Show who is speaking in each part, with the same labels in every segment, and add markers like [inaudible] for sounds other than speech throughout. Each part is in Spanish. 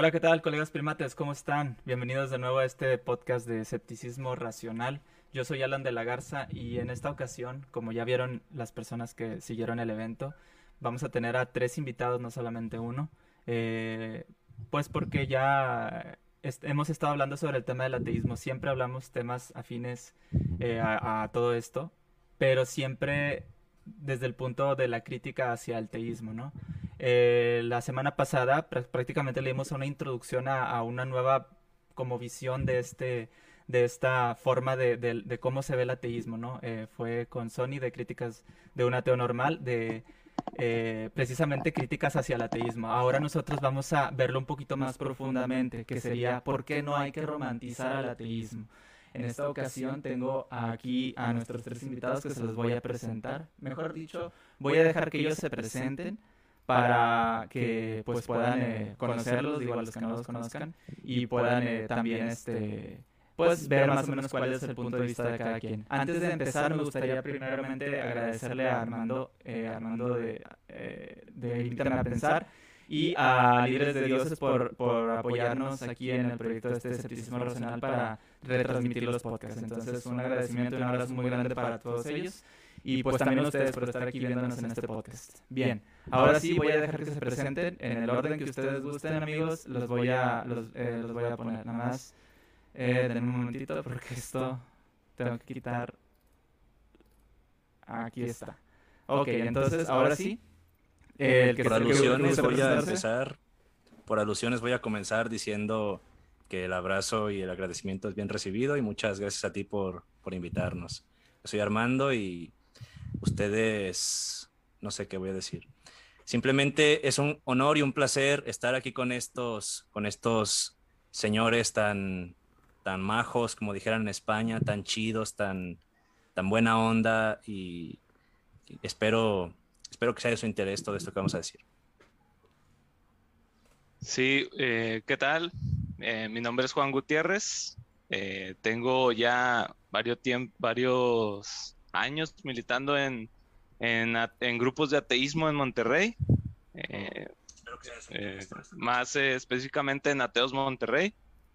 Speaker 1: Hola, ¿qué tal, colegas primates? ¿Cómo están? Bienvenidos de nuevo a este podcast de escepticismo racional. Yo soy Alan de la Garza y en esta ocasión, como ya vieron las personas que siguieron el evento, vamos a tener a tres invitados, no solamente uno. Eh, pues porque ya hemos estado hablando sobre el tema del ateísmo. Siempre hablamos temas afines eh, a, todo esto, pero siempre desde el punto de la crítica hacia el teísmo, ¿no? Eh, la semana pasada prácticamente leímos una introducción a, una nueva como visión de este de esta forma de, cómo se ve el ateísmo, ¿no? Eh, fue con Sony de críticas de un ateo normal, de eh, precisamente críticas hacia el ateísmo. Ahora nosotros vamos a verlo un poquito más profundamente, que sería por qué no hay que romantizar al ateísmo. En esta ocasión tengo aquí a nuestros tres invitados que se los voy a presentar. Mejor dicho, voy a dejar que ellos se presenten para que pues puedan eh, conocerlos, a los que no los conozcan, y puedan eh, también este pues ver más o menos cuál es el punto de vista de cada quien. Antes de empezar, me gustaría primeramente agradecerle a Armando, eh, Armando de, eh, de a Pensar y a Líderes de Dioses por, por apoyarnos aquí en el proyecto de este escepticismo racional para retransmitir los podcasts. Entonces, un agradecimiento y un abrazo muy grande para todos ellos y pues también a ustedes por estar aquí viéndonos en este podcast. Bien, ahora sí voy a dejar que se presenten en el orden que ustedes gusten, amigos. Los voy a, los, eh, los voy a poner nada más. Eh, denme un momentito porque esto tengo que quitar. Aquí está. Ok, entonces ahora sí.
Speaker 2: El que por alusiones voy a empezar. Por alusiones voy a comenzar diciendo que el abrazo y el agradecimiento es bien recibido y muchas gracias a ti por, por invitarnos. soy Armando y ustedes, no sé qué voy a decir. Simplemente es un honor y un placer estar aquí con estos, con estos señores tan, tan majos, como dijeran en España, tan chidos, tan, tan buena onda y, espero, espero que sea de su interés todo esto que vamos a decir.
Speaker 3: Sí, eh, ¿qué tal? Eh, mi nombre es Juan Gutiérrez. Eh, tengo ya varios, varios años militando en, en, grupos de ateísmo en Monterrey. Eh, eh, más eh, específicamente en Ateos Monterrey.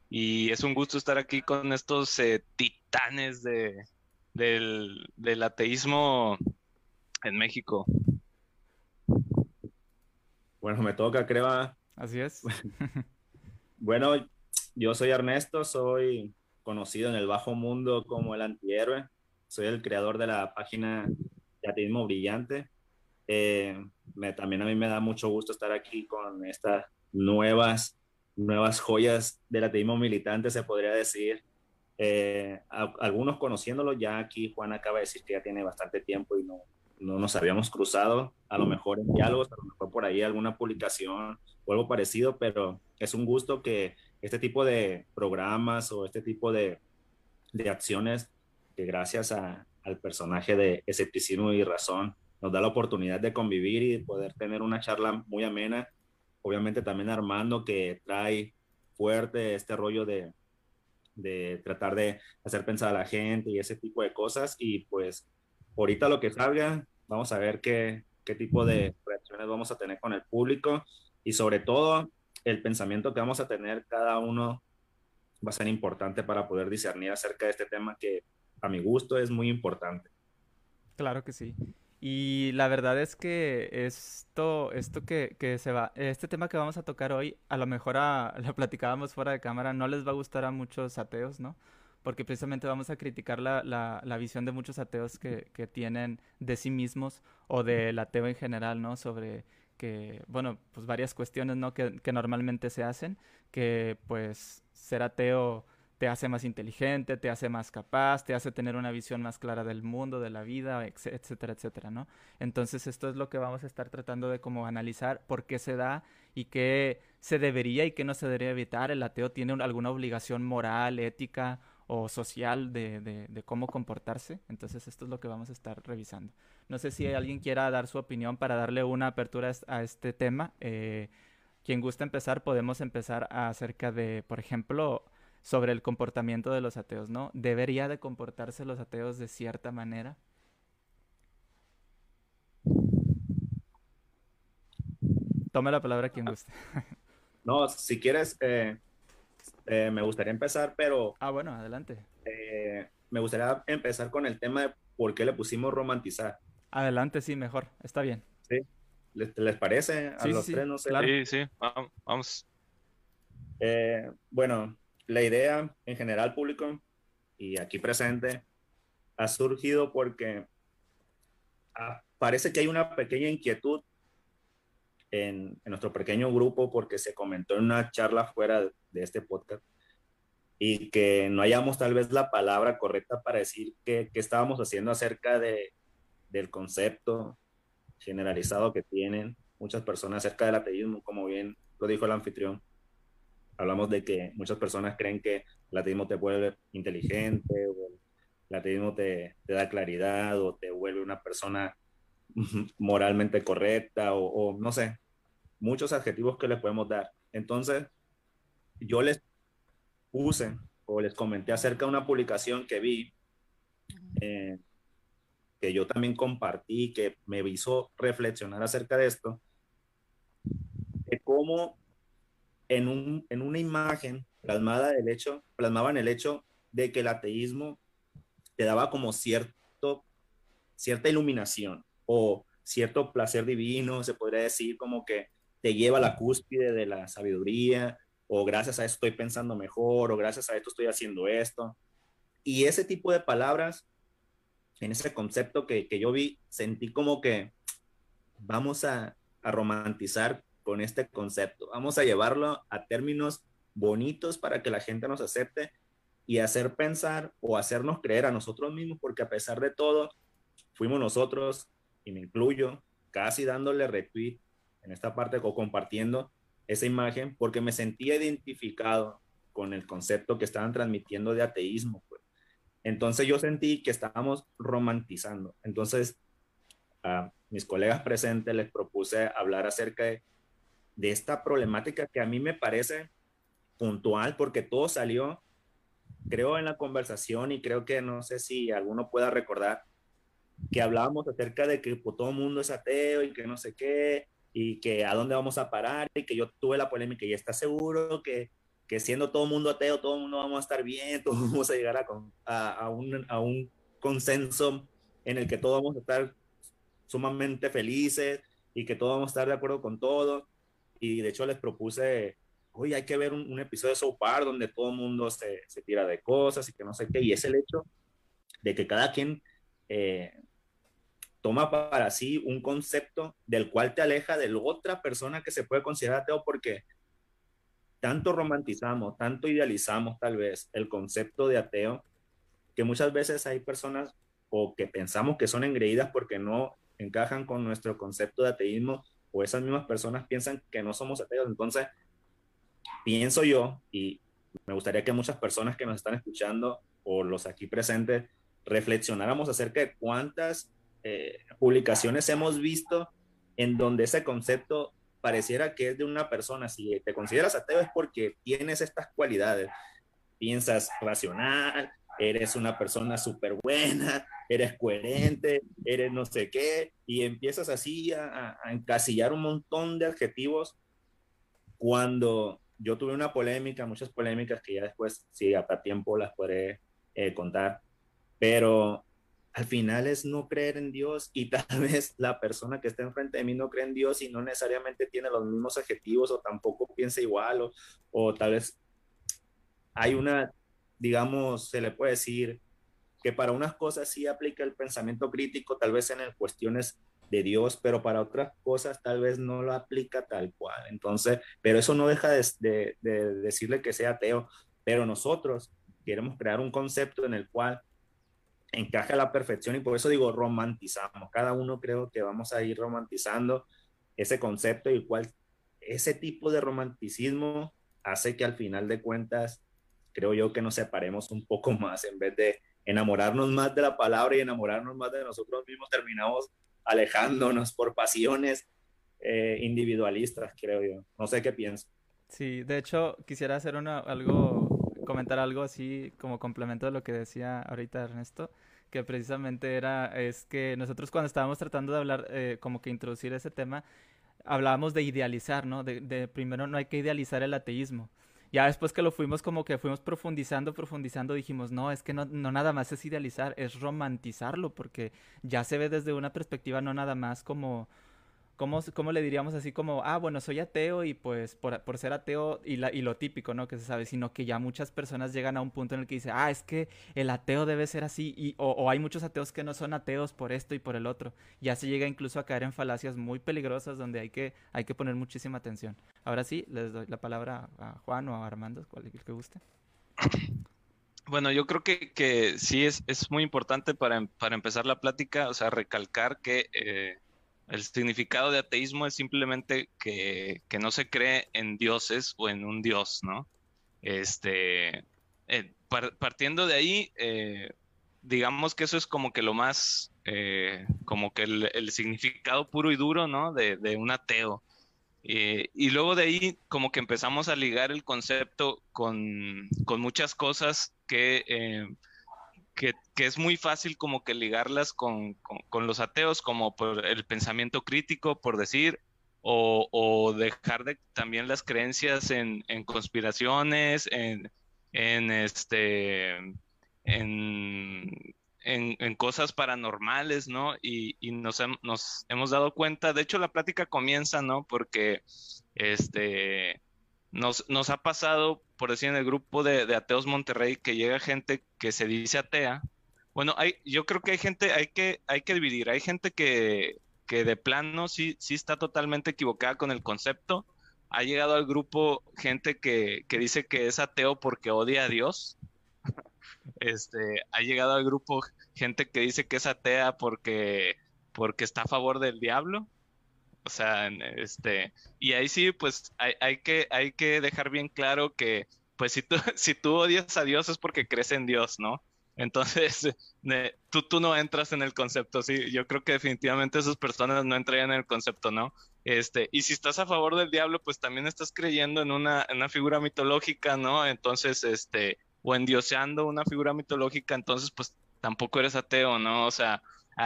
Speaker 3: Y es un gusto estar aquí con estos titanes de, del, del ateísmo en México.
Speaker 4: Bueno, me toca, creo.
Speaker 1: Así es. [laughs]
Speaker 4: bueno, yo soy Ernesto, soy conocido en el bajo mundo como el antihéroe soy el creador de la página de Ateísmo Brillante. Eh, me, también a mí me da mucho gusto estar aquí con estas nuevas, nuevas joyas del ateísmo militante, se podría decir. Eh, algunos conociéndolo, ya aquí Juan acaba de decir que ya tiene bastante tiempo y no, no nos habíamos cruzado, a lo mejor en diálogos, a lo mejor por ahí alguna publicación o algo parecido, pero es un gusto que este tipo de programas o este tipo de, de acciones que gracias al personaje de escepticismo y razón nos da la oportunidad de convivir y poder tener una charla muy amena. Obviamente también Armando que trae fuerte este rollo de, de tratar de hacer pensar a la gente y ese tipo de cosas. Y pues ahorita lo que salga, vamos a ver qué, qué tipo de reacciones vamos a tener con el público y sobre todo el pensamiento que vamos a tener cada uno va a ser importante para poder discernir acerca de este tema que a mi gusto es muy importante.
Speaker 1: Claro que sí. Y la verdad es que esto, esto que, que, se va, este tema que vamos a tocar hoy, a lo mejor a, [laughs] lo platicábamos fuera de cámara, no les va a gustar a muchos ateos, ¿no? Porque precisamente vamos a criticar la, la, la visión de muchos ateos que, que, tienen de sí mismos o del ateo en general, ¿no? Sobre que, bueno, pues varias cuestiones, ¿no? Que, que normalmente se hacen, que pues ser ateo te hace más inteligente, te hace más capaz, te hace tener una visión más clara del mundo, de la vida, etcétera, etcétera, ¿no? Entonces esto es lo que vamos a estar tratando de como analizar por qué se da y qué se debería y qué no se debería evitar. El ateo tiene alguna obligación moral, ética o social de, cómo comportarse. Entonces esto es lo que vamos a estar revisando. No sé si alguien quiera dar su opinión para darle una apertura a este tema. Eh, quien gusta empezar, podemos empezar acerca de, por ejemplo, sobre el comportamiento de los ateos, ¿no? ¿Debería de comportarse los ateos de cierta manera? Tome la palabra quien guste. [laughs]
Speaker 4: No, si quieres, eh, eh, me gustaría empezar, pero...
Speaker 1: Ah, bueno, adelante.
Speaker 4: Eh, me gustaría empezar con el tema de por qué le pusimos romantizar.
Speaker 1: Adelante, sí, mejor, está bien.
Speaker 4: Sí, ¿les, parece a los tres? No sé.
Speaker 3: Sí, sí, vamos.
Speaker 4: bueno, la idea en general, público, y aquí presente, ha surgido porque ah, parece que hay una pequeña inquietud en, nuestro pequeño grupo porque se comentó en una charla fuera de este podcast y que no hayamos tal vez la palabra correcta para decir qué estábamos haciendo acerca de, del concepto generalizado que tienen muchas personas acerca del ateísmo, como bien lo dijo el anfitrión. Hablamos de que muchas personas creen que el ateísmo te vuelve inteligente, o el ateísmo te, te da claridad, o te vuelve una persona [laughs] moralmente correcta, o, o no sé, muchos adjetivos que le podemos dar. Entonces, yo les puse o les comenté acerca de una publicación que vi, eh, que yo también compartí, que me hizo reflexionar acerca de esto, de cómo en, un, en una imagen plasmada del hecho, plasmaban el hecho de que el ateísmo te daba como cierto, cierta iluminación o cierto placer divino, se podría decir como que te lleva a la cúspide de la sabiduría, o gracias a esto estoy pensando mejor, o gracias a esto estoy haciendo esto. Y ese tipo de palabras, en ese concepto que, que yo vi, sentí como que vamos a, a romantizar con este concepto, vamos a llevarlo a términos bonitos para que la gente nos acepte y hacer pensar o hacernos creer a nosotros mismos, porque a pesar de todo, fuimos nosotros, y me incluyo, casi dándole retweet en esta parte o compartiendo esa imagen porque me sentía identificado con el concepto que estaban transmitiendo de ateísmo. Pues. Entonces yo sentí que estábamos romantizando. Entonces a mis colegas presentes les propuse hablar acerca de, de esta problemática que a mí me parece puntual porque todo salió, creo, en la conversación y creo que no sé si alguno pueda recordar que hablábamos acerca de que pues, todo el mundo es ateo y que no sé qué, y que a dónde vamos a parar y que yo tuve la polémica y está seguro que, que siendo todo el mundo ateo, todo el mundo vamos a estar bien, todos vamos a llegar a, a, a, un, a un consenso en el que todos vamos a estar sumamente felices y que todos vamos a estar de acuerdo con todo. Y de hecho les propuse, oye, hay que ver un, episodio de Sopar donde todo el mundo se, se, tira de cosas y que no sé qué. Y es el hecho de que cada quien eh, toma para sí un concepto del cual te aleja de la otra persona que se puede considerar ateo porque tanto romantizamos, tanto idealizamos tal vez el concepto de ateo, que muchas veces hay personas o que pensamos que son engreídas porque no encajan con nuestro concepto de ateísmo o esas mismas personas piensan que no somos ateos. Entonces, pienso yo y me gustaría que muchas personas que nos están escuchando o los aquí presentes reflexionáramos acerca de cuántas eh, publicaciones hemos visto en donde ese concepto pareciera que es de una persona. Si te consideras ateo es porque tienes estas cualidades. Piensas racional, eres una persona súper buena, eres coherente, eres no sé qué, y empiezas así a, encasillar un montón de adjetivos. Cuando yo tuve una polémica, muchas polémicas que ya después, si hasta tiempo las podré eh, contar, pero al final es no creer en Dios y [laughs] tal vez la persona que está enfrente de mí no cree en Dios y no necesariamente tiene los mismos adjetivos o tampoco piensa igual o, o tal vez hay una, digamos, se le puede decir que para unas cosas sí aplica el pensamiento crítico, tal vez en cuestiones de Dios, pero para otras cosas tal vez no lo aplica tal cual. Entonces, pero eso no deja de, de, de decirle que sea ateo, pero nosotros queremos crear un concepto en el cual encaja la perfección y por eso digo romantizamos. Cada uno creo que vamos a ir romantizando ese concepto y cual ese tipo de romanticismo hace que al final de cuentas creo yo que nos separemos un poco [laughs] más en vez de enamorarnos más de la palabra y enamorarnos más de nosotros mismos terminamos alejándonos por pasiones eh, individualistas creo yo no sé qué pienso
Speaker 1: sí de hecho quisiera hacer una algo comentar algo así como complemento de lo que decía ahorita Ernesto, que precisamente era, es que nosotros cuando estábamos tratando de hablar, eh, como que introducir ese tema, hablábamos de idealizar, ¿no? De, de, primero no hay que idealizar el ateísmo. Ya después que lo fuimos como que fuimos profundizando, profundizando, dijimos, no, es que no, no nada más es idealizar, es romantizarlo, porque ya se ve desde una perspectiva no nada más como ¿Cómo, ¿Cómo, le diríamos así como, ah, bueno, soy ateo y pues por, por ser ateo y, la, y, lo típico, ¿no? Que se sabe, sino que ya muchas personas llegan a un punto en el que dicen, ah, es que el ateo debe ser así, y, o, hay muchos ateos que no son ateos por esto y por el otro. Ya se llega incluso a caer en falacias muy peligrosas donde hay que, hay que poner muchísima atención. Ahora sí, les doy la palabra a Juan o a Armando, cualquier que guste.
Speaker 3: Bueno, yo creo que, que sí es, es muy importante para, para empezar la plática, o sea, recalcar que... Eh, el significado de ateísmo es simplemente que, no se cree en dioses o en un dios, ¿no? Este, eh, partiendo de ahí, eh, digamos que eso es como que lo más, eh, como que el, significado puro y duro, ¿no? De, de un ateo. y luego de ahí, como que empezamos a ligar el concepto con, con muchas cosas que que, es muy fácil como que ligarlas con, los ateos, como por el pensamiento crítico, por decir, o, dejar de también las creencias en, conspiraciones, en, este en, cosas paranormales, ¿no? Y, nos, nos, hemos dado cuenta, de hecho la plática comienza, ¿no? Porque este nos, nos ha pasado, por decir, en el grupo de, Ateos Monterrey, que llega gente que se dice atea. Bueno, hay, yo creo que hay gente, hay que, hay que dividir. Hay gente que, que de plano sí, sí está totalmente equivocada con el concepto. Ha llegado al grupo gente que, que dice que es ateo porque odia a Dios. este, ha llegado al grupo gente que dice que es atea porque, porque está a favor del diablo. O sea, este, y ahí sí, pues hay, que, hay que dejar bien claro que, pues si tú, [laughs] si tú odias a Dios es porque crees en Dios, ¿no? Entonces, [laughs] tú, tú no entras en el concepto, sí, yo creo que definitivamente esas personas no entrarían en el concepto, ¿no? Este, y si estás a favor del diablo, pues también estás creyendo en una, una figura mitológica, ¿no? Entonces, este, o endioseando una figura mitológica, entonces, pues tampoco eres ateo, ¿no? O sea,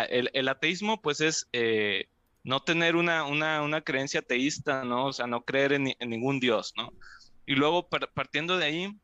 Speaker 3: el, el ateísmo, pues es... Eh, no tener una, una, una creencia teísta, ¿no? O sea, no creer en, ningún dios, ¿no? Y luego, partiendo de ahí,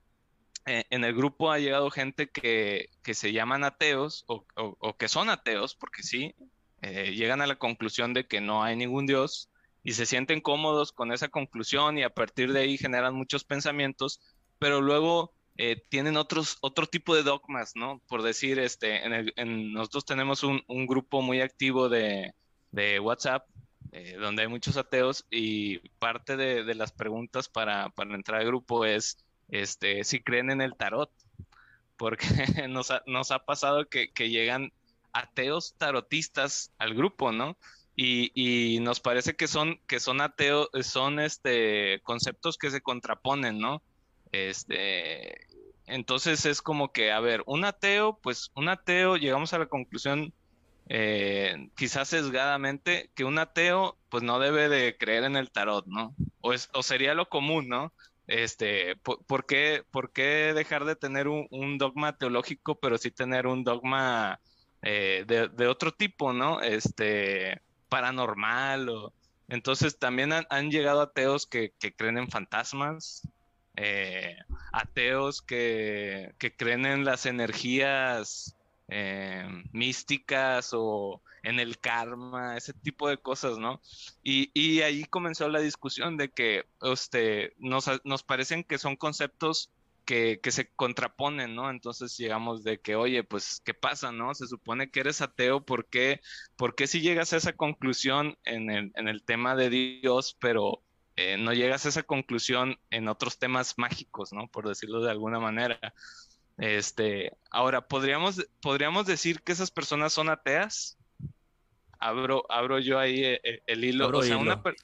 Speaker 3: eh, en el grupo ha llegado gente que, que se llaman ateos o, o, que son ateos, porque sí, eh, llegan a la conclusión de que no hay ningún dios y se sienten cómodos con esa conclusión y a partir de ahí generan muchos pensamientos, pero luego eh, tienen otros, otro tipo de dogmas, ¿no? Por decir, este, en, en nosotros tenemos un, un grupo muy activo de, de WhatsApp, eh, donde hay muchos ateos y parte de, las preguntas para, entrar al grupo es este, si creen en el tarot, porque [laughs] nos ha, nos ha pasado que, llegan ateos tarotistas al grupo, ¿no? Y, nos parece que son, que son ateos, son este, conceptos que se contraponen, ¿no? Este, entonces es como que, a ver, un ateo, pues un ateo, llegamos a la conclusión eh, quizás sesgadamente, que un ateo pues no debe de creer en el tarot, ¿no? O, es, o sería lo común, ¿no? Este, ¿por, qué, por qué dejar de tener un, dogma teológico, pero sí tener un dogma eh, de, otro tipo, ¿no? Este, paranormal o... Entonces también han, llegado ateos que, creen en fantasmas, eh, ateos que, que, creen en las energías eh, místicas o en el karma, ese tipo de cosas, ¿no? Y, y ahí comenzó la discusión de que este, nos, nos parecen que son conceptos que, que, se contraponen, ¿no? Entonces llegamos de que, oye, pues, ¿qué pasa, no? Se supone que eres ateo, ¿por qué, ¿por qué si llegas a esa conclusión en el, en el tema de Dios, pero eh, no llegas a esa conclusión en otros temas mágicos, ¿no? Por decirlo de alguna manera. Este, ahora, ¿podríamos, ¿podríamos decir que esas personas son ateas? Abro, abro yo ahí eh, eh, el, hilo. o sea, Una, pues,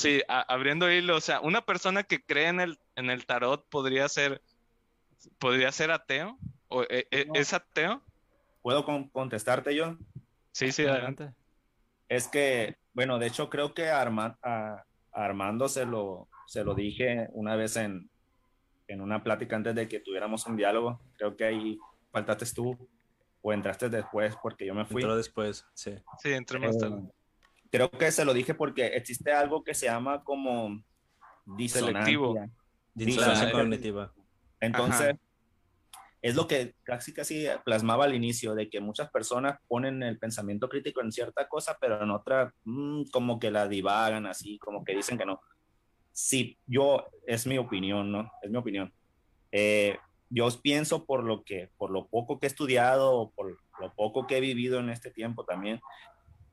Speaker 3: sí, abriendo hilo. O sea, una persona que cree en el, en el tarot podría ser, podría ser ateo. ¿O, eh, ¿Es ateo?
Speaker 4: ¿Puedo contestarte yo?
Speaker 3: Sí, sí, adelante.
Speaker 4: Es que, bueno, de hecho creo que a Armando se lo, se lo dije una vez en, en una plática antes de que tuviéramos un diálogo. Creo que ahí faltaste tú o entraste después porque yo me fui.
Speaker 2: Entró después, sí.
Speaker 3: Sí, entré más tarde.
Speaker 4: Eh, creo que se lo dije porque existe algo que se llama como disonancia.
Speaker 2: Disonancia cognitiva.
Speaker 4: Entonces, es lo que casi casi plasmaba al inicio, de que muchas personas ponen el pensamiento crítico en cierta cosa, pero en otra mm, como que la divagan así, como que dicen que no. Sí, yo, es mi opinión, ¿no? Es mi opinión. Eh, yo pienso por lo que, por lo poco que he estudiado, por lo poco que he vivido en este tiempo también,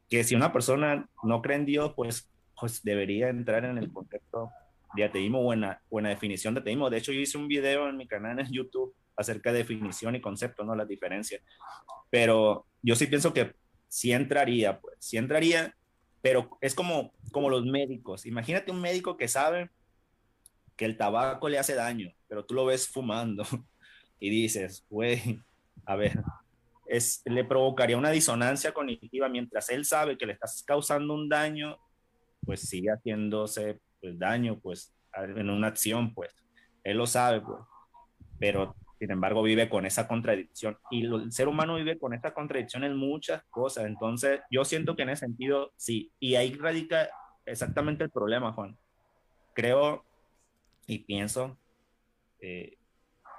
Speaker 4: que si una persona no cree en Dios, pues, pues debería entrar en el concepto de ateísmo o en, la, definición de ateísmo. De hecho, yo hice un video en mi canal en YouTube acerca de definición y concepto, ¿no? La diferencia. Pero yo sí pienso que sí entraría, pues, sí entraría, pero es como, como los médicos. Imagínate un médico que sabe que el tabaco le hace daño, pero tú lo ves fumando [laughs] y dices, güey, a ver, es, le provocaría una disonancia cognitiva mientras él sabe que le estás causando un daño, pues sigue haciéndose pues, daño, pues, en una acción, pues, él lo sabe, pues, pero sin embargo vive con esa contradicción. Y el ser humano vive con esta contradicción en muchas cosas, entonces yo siento que en ese sentido sí, y ahí radica exactamente el problema, Juan. Creo y pienso eh,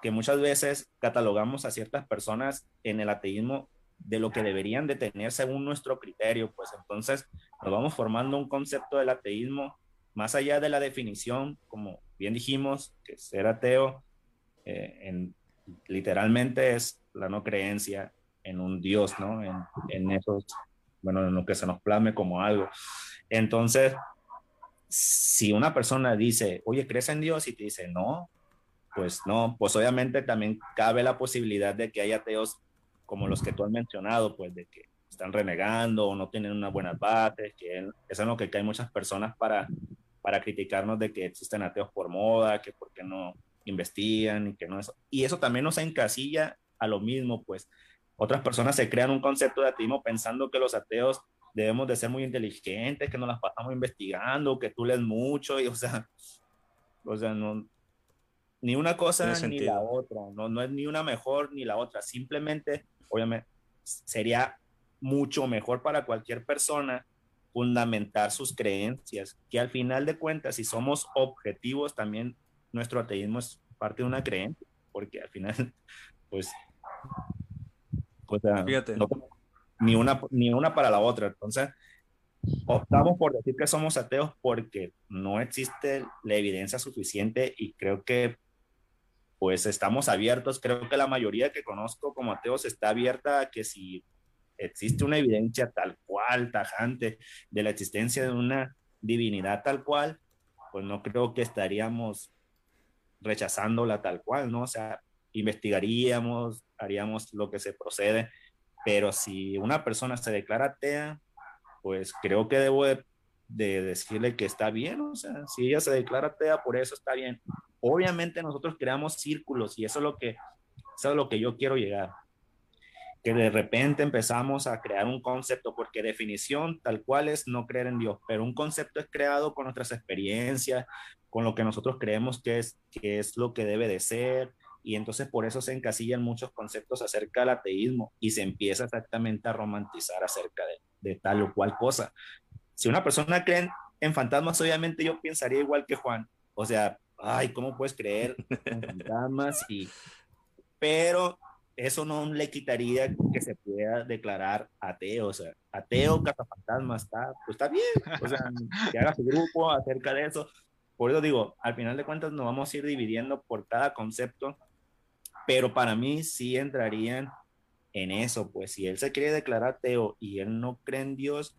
Speaker 4: que muchas veces catalogamos a ciertas personas en el ateísmo de lo que deberían de tener según nuestro criterio, pues. Entonces nos vamos formando un concepto del ateísmo más allá de la definición, como bien dijimos, que ser ateo eh, en, literalmente es la no creencia en un Dios, ¿no? En, en esos, bueno, en lo que se nos plame como algo. Entonces, si una persona dice, oye, ¿crees en Dios? Y te dice, no, pues no, pues obviamente también cabe la posibilidad de que haya ateos como los que tú has mencionado, pues de que están renegando o no tienen unas buenas bases, que es lo que hay muchas personas para, para criticarnos de que existen ateos por moda, que por qué no investigan y que no eso. Y eso también nos encasilla a lo mismo, pues. Otras personas se crean un concepto de ateísmo pensando que los ateos debemos de ser muy inteligentes, que nos las pasamos investigando, que tú lees mucho, y o sea, o sea, no, ni una cosa ni la otra, no, no es ni una mejor ni la otra, simplemente, obviamente, sería mucho mejor para cualquier persona fundamentar sus creencias, que al final de cuentas, si somos objetivos, también nuestro ateísmo es parte de una creencia, porque al final, [laughs] pues, pues Fíjate. No, ni una, ni una para la otra. Entonces, optamos por decir que somos ateos porque no existe la evidencia suficiente y creo que pues estamos abiertos. Creo que la mayoría que conozco como ateos está abierta a que si existe una evidencia tal cual, tajante, de la existencia de una divinidad tal cual, pues no creo que estaríamos rechazándola tal cual, ¿no? O sea, investigaríamos, haríamos lo que se procede pero si una persona se declara atea, pues creo que debo de, decirle que está bien, o sea, si ella se declara atea, por eso está bien. Obviamente nosotros creamos círculos y eso es lo que, eso es lo que yo quiero llegar. Que de repente empezamos a crear un concepto, porque definición tal cual es no creer en Dios, pero un concepto es creado con nuestras experiencias, con lo que nosotros creemos que es, que es lo que debe de ser, y entonces por eso se encasillan muchos conceptos acerca del ateísmo y se empieza exactamente a romantizar acerca de, tal o cual cosa. Si una persona cree en, fantasmas, obviamente yo pensaría igual que Juan, o sea, ay, ¿cómo puedes creer en fantasmas? Y, pero eso no le quitaría que se pueda declarar ateo, o sea, ateo, fantasmas está, pues está bien, o sea, que haga su grupo acerca de eso. Por eso digo, al final de cuentas nos vamos a ir dividiendo por cada concepto pero para mí sí entrarían en eso, pues si él se quiere declarar ateo y él no cree en Dios,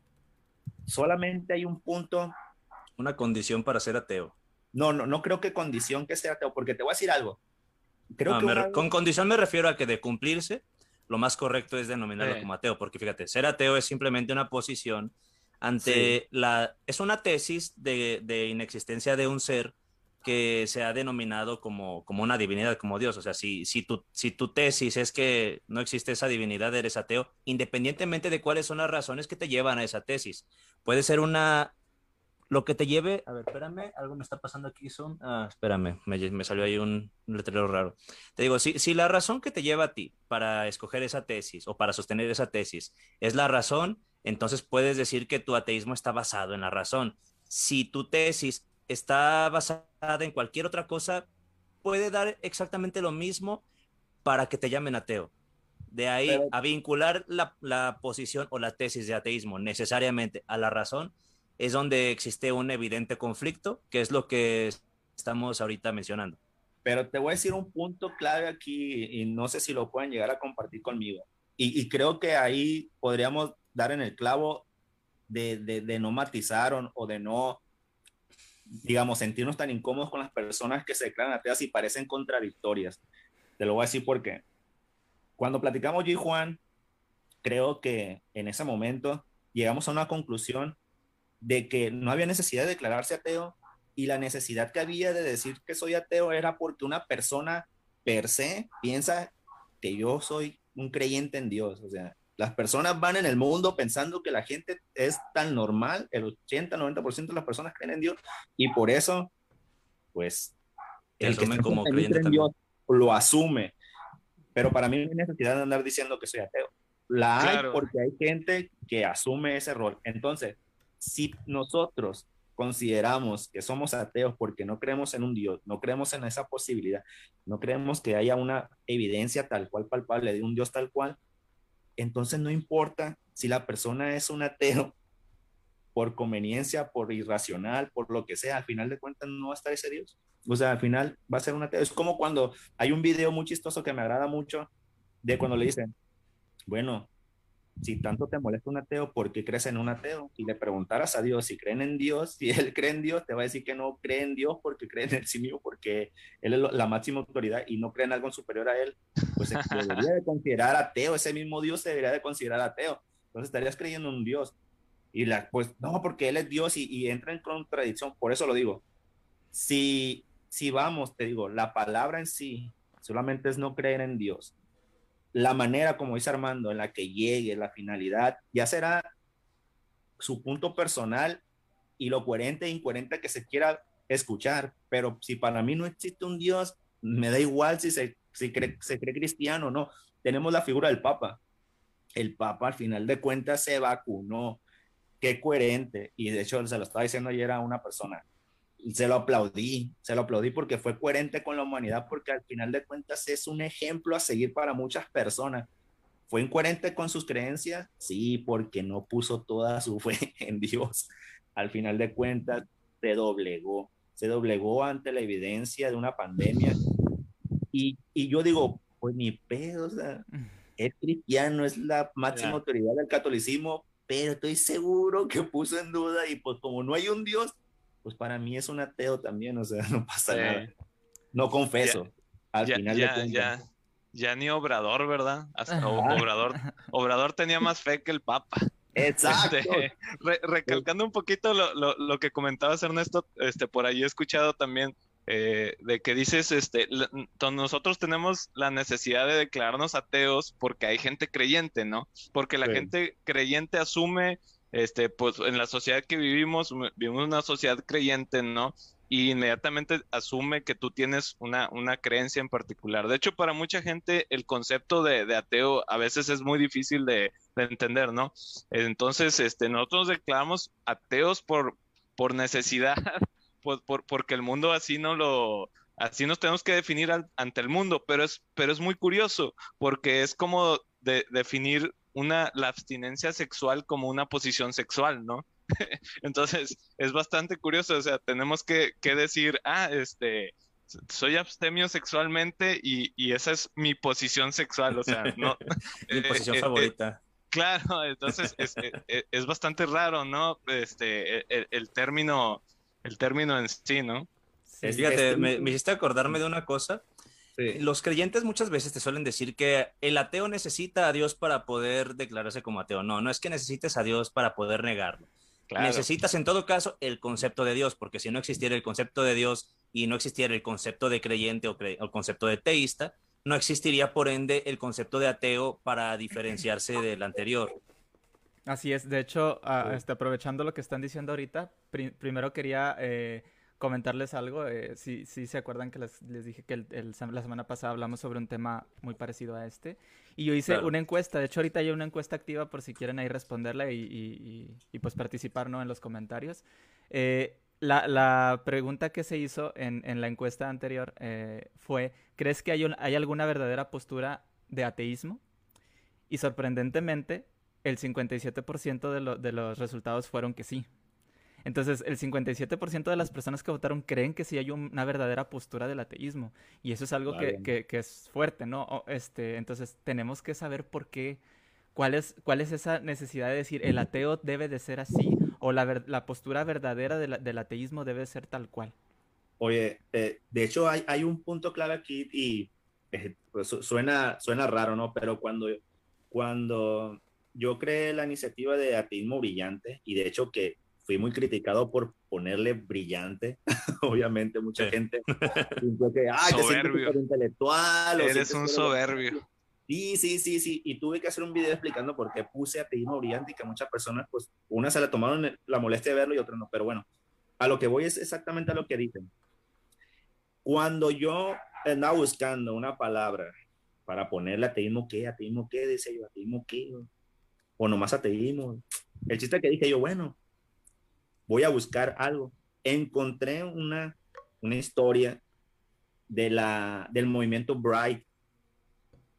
Speaker 4: solamente hay un punto.
Speaker 2: Una condición para ser ateo.
Speaker 4: No, no, no creo que condición que sea ateo, porque te voy a decir algo.
Speaker 2: Creo que Con condición me refiero a que de cumplirse, lo más correcto es denominarlo como ateo, porque fíjate, ser ateo es simplemente una posición ante la... Es una tesis de, de inexistencia de un ser que se ha denominado como, como una divinidad, como Dios. O sea, si, si, tu, si tu tesis es que no existe esa divinidad, eres ateo, independientemente de cuáles son las razones que te llevan a esa tesis. Puede ser una... Lo que te lleve... A ver, espérame, algo me está pasando aquí, son... Ah, espérame, me, me salió ahí un letrero raro. Te digo, si, si la razón que te lleva a ti para escoger esa tesis o para sostener esa tesis es la razón entonces puedes decir que tu ateísmo está basado en la razón. Si tu tesis está basada en cualquier otra cosa, puede dar exactamente lo mismo para que te llamen ateo. De ahí a vincular la, la, posición o la tesis de ateísmo necesariamente a la razón, es donde existe un evidente conflicto, que es lo que estamos ahorita mencionando.
Speaker 4: Pero te voy a decir un punto clave aquí y no sé si lo pueden llegar a compartir conmigo. Y, y creo que ahí podríamos dar en el clavo de, de, de no matizar o, o, de no, digamos, sentirnos tan incómodos con las personas que se declaran ateas y parecen contradictorias. Te lo voy a decir porque cuando platicamos yo y Juan, creo que en ese momento llegamos a una conclusión de que no había necesidad de declararse ateo y la necesidad que había de decir que soy ateo era porque una persona per se piensa que yo soy un creyente en Dios. O sea, las personas van en el mundo pensando que la gente es tan normal, el 80-90% de las personas creen en Dios y por eso, pues,
Speaker 2: el que como creyente
Speaker 4: en Dios lo asume. Pero para mí no hay necesidad de andar diciendo que soy ateo. La hay porque hay gente que asume ese rol. Entonces, si nosotros consideramos que somos ateos porque no creemos en un Dios, no creemos en esa posibilidad, no creemos que haya una evidencia tal cual palpable de un Dios tal cual, entonces no importa si la persona es un ateo [laughs] por conveniencia, por irracional, por lo que sea, al final de cuentas no va a estar ese Dios. O sea, al final va a ser un ateo. Es como cuando hay un video muy chistoso que me agrada mucho de cuando le dicen, bueno, si tanto te molesta un ateo, ¿por qué crees en un ateo? Y le preguntaras a Dios si creen en Dios, si él cree en Dios, te va a decir que no cree en Dios porque cree en el sí mismo, porque él es la máxima autoridad y no cree en algo superior a él, pues se debería de considerar ateo, ese mismo Dios se debería de considerar ateo. Entonces estarías creyendo en un Dios. Y la, pues no, porque él es Dios y, y entra en contradicción, por eso lo digo. Si, si vamos, te digo, la palabra en sí solamente es no creer en Dios la manera, como dice Armando, en la que llegue, la finalidad, ya será su punto personal y lo coherente e incoherente que se quiera escuchar. Pero si para mí no existe un Dios, me da igual si se, si cree, se cree cristiano o no. Tenemos la figura del Papa. El Papa al final de cuentas se vacunó. Qué coherente. Y de hecho se lo estaba diciendo ayer a una persona se lo aplaudí, se lo aplaudí porque fue coherente con la humanidad, porque al final de cuentas es un ejemplo a seguir para muchas personas. ¿Fue incoherente con sus creencias? Sí, porque no puso toda su fe [laughs] en Dios. Al final de cuentas, se doblegó, se doblegó ante la evidencia de una pandemia. Y, y yo digo, pues ni pedo, o sea, es cristiano, es la máxima autoridad del catolicismo, pero estoy seguro que puso en duda y pues como no hay un Dios, pues para mí es un ateo también, o sea, [laughs] no pasa nada. No confeso. Ya, al final
Speaker 3: ya, ya, ya, ni Obrador, ¿verdad? Hasta Obrador, Obrador tenía más fe que el Papa.
Speaker 4: Exacto. Este,
Speaker 3: recalcando un poquito lo, lo, lo, que comentabas, Ernesto, este, por ahí he escuchado también eh, de que dices, este, nosotros tenemos la necesidad de declararnos ateos porque hay gente creyente, ¿no? Porque la sí. gente creyente asume este, pues en la sociedad que vivimos, vivimos una sociedad creyente, ¿no? Y inmediatamente asume que tú tienes una, una creencia en particular. De hecho, para mucha gente el concepto de, de ateo a veces es muy difícil de, de, entender, ¿no? Entonces, este, nosotros declaramos ateos por, por necesidad, [laughs] por, por, porque el mundo así no lo, así nos tenemos que definir ante el mundo, pero es, pero es muy curioso, porque es como de, definir una, la abstinencia sexual como una posición sexual, ¿no? [laughs] Entonces, es bastante curioso, o sea, tenemos que, que decir, ah, este, soy abstemio sexualmente y, y, esa es mi posición sexual, o sea, no... [laughs]
Speaker 2: mi posición eh, favorita.
Speaker 3: Eh, claro, entonces es, es, es, bastante raro, ¿no? Este, el, el, término, el término en sí, ¿no?
Speaker 2: Sí, Fíjate, me, me hiciste acordarme de una cosa Sí. Los creyentes muchas veces te suelen decir que el ateo necesita a Dios para poder declararse como ateo. No, no es que necesites a Dios para poder negarlo. Claro. Necesitas en todo caso el concepto de Dios, porque si no existiera el concepto de Dios y no existiera el concepto de creyente o, cre o el concepto de teísta, no existiría por ende el concepto de ateo para diferenciarse del anterior.
Speaker 1: Así es, de hecho, uh, este, aprovechando lo que están diciendo ahorita, pr primero quería eh, comentarles algo. Eh, si, se acuerdan que les, dije que la semana pasada hablamos sobre un tema muy parecido a este. Y yo hice una encuesta. De hecho, ahorita hay una encuesta activa por si quieren ahí responderla y, pues participar ¿no? en los comentarios. Eh, la, pregunta que se hizo en, la encuesta anterior eh, fue, ¿crees que hay, hay alguna verdadera postura de ateísmo? Y sorprendentemente, el 57% de, de los resultados fueron que sí. Entonces, el 57% de las personas que votaron creen que sí hay una verdadera postura del ateísmo. Y eso es algo que, es fuerte, ¿no? este, entonces, tenemos que saber por qué, cuál es, cuál es esa necesidad de decir, el ateo debe de ser así, o la, la postura verdadera del ateísmo debe ser tal cual.
Speaker 4: Oye, eh, de hecho hay, hay, un punto clave aquí y eh, pues, suena, suena raro, ¿no? Pero cuando, cuando yo creé la iniciativa de ateísmo brillante, y de hecho que fui muy criticado por ponerle brillante. [laughs] Obviamente, mucha gente [laughs]
Speaker 3: dijo que, ay, soberbio. te intelectual. Eres un soberbio.
Speaker 4: Sí, sí, sí, sí. Y tuve que hacer un video explicando por qué puse ateísmo brillante y que muchas personas, pues, una se la tomaron la molestia de verlo y otra no. Pero bueno, a lo que voy es exactamente a lo que dicen. Cuando yo andaba buscando una palabra para ponerle ateísmo, ¿qué? ¿Ateísmo qué? Dice yo, ¿ateísmo qué? O nomás ateísmo. El chiste que dije yo, bueno, voy a buscar algo. Encontré una, una historia de la, del movimiento Bright,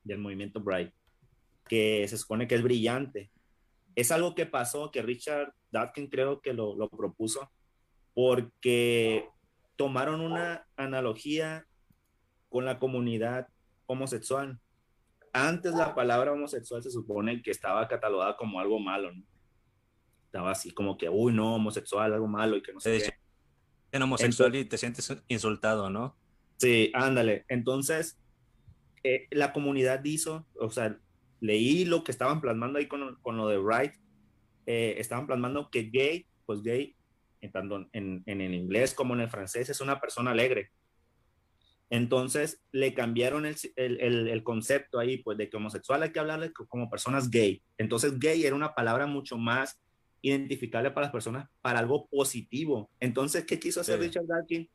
Speaker 4: del movimiento Bright, que se supone que es brillante. Es algo que pasó, que Richard Dawkins creo que lo, lo propuso, porque tomaron una analogía con la comunidad homosexual. Antes la palabra homosexual se supone que estaba catalogada como algo malo, ¿no? Estaba así como que, uy, no, homosexual, algo malo y que no sé.
Speaker 2: En homosexual y te sientes insultado, ¿no?
Speaker 4: Sí, ándale. Entonces, eh, la comunidad hizo, o sea, leí lo que estaban plasmando ahí con, con lo de Wright, eh, estaban plasmando que gay, pues gay, en, tanto en, en, el inglés como en el francés, es una persona alegre. Entonces le cambiaron el, el, el, concepto ahí, pues de que homosexual hay que hablarle como personas gay. Entonces gay era una palabra mucho más identificable para las personas para algo positivo. Entonces, ¿qué quiso hacer Richard Dawkins?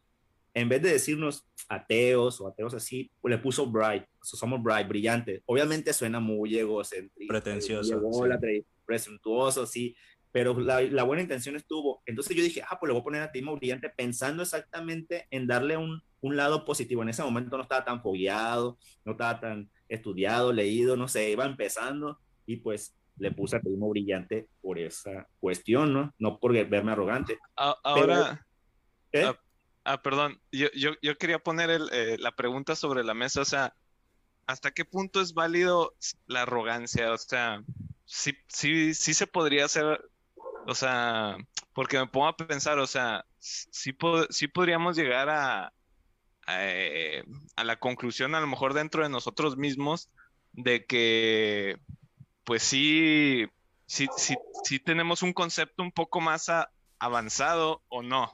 Speaker 4: En vez de decirnos ateos o ateos así, le puso bright, somos bright, brillante. Obviamente suena muy egocéntrico,
Speaker 2: pretencioso,
Speaker 4: sí. presuntuoso, sí, pero la, buena intención estuvo. Entonces yo dije, ah, pues le voy a poner a Timo brillante pensando exactamente en darle un, un lado positivo. En ese momento no estaba tan fogueado, no estaba tan estudiado, leído, no sé, iba empezando y pues le puse a Primo Brillante por esa cuestión, ¿no? No por verme arrogante.
Speaker 3: ahora, ¿eh? ah, ah, perdón, yo, yo, quería poner eh, la pregunta sobre la mesa, o sea, ¿hasta qué punto es válido la arrogancia? O sea, sí, sí, sí se podría hacer, o sea, porque me pongo a pensar, o sea, sí, sí podríamos llegar a, a, eh, a la conclusión, a lo mejor dentro de nosotros mismos, de que pues sí, sí, sí, sí tenemos un concepto un poco más avanzado o no.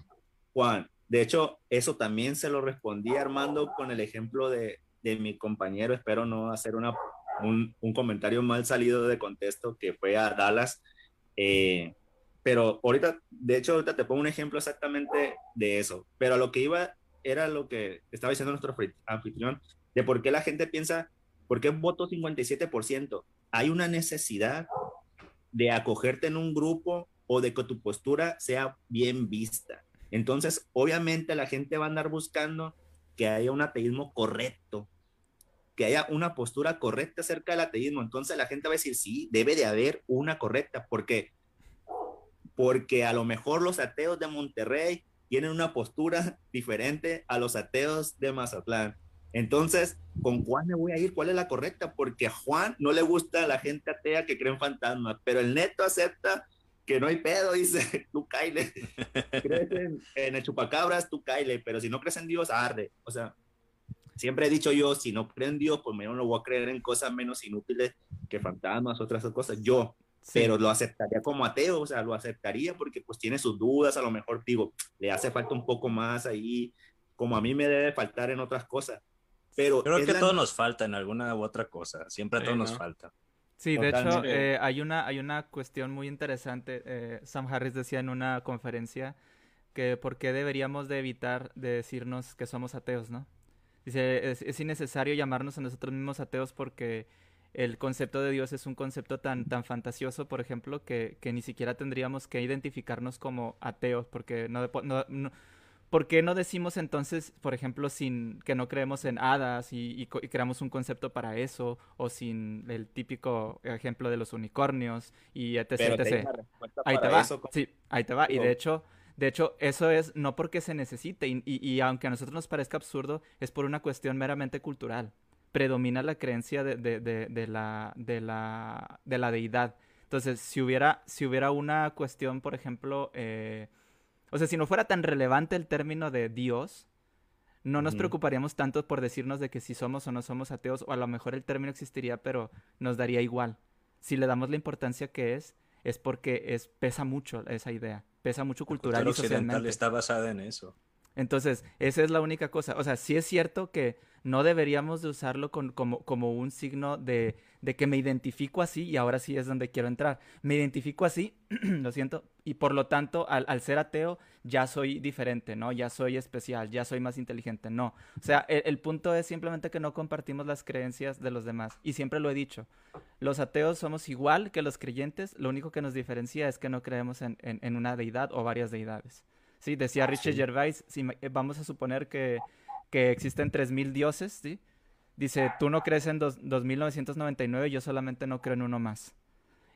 Speaker 4: Juan, de hecho, eso también se lo respondí Armando con el ejemplo de, de mi compañero, espero no hacer una, un, comentario mal salido de contexto, que fue a Dallas. Eh, pero ahorita, de hecho, ahorita te pongo un ejemplo exactamente de eso. Pero a lo que iba era lo que estaba diciendo nuestro anfitrión, de por qué la gente piensa, ¿por qué voto 57%? Hay una necesidad de acogerte en un grupo o de que tu postura sea bien vista. Entonces, obviamente la gente va a andar buscando que haya un ateísmo correcto, que haya una postura correcta acerca del ateísmo. Entonces la gente va a decir, sí, debe de haber una correcta, porque porque a lo mejor los ateos de Monterrey tienen una postura [laughs] diferente a los ateos de Mazatlán. Entonces, ¿con cuál me voy a ir? ¿Cuál es la correcta? Porque a Juan no le gusta la gente atea que cree en fantasmas, pero el neto acepta que no hay pedo, dice, [laughs] tú caile. Crees en, el chupacabras, tú caile, pero si no crees en Dios, arde. O sea, siempre he dicho yo, si no creo en Dios, pues menos lo voy a creer en cosas menos inútiles que fantasmas, otras cosas. Yo, pero lo aceptaría como ateo, o sea, lo aceptaría porque pues tiene sus dudas, a lo mejor digo, le hace falta un poco más ahí, como a mí me debe faltar en otras cosas pero
Speaker 2: Creo que todo nos falta en alguna u otra cosa. Siempre todo nos falta.
Speaker 1: Sí, de hecho, eh, hay, una, hay una cuestión muy interesante. Eh, Sam Harris decía en una conferencia que por qué deberíamos de evitar de decirnos que somos ateos, ¿no? Dice, es, innecesario llamarnos a nosotros mismos ateos porque el concepto de Dios es un concepto tan, tan fantasioso, por ejemplo, que, que ni siquiera tendríamos que identificarnos como ateos, porque no, no, ¿por qué no decimos entonces, por ejemplo, sin que no creemos en hadas y, creamos un concepto para eso, o sin el típico ejemplo de los unicornios y etc. Ahí te va. Sí, ahí te va. Y de hecho, de hecho, eso es no porque se necesite, y, aunque a nosotros nos parezca absurdo, es por una cuestión meramente cultural. Predomina la creencia de, de, la, de, la, de la deidad. Entonces, si hubiera, si hubiera una cuestión, por ejemplo, eh, o sea, si no fuera tan relevante el término de Dios, no nos preocuparíamos tanto por decirnos de que si somos o no somos ateos, o a lo mejor el término existiría, pero nos daría igual. Si le damos la importancia que es, es porque es, pesa mucho esa idea, pesa mucho cultural y socialmente.
Speaker 2: está basada en eso.
Speaker 1: Entonces, esa es la única cosa. O sea, sí es cierto que no deberíamos de usarlo como, como un signo de, que me identifico así y ahora sí es donde quiero entrar. Me identifico así, [clears throat] lo siento, y por lo tanto, al, al, ser ateo, ya soy diferente, ¿no? Ya soy especial, ya soy más inteligente, no. O sea, el, punto es simplemente que no compartimos las creencias de los demás. Y siempre lo he dicho, los ateos somos igual que los creyentes, lo único que nos diferencia es que no creemos en, en una deidad o varias deidades. Sí, decía ah, Richard Gervais, si eh, vamos a suponer que, que existen 3.000 dioses, ¿sí? Dice, tú no crees en dos, 2.999, yo solamente no creo en uno más.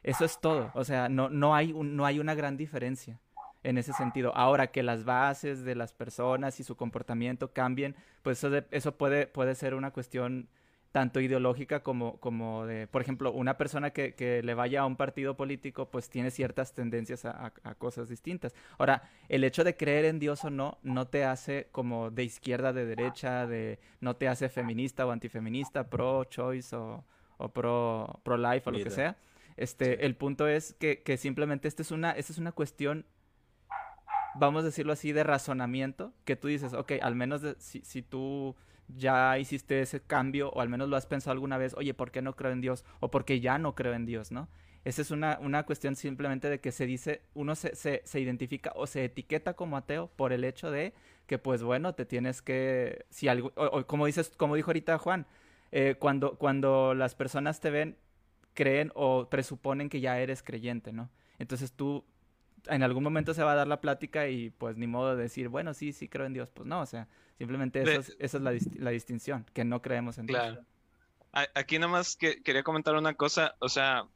Speaker 1: Eso es todo, o sea, no, no, hay no hay una gran diferencia en ese sentido. Ahora que las bases de las personas y su comportamiento cambien, pues eso, eso puede, puede ser una cuestión tanto ideológica como, como de, por ejemplo, una persona que, que, le vaya a un partido político, pues tiene ciertas tendencias a, a, cosas distintas. Ahora, el hecho de creer en Dios o no, no te hace como de izquierda, de derecha, de, no te hace feminista o antifeminista, pro-choice o, o pro, pro life o lo que sea. Este, el punto es que, que simplemente esta es una, esta es una cuestión vamos a decirlo así, de razonamiento, que tú dices, ok, al menos si, si tú ya hiciste ese cambio o al menos lo has pensado alguna vez, oye, ¿por qué no creo en Dios? O ¿por qué ya no creo en Dios, ¿no? Esa es una, una cuestión simplemente de que se dice, uno se, se, se, identifica o se etiqueta como ateo por el hecho de que, pues bueno, te tienes que, si algo, o, como dices, como dijo ahorita Juan, eh, cuando, cuando las personas te ven, creen o presuponen que ya eres creyente, ¿no? Entonces tú en algún momento se va a dar la plática y pues ni modo de decir, bueno, sí, sí creo en Dios. Pues no, o sea, simplemente eso es, esa es la, la, distinción, que no creemos en
Speaker 3: Dios. Aquí nomás que, quería comentar una cosa, o sea,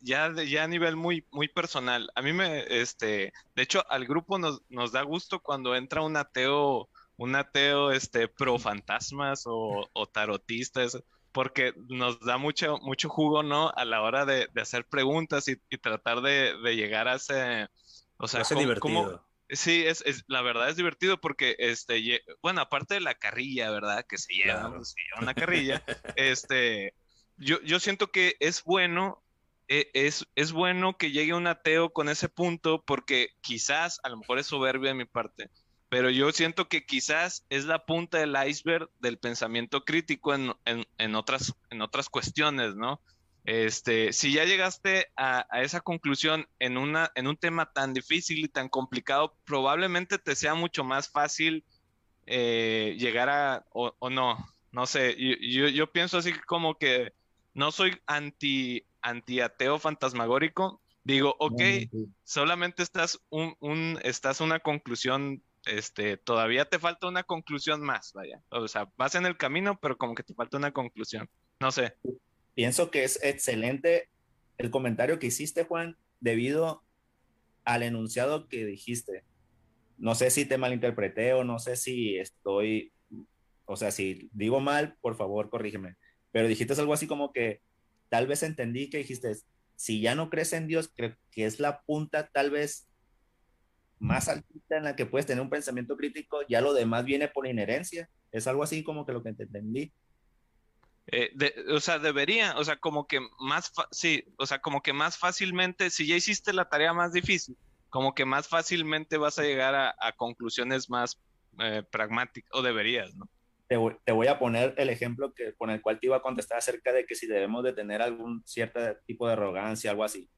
Speaker 3: ya, ya a nivel muy, muy personal, a mí me, este, de hecho, al grupo nos, nos da gusto cuando entra un ateo, un ateo, este, pro fantasmas o, o tarotistas porque nos da mucho, mucho jugo, ¿no? A la hora de, hacer preguntas y, tratar de, llegar a ese...
Speaker 2: O sea, es divertido.
Speaker 3: sí, es, la verdad es divertido porque, este, bueno, aparte de la carrilla, ¿verdad? Que se lleva, pues, una carrilla, [laughs] este, yo, yo siento que es bueno e, es, es, bueno que llegue un ateo con ese punto porque quizás, a lo mejor es soberbia de mi parte, pero yo siento que quizás es la punta del iceberg del pensamiento crítico en, en, otras, en otras cuestiones, ¿no? Este, si ya llegaste a, esa conclusión en, una, en un tema tan difícil y tan complicado, probablemente te sea mucho más fácil eh, llegar a, o, no, no sé, yo, yo, pienso así como que no soy anti, anti ateo fantasmagórico, digo, ok, solamente estás un, un, estás una conclusión este, todavía te falta una conclusión más, vaya. O sea, vas en el camino, pero como que te falta una conclusión. No sé.
Speaker 4: Pienso que es excelente el comentario que hiciste, Juan, debido al enunciado que dijiste. No sé si te malinterpreté o no sé si estoy, o sea, si digo mal, por favor, corrígeme. Pero dijiste algo así como que tal vez entendí que dijiste, si ya no crees en Dios, creo que es la punta tal vez más altita en la que puedes tener un pensamiento crítico, ya lo demás viene por inherencia. Es algo así como que lo que te entendí.
Speaker 3: Eh, o sea, debería, o sea, como que más, sí, o sea, como que más fácilmente, si ya hiciste la tarea más difícil, como que más fácilmente vas a llegar a, conclusiones más eh, pragmáticas, o deberías, ¿no?
Speaker 4: Te voy, te voy, a poner el ejemplo que, con el cual te iba a contestar acerca de que si debemos de tener algún cierto tipo de arrogancia, algo así.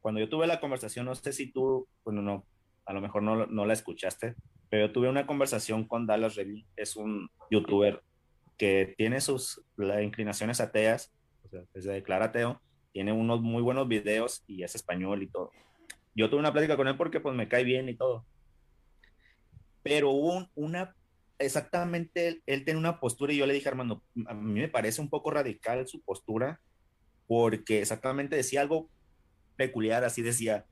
Speaker 4: Cuando yo tuve la conversación, no sé si tú, bueno, no, a lo mejor no, no la escuchaste, pero tuve una conversación con Dallas Revy, es un youtuber que tiene sus inclinaciones ateas, o sea, se declara ateo, tiene unos muy buenos videos y es español y todo. Yo tuve una plática con él porque pues me cae bien y todo. Pero hubo una, exactamente, él, él tiene una postura y yo le dije, Armando, a mí me parece un poco radical su postura porque exactamente decía algo peculiar, así decía,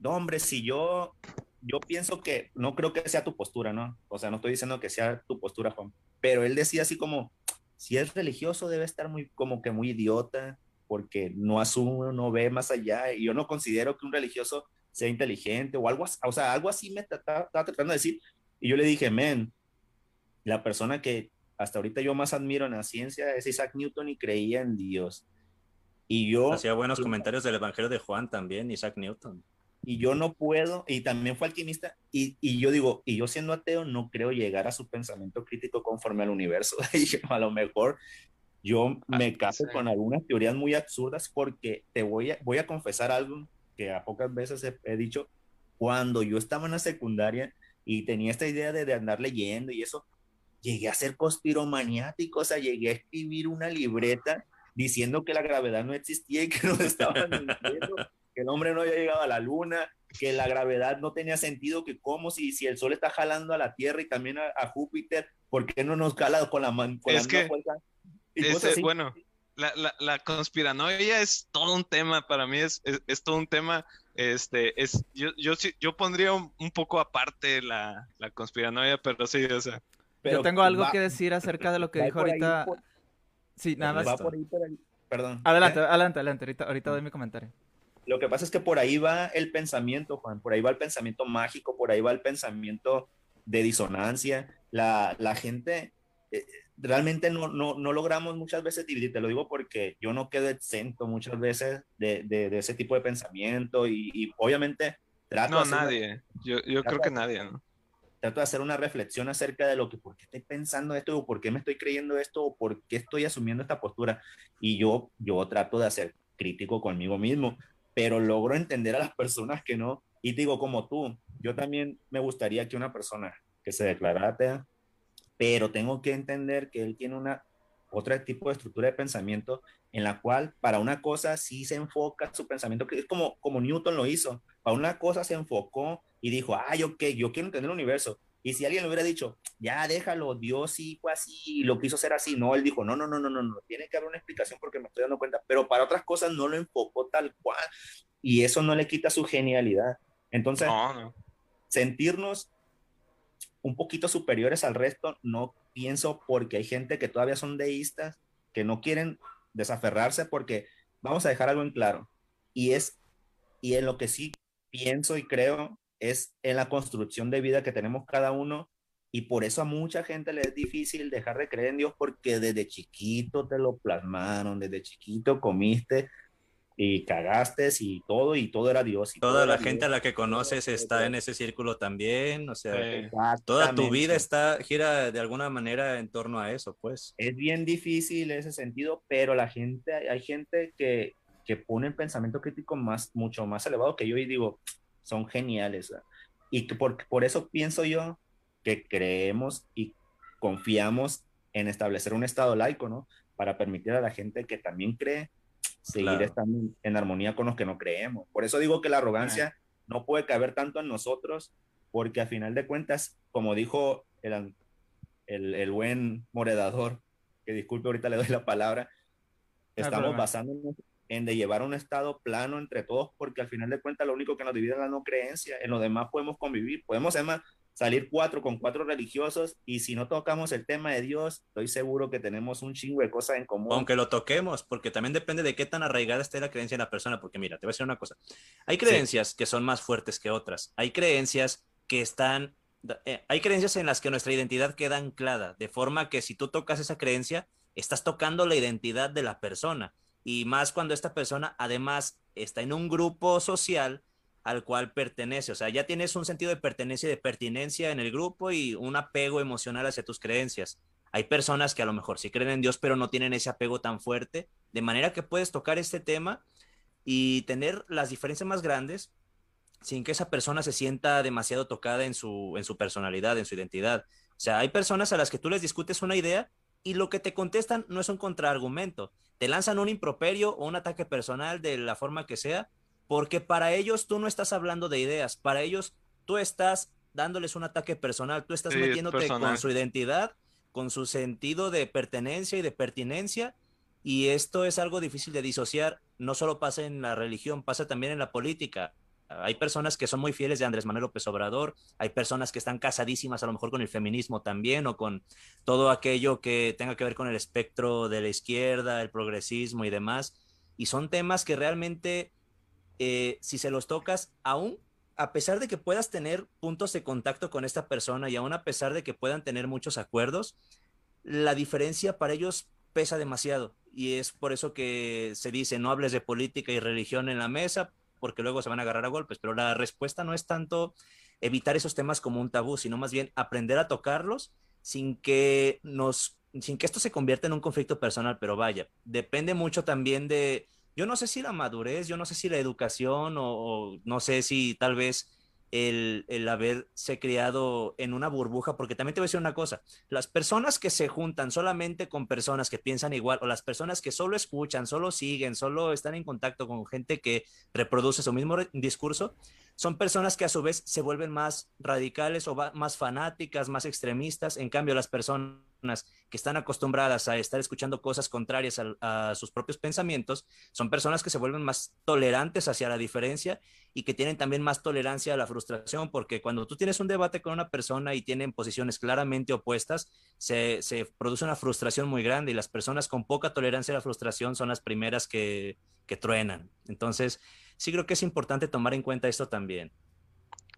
Speaker 4: no hombre, si yo, yo pienso que, no creo que sea tu postura, ¿no? O sea, no estoy diciendo que sea tu postura, Juan, pero él decía así como, si es religioso debe estar muy, como que muy idiota, porque no asume, no ve más allá, y yo no considero que un religioso sea inteligente o algo, o sea, algo así me estaba tratando de decir, y yo le dije, men, la persona que hasta ahorita yo más admiro en la ciencia es Isaac Newton y creía en Dios. Y yo...
Speaker 2: Hacía buenos comentarios del Evangelio de Juan también, Isaac Newton.
Speaker 4: Y yo no puedo, y también fue alquimista, y, y yo digo, y yo siendo ateo no creo llegar a su pensamiento crítico conforme al universo. [laughs] y a lo mejor yo ah, me caso con algunas teorías muy absurdas porque te voy a, voy a confesar algo que a pocas veces he, he dicho. Cuando yo estaba en la secundaria y tenía esta idea de, de andar leyendo y eso, llegué a ser conspiromaniático, o sea, llegué a escribir una libreta diciendo que la gravedad no existía y que no [laughs] estaban mintiendo, que el hombre no había llegado a la luna, que la gravedad no tenía sentido, que como si, si el sol está jalando a la Tierra y también a, Júpiter, ¿por qué no nos jala con la, mano?
Speaker 3: es que, bueno, la, la, la, conspiranoia es todo un tema, para mí es, es, todo un tema, este, es, yo, yo, yo pondría un, poco aparte la, la conspiranoia, pero sí, o sea.
Speaker 1: Yo tengo algo que decir acerca de lo que [laughs] dijo ahorita. Sí, nada más.
Speaker 4: Perdón.
Speaker 1: Adelante, adelante, adelante. Ahorita, ahorita doy mi comentario.
Speaker 4: Lo que pasa es que por ahí va el pensamiento, Juan. Por ahí va el pensamiento mágico, por ahí va el pensamiento de disonancia. La, la gente. Eh, realmente no, no, no, logramos muchas veces dividir, te lo digo porque yo no quedo exento muchas veces de, de, ese tipo de pensamiento y, y obviamente
Speaker 3: trato No, nadie, yo, yo creo que nadie, ¿no?
Speaker 4: trato de hacer una reflexión acerca de lo que, por qué estoy pensando esto, o por qué me estoy creyendo esto, o por qué estoy asumiendo esta postura. Y yo, yo trato de ser crítico conmigo mismo, pero logro entender a las personas que no. Y digo, como tú, yo también me gustaría que una persona que se declarara atea, pero tengo que entender que él tiene una otro tipo de estructura de pensamiento en la cual para una cosa sí se enfoca su pensamiento, que es como, como Newton lo hizo, para una cosa se enfocó y dijo, ay, ok, yo quiero entender el universo. Y si alguien le hubiera dicho, ya déjalo, Dios sí fue así, lo quiso hacer así, no, él dijo, no, no, no, no, no, no, tiene que haber una explicación porque me estoy dando cuenta, pero para otras cosas no lo enfocó tal cual y eso no le quita su genialidad. Entonces, sentirnos un poquito superiores al resto, no pienso porque hay gente que todavía son deístas, que no quieren desaferrarse porque vamos a dejar algo en claro, y es, y en lo que sí pienso y creo es en la construcción de vida que tenemos cada uno y por eso a mucha gente le es difícil dejar de creer en Dios porque desde chiquito te lo plasmaron, desde chiquito comiste y cagaste y todo y todo era Dios. Y
Speaker 2: toda la gente a la que conoces está en ese círculo también, o sea, toda tu vida está gira de alguna manera en torno a eso, pues.
Speaker 4: Es bien difícil ese sentido, pero la gente, hay gente que, que pone el pensamiento crítico más, mucho más elevado que yo y digo, son geniales. Y por, por eso pienso yo que creemos y confiamos en establecer un estado laico, ¿no? Para permitir a la gente que también cree seguir estando en armonía con los que no creemos. Por eso digo que la arrogancia no puede caber tanto en nosotros, porque a final de cuentas, como dijo el, el, el buen moredador, que disculpe ahorita le doy la palabra, estamos basándonos en de llevar un estado plano entre todos, porque al final de cuentas lo único que nos divide es la no creencia, en lo demás podemos convivir, podemos además salir cuatro con cuatro religiosos y si no tocamos el tema de Dios, estoy seguro que tenemos un chingo de cosas en común.
Speaker 2: Aunque lo toquemos, porque también depende de qué tan arraigada esté la creencia en la persona, porque mira, te voy a decir una cosa, hay creencias que son más fuertes que otras, hay creencias que están, eh, hay creencias en las que nuestra identidad queda anclada, de forma que si tú tocas esa creencia, estás tocando la identidad de la persona y más cuando esta persona además está en un grupo social al cual pertenece, o sea, ya tienes un sentido de pertenencia y de pertinencia en el grupo y un apego emocional hacia tus creencias. Hay personas que a lo mejor sí creen en Dios, pero no tienen ese apego tan fuerte, de manera que puedes tocar este tema y tener las diferencias más grandes sin que esa persona se sienta demasiado tocada en su, en su personalidad, en su identidad. O sea, hay personas a las que tú les discutes una idea y lo que te contestan no es un contraargumento. Te lanzan un improperio o un ataque personal de la forma que sea, porque para ellos tú no estás hablando de ideas, para ellos tú estás dándoles un ataque personal, tú estás metiéndote con su identidad, con su sentido de pertenencia y de pertinencia, y esto es algo difícil de disociar, no solo pasa en la religión, pasa también en la política. Hay personas que son muy fieles de Andrés Manuel López Obrador, hay personas que están casadísimas a lo mejor con el feminismo también o con todo aquello que tenga que ver con el espectro de la izquierda, el progresismo y demás. Y son temas que realmente, eh, si se los tocas, aún a pesar de que puedas tener puntos de contacto con esta persona y aún a pesar de que puedan tener muchos acuerdos, la diferencia para ellos pesa demasiado. Y es por eso que se dice, no hables de política y religión en la mesa, porque luego se van a agarrar a golpes, pero la respuesta no es tanto evitar esos temas como un tabú, sino más bien aprender a tocarlos sin que nos sin que esto se convierta en un conflicto personal, pero vaya, depende mucho también de yo no sé si la madurez, yo no sé si la educación o no sé si tal vez el, el, haberse criado en una burbuja, porque también te voy a decir una cosa, las personas que se juntan solamente con personas que piensan igual, o las personas que solo escuchan, solo siguen, solo están en contacto con gente que reproduce su mismo discurso, son personas que a su vez se vuelven más radicales o más fanáticas, más extremistas, en cambio las personas que están acostumbradas a estar escuchando cosas contrarias a, sus propios pensamientos, son personas que se vuelven más tolerantes hacia la diferencia y que tienen también más tolerancia a la frustración, porque cuando tú tienes un debate con una persona y tienen posiciones claramente opuestas, se, se produce una frustración muy grande y las personas con poca tolerancia a la frustración son las primeras que, que truenan. Entonces, sí creo que es importante tomar en cuenta esto también.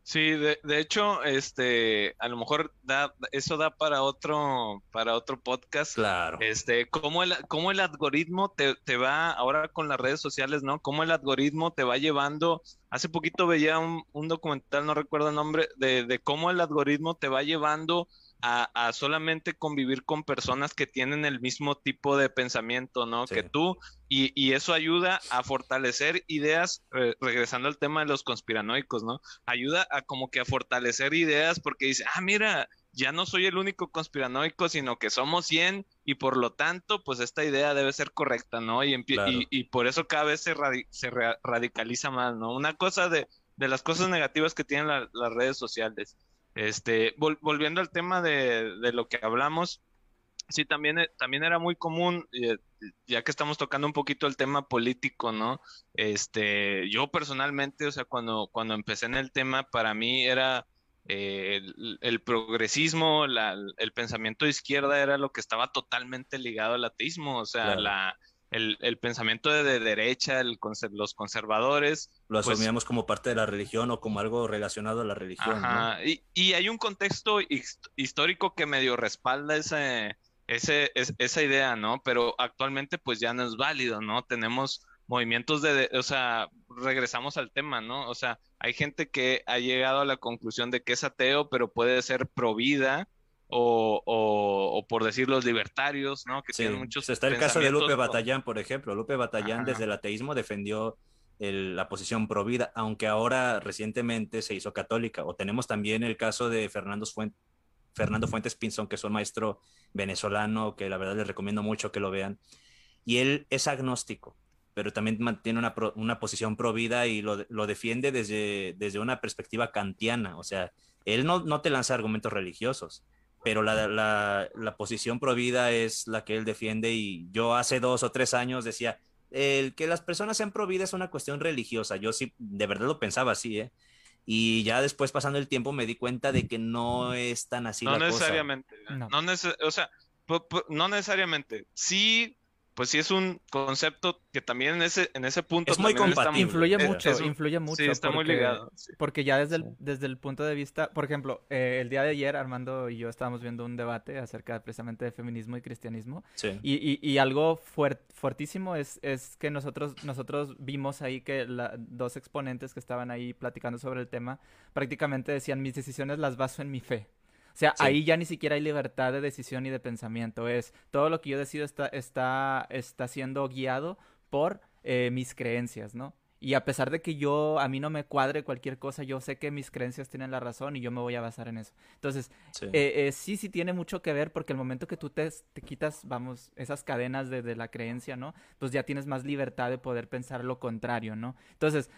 Speaker 3: Sí, de, de, hecho, este, a lo mejor da, eso da para otro, para otro podcast.
Speaker 2: Claro.
Speaker 3: Este, cómo el, cómo el algoritmo te, te va, ahora con las redes sociales, ¿no? Cómo el algoritmo te va llevando. Hace poquito veía un, un documental, no recuerdo el nombre, de, de cómo el algoritmo te va llevando a, solamente convivir con personas que tienen el mismo tipo de pensamiento, ¿no? Que tú, y, y, eso ayuda a fortalecer ideas, regresando al tema de los conspiranoicos, ¿no? Ayuda a como que a fortalecer ideas porque dice, ah, mira, ya no soy el único conspiranoico, sino que somos 100 y por lo tanto, pues esta idea debe ser correcta, ¿no? Y, y, y, por eso cada vez se, se radicaliza más, ¿no? Una cosa de, de las cosas negativas que tienen las redes sociales este, volviendo al tema de, de, lo que hablamos, sí, también, eh, también era muy común, eh, ya que estamos tocando un poquito el tema político, ¿no? Este, yo personalmente, o sea, cuando, cuando empecé en el tema, para mí era eh, el, progresismo, la, el pensamiento de izquierda era lo que estaba totalmente ligado al ateísmo, o sea, la el, pensamiento de, derecha, el, los conservadores.
Speaker 2: Lo pues asumíamos como parte de la religión o como algo relacionado a la religión.
Speaker 3: y, hay un contexto histórico que medio respalda ese, ese, esa idea, ¿no? Pero actualmente pues ya no es válido, ¿no? Tenemos movimientos de, o sea, regresamos al tema, ¿no? O sea, hay gente que ha llegado a la conclusión de que es ateo, pero puede ser pro vida o, o, por decir los libertarios, ¿no? Que tienen muchos.
Speaker 2: Está el caso de Lupe Batallán, por ejemplo. Lupe Batallán desde el ateísmo defendió la posición pro vida, aunque ahora recientemente se hizo católica. O tenemos también el caso de Fernando, Fuentes, Fernando Fuentes Pinzón, que es un maestro venezolano, que la verdad les recomiendo mucho que lo vean. Y él es agnóstico, pero también mantiene una, una posición pro vida y lo, lo, defiende desde, desde una perspectiva kantiana. O sea, él no, no te lanza argumentos religiosos pero la, la, la posición provida es la que él defiende y yo hace dos o tres años decía, el que las personas sean providas es una cuestión religiosa, yo sí, de verdad lo pensaba así, ¿eh? Y ya después pasando el tiempo me di cuenta de que no es tan así
Speaker 3: no
Speaker 2: la
Speaker 3: necesariamente, cosa. No, no o sea, no necesariamente. Sí pues sí es un concepto que también en ese, en ese punto...
Speaker 1: Es muy compatible. Influye mucho, influye mucho.
Speaker 3: Sí, está muy ligado.
Speaker 1: Porque ya desde el, desde el punto de vista, por ejemplo, eh, el día de ayer Armando y yo estábamos viendo un debate acerca precisamente de feminismo y cristianismo.
Speaker 2: Sí.
Speaker 1: Y, y, y, algo fuertísimo es, es que nosotros, nosotros vimos ahí que la, dos exponentes que estaban ahí platicando sobre el tema prácticamente decían mis decisiones las baso en mi fe. O sea, ahí ya ni siquiera hay libertad de decisión y de pensamiento. Es todo lo que yo decido está, está, está siendo guiado por eh, mis creencias, ¿no? Y a pesar de que yo, a mí no me cuadre cualquier cosa, yo sé que mis creencias tienen la razón y yo me voy a basar en eso. Entonces, sí, eh, eh, sí, sí, tiene mucho que ver porque el momento que tú te, te quitas, vamos, esas cadenas de, de, la creencia, ¿no? Pues ya tienes más libertad de poder pensar lo contrario, ¿no? Entonces,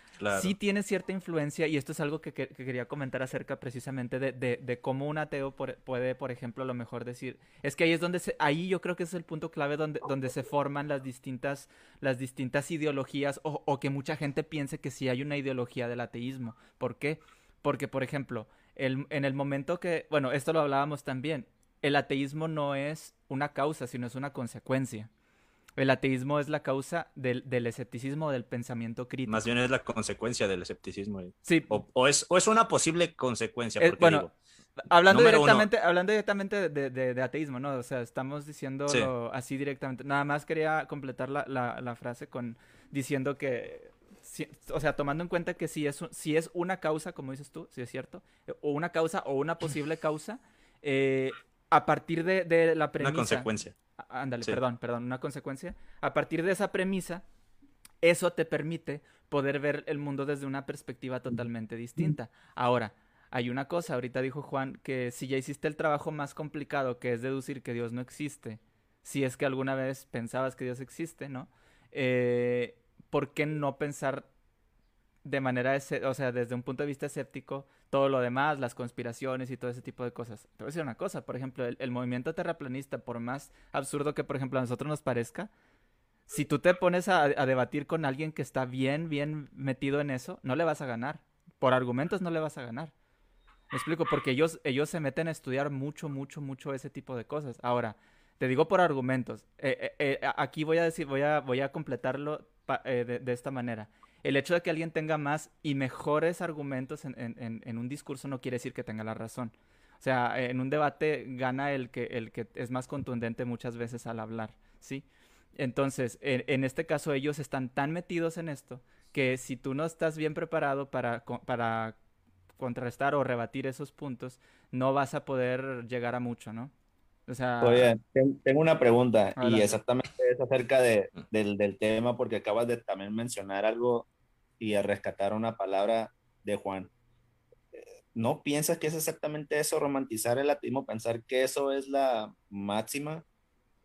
Speaker 1: sí tiene cierta influencia y esto es algo que, que, quería comentar acerca precisamente de, de cómo un ateo puede, por ejemplo, a lo mejor decir, es que ahí es donde, se, ahí yo creo que es el punto clave donde, donde se forman las distintas, las distintas ideologías o, o que mucha gente piense que sí hay una ideología del ateísmo. ¿Por qué? Porque, por ejemplo, el, en el momento que, bueno, esto lo hablábamos también, el ateísmo no es una causa, sino es una consecuencia. El ateísmo es la causa del, del, escepticismo, del pensamiento crítico.
Speaker 2: Más bien es la consecuencia del escepticismo.
Speaker 1: Sí.
Speaker 2: O, o, es, o es, una posible consecuencia. Porque
Speaker 1: bueno,
Speaker 2: digo,
Speaker 1: hablando directamente, hablando directamente de, de, de, ateísmo, ¿no? O sea, estamos diciendo sí. así directamente. Nada más quería completar la, la, la frase con diciendo que si, o sea, tomando en cuenta que si es, si es una causa, como dices tú, si es cierto, o una causa o una posible causa, eh, a partir de, de, la premisa...
Speaker 2: Una consecuencia.
Speaker 1: Ándale, sí. perdón, perdón, una consecuencia. A partir de esa premisa, eso te permite poder ver el mundo desde una perspectiva totalmente distinta. Ahora, hay una cosa, ahorita dijo Juan, que si ya hiciste el trabajo más complicado, que es deducir que Dios no existe, si es que alguna vez pensabas que Dios existe, ¿no? Eh, ¿por qué no pensar de manera, o sea, desde un punto de vista escéptico, todo lo demás, las conspiraciones y todo ese tipo de cosas? Te voy a decir una cosa, por ejemplo, el, movimiento terraplanista, por más absurdo que, por ejemplo, a nosotros nos parezca, si tú te pones a, a, debatir con alguien que está bien, bien metido en eso, no le vas a ganar. Por argumentos no le vas a ganar. Me explico, porque ellos, ellos se meten a estudiar mucho, mucho, mucho ese tipo de cosas. Ahora, te digo por argumentos. Eh, eh, eh, aquí voy a decir, voy a, voy a completarlo de, de, esta manera. El hecho de que alguien tenga más y mejores argumentos en, en, en, un discurso no quiere decir que tenga la razón. O sea, en un debate gana el que, el que es más contundente muchas veces al hablar, ¿sí? Entonces, en, este caso ellos están tan metidos en esto que si tú no estás bien preparado para, para contrarrestar o rebatir esos puntos, no vas a poder llegar a mucho, ¿no? O sea,
Speaker 4: Oye, tengo una pregunta adelante. y exactamente es acerca de, del, del, tema porque acabas de también mencionar algo y a rescatar una palabra de Juan. ¿No piensas que es exactamente eso, romantizar el ateísmo, pensar que eso es la máxima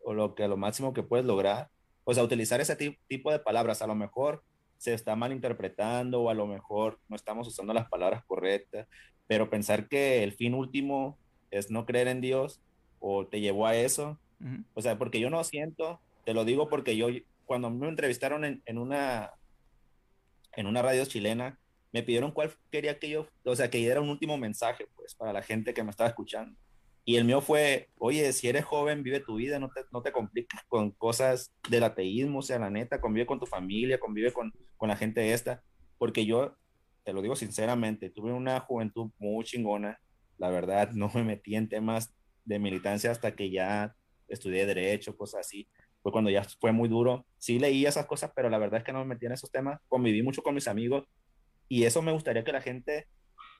Speaker 4: o lo, que, lo máximo que puedes lograr? O sea, utilizar ese tipo de palabras, a lo mejor se está malinterpretando o a lo mejor no estamos usando las palabras correctas, pero pensar que el fin último es no creer en Dios o te llevó a eso. Uh -huh. O sea, porque yo no siento, te lo digo porque yo, cuando me entrevistaron en, en, una, en una radio chilena, me pidieron cuál quería que yo, o sea, que diera un último mensaje, pues, para la gente que me estaba escuchando. Y el mío fue, oye, si eres joven, vive tu vida, no te, no te compliques con cosas del ateísmo, o sea, la neta, convive con tu familia, convive con, con la gente esta, porque yo, te lo digo sinceramente, tuve una juventud muy chingona, la verdad, no me metí en temas de militancia hasta que ya estudié derecho, cosas así. Fue cuando ya fue muy duro. Sí leí esas cosas, pero la verdad es que no me metí en esos temas. Conviví mucho con mis amigos y eso me gustaría que la gente,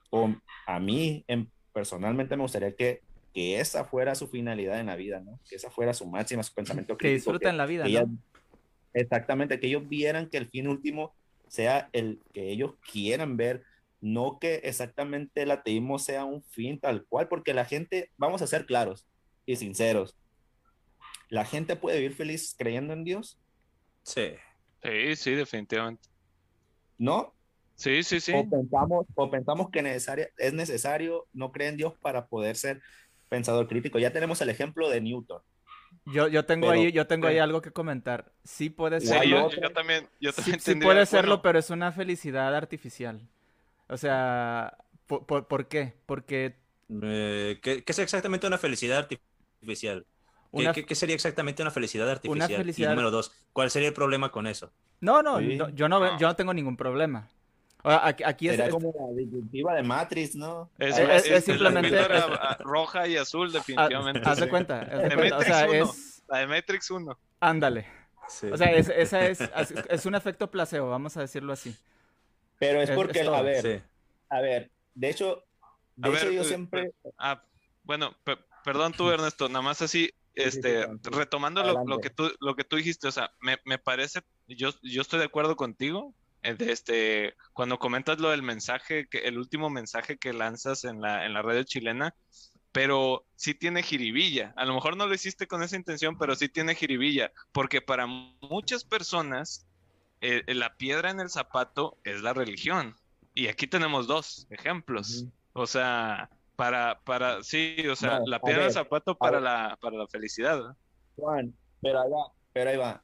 Speaker 4: o a mí en, personalmente me gustaría que, que esa fuera su finalidad en la vida, ¿no? Que esa fuera su máxima, su pensamiento crítico.
Speaker 1: Que disfruten la vida,
Speaker 4: que
Speaker 1: ¿no?
Speaker 4: Ellas, exactamente, que ellos vieran que el fin último sea el que ellos quieran ver, no que exactamente el ateísmo sea un fin tal cual, porque la gente, vamos a ser claros y sinceros, ¿la gente puede vivir feliz creyendo en Dios?
Speaker 3: Sí. Sí, sí, definitivamente.
Speaker 4: ¿No?
Speaker 3: Sí, sí, sí.
Speaker 4: O pensamos, o pensamos que necesaria, es necesario no creer en Dios para poder ser pensador crítico. Ya tenemos el ejemplo de Newton.
Speaker 1: Yo, yo tengo pero, ahí, yo tengo ahí algo que comentar. Sí puede ser.
Speaker 3: Sí, yo, yo, también, yo también
Speaker 1: sí, sí puede serlo, bueno. pero es una felicidad artificial. O sea, ¿por, por, por qué? Porque...
Speaker 2: Eh, ¿qué, ¿qué, es exactamente una felicidad artificial? Una... ¿Qué, ¿Qué, sería exactamente una felicidad artificial?
Speaker 1: Una felicidad...
Speaker 2: Y número dos, ¿cuál sería el problema con eso?
Speaker 1: No, no, sí. no yo, no, yo no tengo ningún problema. Aquí, aquí
Speaker 4: es, como la disyuntiva de Matrix, ¿no?
Speaker 3: Es, es, es simplemente roja y azul, [laughs] definitivamente.
Speaker 1: Haz de cuenta. Haz de cuenta.
Speaker 3: O sea, es... La de Matrix 1.
Speaker 1: Ándale. Sí. O sea, es, esa [laughs] es, es un efecto placebo, vamos a decirlo así.
Speaker 4: Pero es porque, a ver, sí. a ver, de hecho, de
Speaker 3: a
Speaker 4: hecho
Speaker 3: ver,
Speaker 4: yo siempre...
Speaker 3: Ah, bueno, perdón tú, [laughs] Ernesto, nada más así, este, retomando lo, lo, que tú, lo que tú dijiste, o sea, me, me parece, yo, yo estoy de acuerdo contigo, este, cuando comentas lo del mensaje, que el último mensaje que lanzas en la, en la red chilena, pero sí tiene jiribilla. A lo mejor no lo hiciste con esa intención, pero sí tiene jiribilla, porque para muchas personas eh, la piedra en el zapato es la religión. Y aquí tenemos dos ejemplos. O sea, para, para, sí, o sea, la piedra en el zapato para la, para la felicidad.
Speaker 4: Juan, pero ahí va, pero ahí va.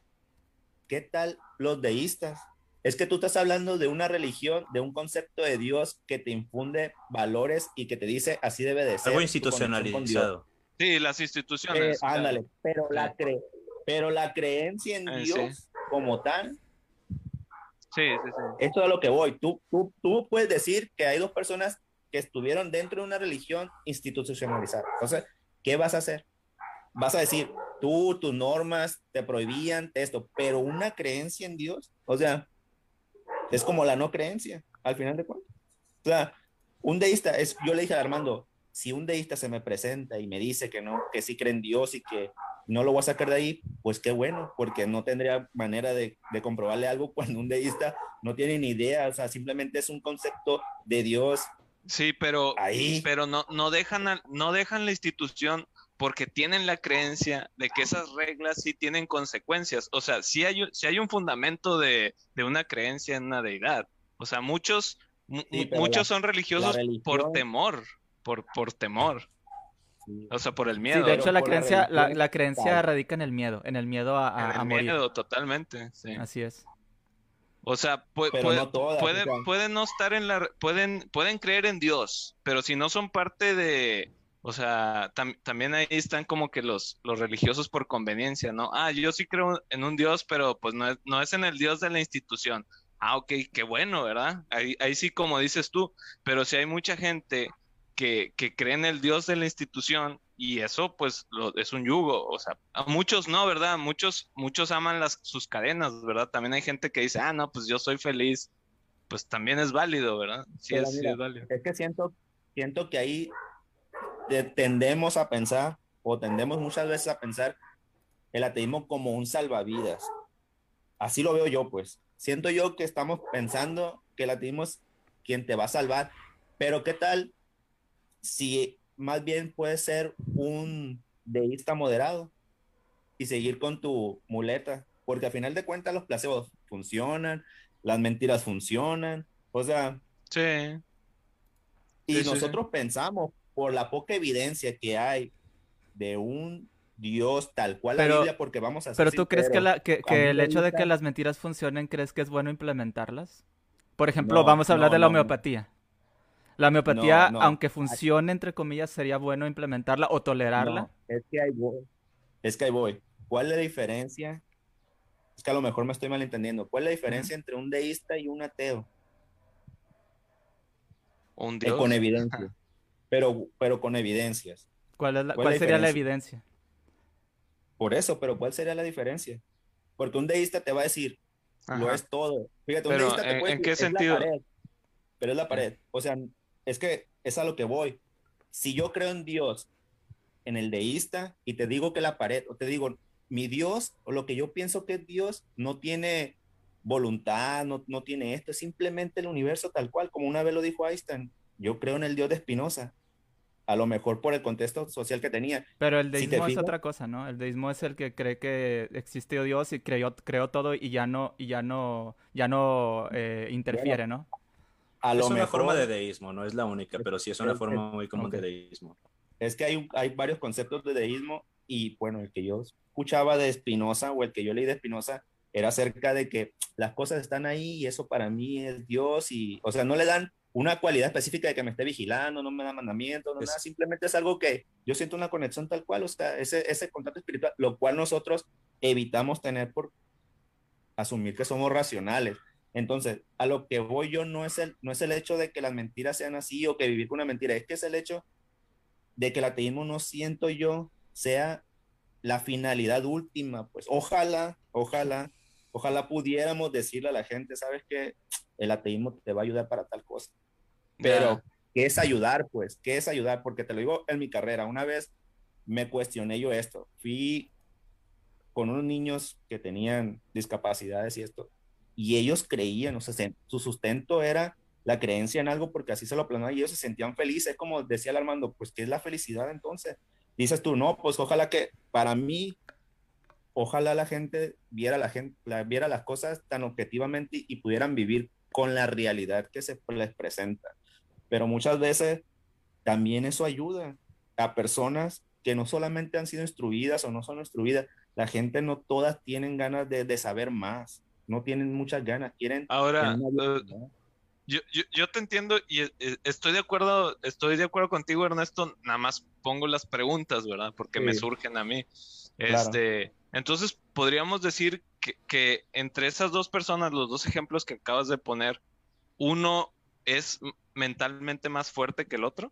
Speaker 4: ¿Qué tal los deístas? Es que tú estás hablando de una religión, de un concepto de Dios que te infunde valores y que te dice así debe de ser.
Speaker 2: Algo institucionalizado.
Speaker 3: Sí, las instituciones.
Speaker 4: Eh, ándale, pero, la cre pero la creencia en eh, Dios como tal.
Speaker 3: Sí, sí, sí.
Speaker 4: Esto es a lo que voy. Tú, tú, tú puedes decir que hay dos personas que estuvieron dentro de una religión institucionalizada. Entonces, ¿qué vas a hacer? Vas a decir, tú, tus normas te prohibían esto, pero una creencia en Dios, o sea, es como la no creencia, al final de cuentas. O sea, un deísta, es, yo le dije a Armando, si un deísta se me presenta y me dice que no, que sí cree en Dios y que no lo voy a sacar de ahí, pues qué bueno, porque no tendría manera de, de, comprobarle algo [laughs] cuando un deísta no tiene ni idea, o sea, simplemente es un concepto de Dios.
Speaker 3: Sí, pero, ahí. pero no, no, dejan no dejan la institución porque tienen la creencia de que esas reglas sí tienen consecuencias. O sea, si hay, si hay un fundamento de, una creencia en una deidad. O sea, muchos, muchos son religiosos por temor, por, por temor. O sea, por el miedo.
Speaker 1: Sí, de hecho la creencia, la, creencia radica en el miedo, en el miedo a, a,
Speaker 3: en el miedo, totalmente. Sí.
Speaker 1: Así es.
Speaker 3: O sea, pueden, no estar en la, pueden, pueden creer en Dios, pero si no son parte de, o sea, también ahí están como que los, los religiosos por conveniencia, ¿no? Ah, yo sí creo en un Dios, pero pues no es, no es en el Dios de la institución. Ah, ok, qué bueno, ¿verdad? Ahí, ahí sí como dices tú, pero si hay mucha gente que, que cree en el Dios de la institución y eso pues lo, es un yugo, o sea, a muchos no, ¿verdad? Muchos, muchos aman las, sus cadenas, ¿verdad? También hay gente que dice, ah, no, pues yo soy feliz, pues también es válido, ¿verdad? Sí, es, sí es válido.
Speaker 4: Es que siento, siento que ahí tendemos a pensar, o tendemos muchas veces a pensar el ateísmo como un salvavidas. Así lo veo yo, pues. Siento yo que estamos pensando que el ateísmo es quien te va a salvar, pero ¿qué tal si más bien puedes ser un deísta moderado y seguir con tu muleta? Porque a final de cuentas los placebos funcionan, las mentiras funcionan, o sea...
Speaker 3: Sí.
Speaker 4: Y nosotros pensamos, por la poca evidencia que hay de un Dios tal cual la Biblia, porque vamos a
Speaker 1: Pero tú crees que, la, que, el hecho de que las mentiras funcionen, ¿crees que es bueno implementarlas? Por ejemplo, vamos a hablar de la homeopatía. La homeopatía, aunque funcione, entre comillas, sería bueno implementarla o tolerarla.
Speaker 4: es que ahí voy. Es que ahí voy. ¿Cuál es la diferencia? Es que a lo mejor me estoy malentendiendo. ¿Cuál es la diferencia entre un deísta y un ateo?
Speaker 3: Un
Speaker 4: eh, Dios. con evidencia pero, pero con evidencias.
Speaker 1: ¿Cuál, sería la evidencia?
Speaker 4: Por eso, pero ¿cuál sería la diferencia? Porque un deísta te va a decir, lo es todo. Fíjate, un deísta te puede
Speaker 3: ¿en qué sentido?
Speaker 4: pero es la pared. O sea, es que es a lo que voy. Si yo creo en Dios, en el deísta, y te digo que la pared, o te digo, mi Dios, o lo que yo pienso que es Dios, no tiene voluntad, no, no tiene esto, es simplemente el universo tal cual, como una vez lo dijo Einstein, yo creo en el Dios de Spinoza. A lo mejor por el contexto social que tenía.
Speaker 1: Pero el deísmo es otra cosa, ¿no? El deísmo es el que cree que existe Dios y creó, creó todo y ya no, y ya no, ya no eh, interfiere, ¿no?
Speaker 2: A lo es una forma de deísmo, no es la única, pero sí es una forma muy común de deísmo.
Speaker 4: Es que hay, hay varios conceptos de deísmo y bueno, el que yo escuchaba de Spinoza o el que yo leí de Spinoza era acerca de que las cosas están ahí y eso para mí es Dios y, o sea, no le dan una cualidad específica de que me esté vigilando, no me da mandamiento, no nada, simplemente es algo que yo siento una conexión tal cual, o sea, ese, ese contacto espiritual, lo cual nosotros evitamos tener por asumir que somos racionales. Entonces, a lo que voy yo no es el, no es el hecho de que las mentiras sean así o que vivir con una mentira, es que es el hecho de que el ateísmo no siento yo sea la finalidad última, pues ojalá, ojalá, ojalá pudiéramos decirle a la gente, sabes que el ateísmo te va a ayudar para tal cosa. Pero, ¿qué es ayudar? Pues, ¿qué es ayudar? Porque te lo digo en mi carrera. Una vez me cuestioné yo esto. Fui con unos niños que tenían discapacidades y esto. Y ellos creían, o sea, su sustento era la creencia en algo porque así se lo planeaban y ellos se sentían felices, como decía el Armando, pues ¿qué es la felicidad entonces? Dices tú, no, pues ojalá que para mí, ojalá la gente viera, la gente, viera las cosas tan objetivamente y, pudieran vivir con la realidad que se les presenta. Pero muchas veces también eso ayuda a personas que no solamente han sido instruidas o no son instruidas, la gente no todas tienen ganas de saber más, no tienen muchas ganas, quieren...
Speaker 3: Ahora, eh, yo, yo, yo, te entiendo y eh, estoy de acuerdo, estoy de acuerdo contigo, Ernesto, nada más pongo las preguntas, ¿verdad? Porque me surgen a mí. Este, entonces, podríamos decir que, que entre esas dos personas, los dos ejemplos que acabas de poner, uno es mentalmente más fuerte que el otro?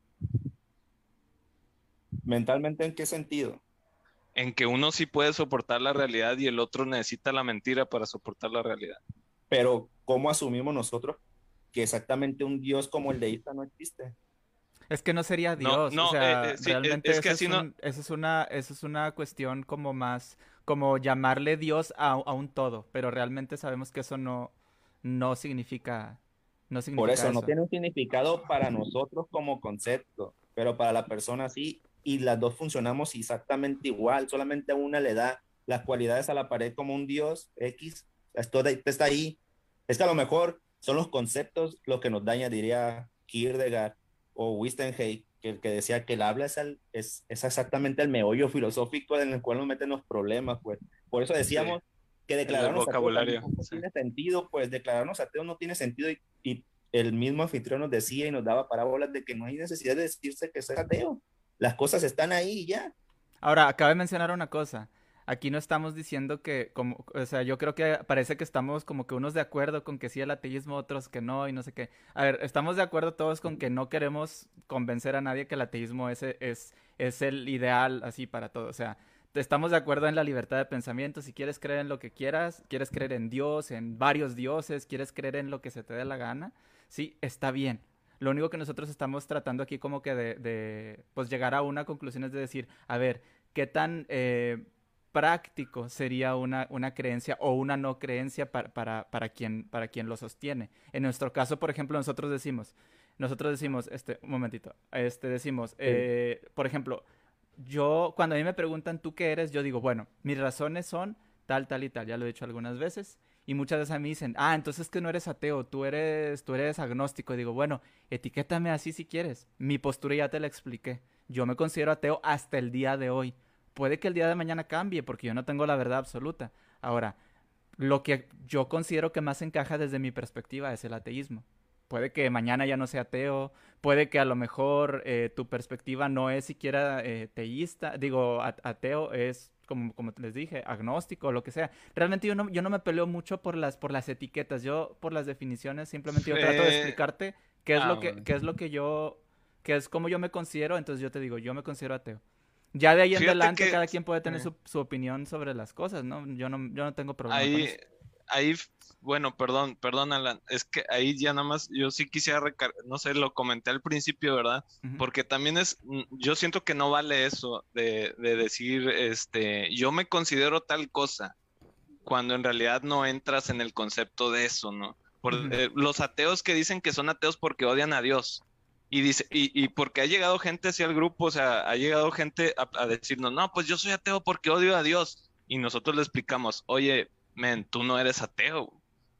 Speaker 4: ¿Mentalmente en qué sentido?
Speaker 3: En que uno sí puede soportar la realidad y el otro necesita la mentira para soportar la realidad.
Speaker 4: Pero, ¿cómo asumimos nosotros que exactamente un Dios como el de Ista no existe?
Speaker 1: Es que no sería Dios. No, o sea, eh, eh, realmente es que así no... eso es una, eso es una cuestión como más, como llamarle Dios a, a, un todo, pero realmente sabemos que eso no, no significa
Speaker 4: por eso, no tiene un significado para nosotros como concepto, pero para la persona sí, y las dos funcionamos exactamente igual, solamente una le da las cualidades a la pared como un dios X, esto está ahí. Es que a lo mejor son los conceptos lo que nos daña, diría Kierkegaard o Winston que, que decía que el habla es, es, es, exactamente el meollo filosófico en el cual nos meten los problemas, pues. Por eso decíamos que declararnos
Speaker 3: vocabulario,
Speaker 4: no tiene sentido, pues declararnos ateos no tiene sentido y, y, el mismo anfitrión nos decía y nos daba parábolas de que no hay necesidad de decirse que sea ateo. Las cosas están ahí ya.
Speaker 1: Ahora, acaba de mencionar una cosa. Aquí no estamos diciendo que, como, o sea, yo creo que parece que estamos como que unos de acuerdo con que sí el ateísmo, otros que no, y no sé qué. A ver, estamos de acuerdo todos con que no queremos convencer a nadie que el ateísmo es, es, es el ideal así para todo. O sea, estamos de acuerdo en la libertad de pensamiento. Si quieres creer en lo que quieras, quieres creer en Dios, en varios dioses, quieres creer en lo que se te dé la gana, sí, está bien. Lo único que nosotros estamos tratando aquí como que de, pues llegar a una conclusión es de decir, a ver, ¿qué tan eh, práctico sería una, una, creencia o una no creencia para, para, para, quien, para quien lo sostiene? En nuestro caso, por ejemplo, nosotros decimos, nosotros decimos, este, un momentito, este, decimos, eh, por ejemplo, yo, cuando a mí me preguntan, ¿tú qué eres? Yo digo, bueno, mis razones son tal, tal y tal, ya lo he dicho algunas veces. Y muchas veces a mí dicen, ah, entonces que no eres ateo, tú eres, tú eres agnóstico. Y digo, bueno, etiquétame así si quieres. Mi postura ya te la expliqué. Yo me considero ateo hasta el día de hoy. Puede que el día de mañana cambie porque yo no tengo la verdad absoluta. Ahora, lo que yo considero que más encaja desde mi perspectiva es el ateísmo. Puede que mañana ya no sea ateo, puede que a lo mejor eh, tu perspectiva no es siquiera eh, teísta, digo, ateo es como, como les dije, agnóstico, o lo que sea. Realmente yo no, yo no me peleo mucho por las, por las etiquetas, yo por las definiciones simplemente yo trato de explicarte qué es, ah, lo que, qué es lo que yo, qué es como yo me considero, entonces yo te digo, yo me considero ateo. Ya de ahí en adelante cada quien puede tener su, su, opinión sobre las cosas, ¿no? Yo no, yo no tengo problema.
Speaker 3: Ahí, con eso ahí, bueno, perdón, perdón, Alan, es que ahí ya nada más, yo sí quisiera, no sé, lo comenté al principio, ¿verdad? Porque también es, mm, yo siento que no vale eso de, de, decir, este, yo me considero tal cosa, cuando en realidad no entras en el concepto de eso, ¿no? Por, eh, los ateos que dicen que son ateos porque odian a Dios. Y dice, y, y porque ha llegado gente hacia el grupo, o sea, ha llegado gente a, a decirnos, no, pues yo soy ateo porque odio a Dios. Y nosotros le explicamos, oye, men, tú no eres ateo.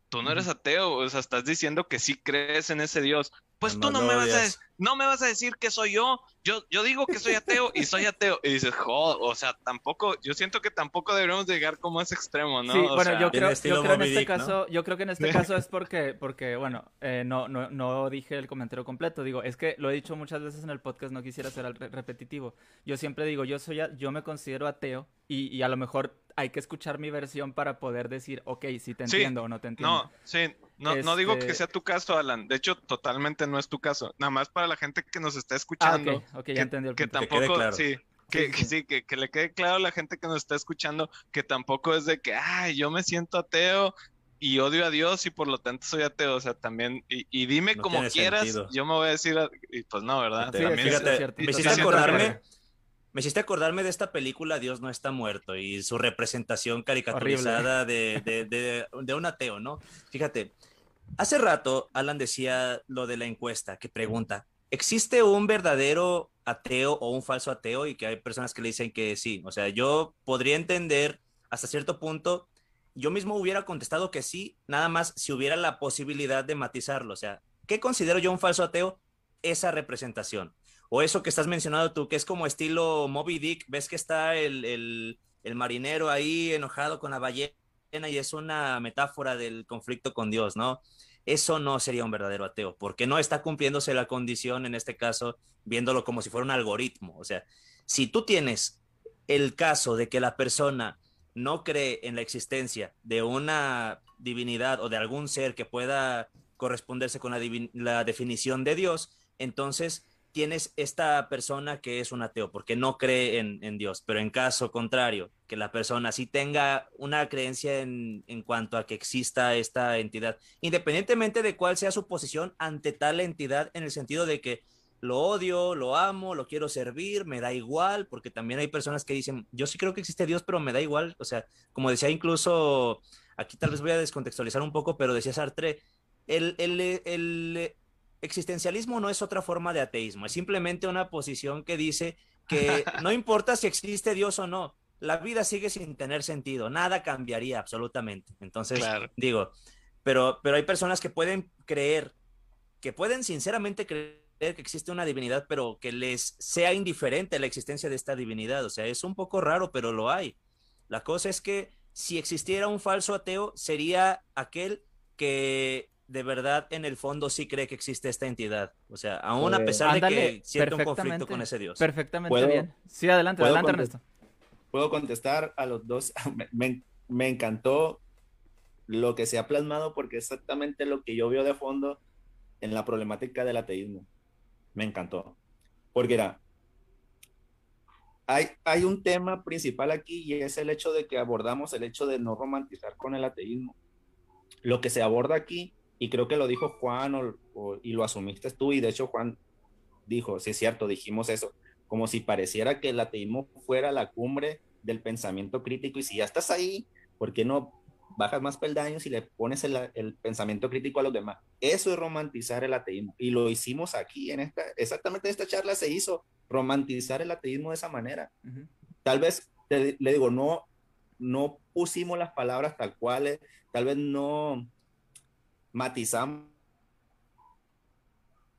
Speaker 3: Tú no eres ateo, o sea, estás diciendo que sí crees en ese Dios. Pues tú no me, vas a, no me vas a decir que soy yo. Yo, yo digo que soy ateo y soy ateo. Y dices, joder, o sea, tampoco, yo siento que tampoco deberíamos llegar como a ese extremo, ¿no?
Speaker 1: Sí, bueno, yo creo, yo creo en este caso, yo creo que en este [laughs] caso es porque, porque bueno, eh, no, no, no dije el comentario completo. Digo, es que lo he dicho muchas veces en el podcast, no quisiera ser repetitivo. Yo siempre digo, yo soy, yo me considero ateo y, y a lo mejor hay que escuchar mi versión para poder decir, ok, si te entiendo o no te entiendo.
Speaker 3: No, sí, no, no digo que este sea tu caso, Alan. De hecho, totalmente no es tu caso. Nada más para la gente que nos está escuchando.
Speaker 1: Ah, ok, ya entendí el
Speaker 3: Que tampoco, sí. Que, sí, que, que, le quede claro a la gente que nos está escuchando que tampoco es de que, ay, yo me siento ateo y odio a Dios y por lo tanto soy ateo. O sea, también, y, y dime como quieras, yo me voy a decir, y pues no, ¿verdad?
Speaker 2: Sí, también fíjate, me hiciste acordarme, me hiciste acordarme de esta película Dios no está muerto y su representación caricaturizada de, de, de, un ateo, ¿no? Fíjate, hace rato Alan decía lo de la encuesta que pregunta, ¿existe un verdadero ateo o un falso ateo? Y que hay personas que le dicen que sí. O sea, yo podría entender hasta cierto punto, yo mismo hubiera contestado que sí, nada más si hubiera la posibilidad de matizarlo. O sea, ¿qué considero yo un falso ateo? Esa representación o eso que estás mencionando tú, que es como estilo Moby Dick, ves que está el, marinero ahí enojado con la ballena y es una metáfora del conflicto con Dios, ¿no? Eso no sería un verdadero ateo, porque no está cumpliéndose la condición, en este caso, viéndolo como si fuera un algoritmo. O sea, si tú tienes el caso de que la persona no cree en la existencia de una divinidad o de algún ser que pueda corresponderse con la, la definición de Dios, entonces tienes esta persona que es un ateo porque no cree en, Dios, pero en caso contrario, que la persona sí tenga una creencia en, en, cuanto a que exista esta entidad, independientemente de cuál sea su posición ante tal entidad, en el sentido de que lo odio, lo amo, lo quiero servir, me da igual, porque también hay personas que dicen, yo sí creo que existe Dios, pero me da igual, o sea, como decía incluso, aquí tal vez voy a descontextualizar un poco, pero decía Sartre, el, el, el existencialismo no es otra forma de ateísmo, es simplemente una posición que dice que [laughs] no importa si existe Dios o no, la vida sigue sin tener sentido, nada cambiaría absolutamente. Entonces, digo, pero, pero hay personas que pueden creer, que pueden sinceramente creer que existe una divinidad, pero que les sea indiferente la existencia de esta divinidad. O sea, es un poco raro, pero lo hay. La cosa es que si existiera un falso ateo, sería aquel que de verdad en el fondo sí cree que existe esta entidad. O sea, aún a pesar de que siente un conflicto con ese Dios.
Speaker 1: Perfectamente bien. Sí, adelante, adelante, Ernesto.
Speaker 4: Puedo contestar a los dos. [laughs] Me, me, encantó lo que se ha plasmado porque es exactamente lo que yo veo de fondo en la problemática del ateísmo. Me encantó. Porque era, hay, hay un tema principal aquí y es el hecho de que abordamos el hecho de no romantizar con el ateísmo. Lo que se aborda aquí y creo que lo dijo Juan y lo asumiste tú, y de hecho Juan dijo, sí es cierto, dijimos eso, como si pareciera que el ateísmo fuera la cumbre del pensamiento crítico, y si ya estás ahí, ¿por qué no bajas más peldaños y le pones el, pensamiento crítico a los demás? Eso es romantizar el ateísmo, y lo hicimos aquí, en esta, exactamente en esta charla se hizo, romantizar el ateísmo de esa manera. Tal vez, le digo, no, no pusimos las palabras tal cuales, tal vez no matizamos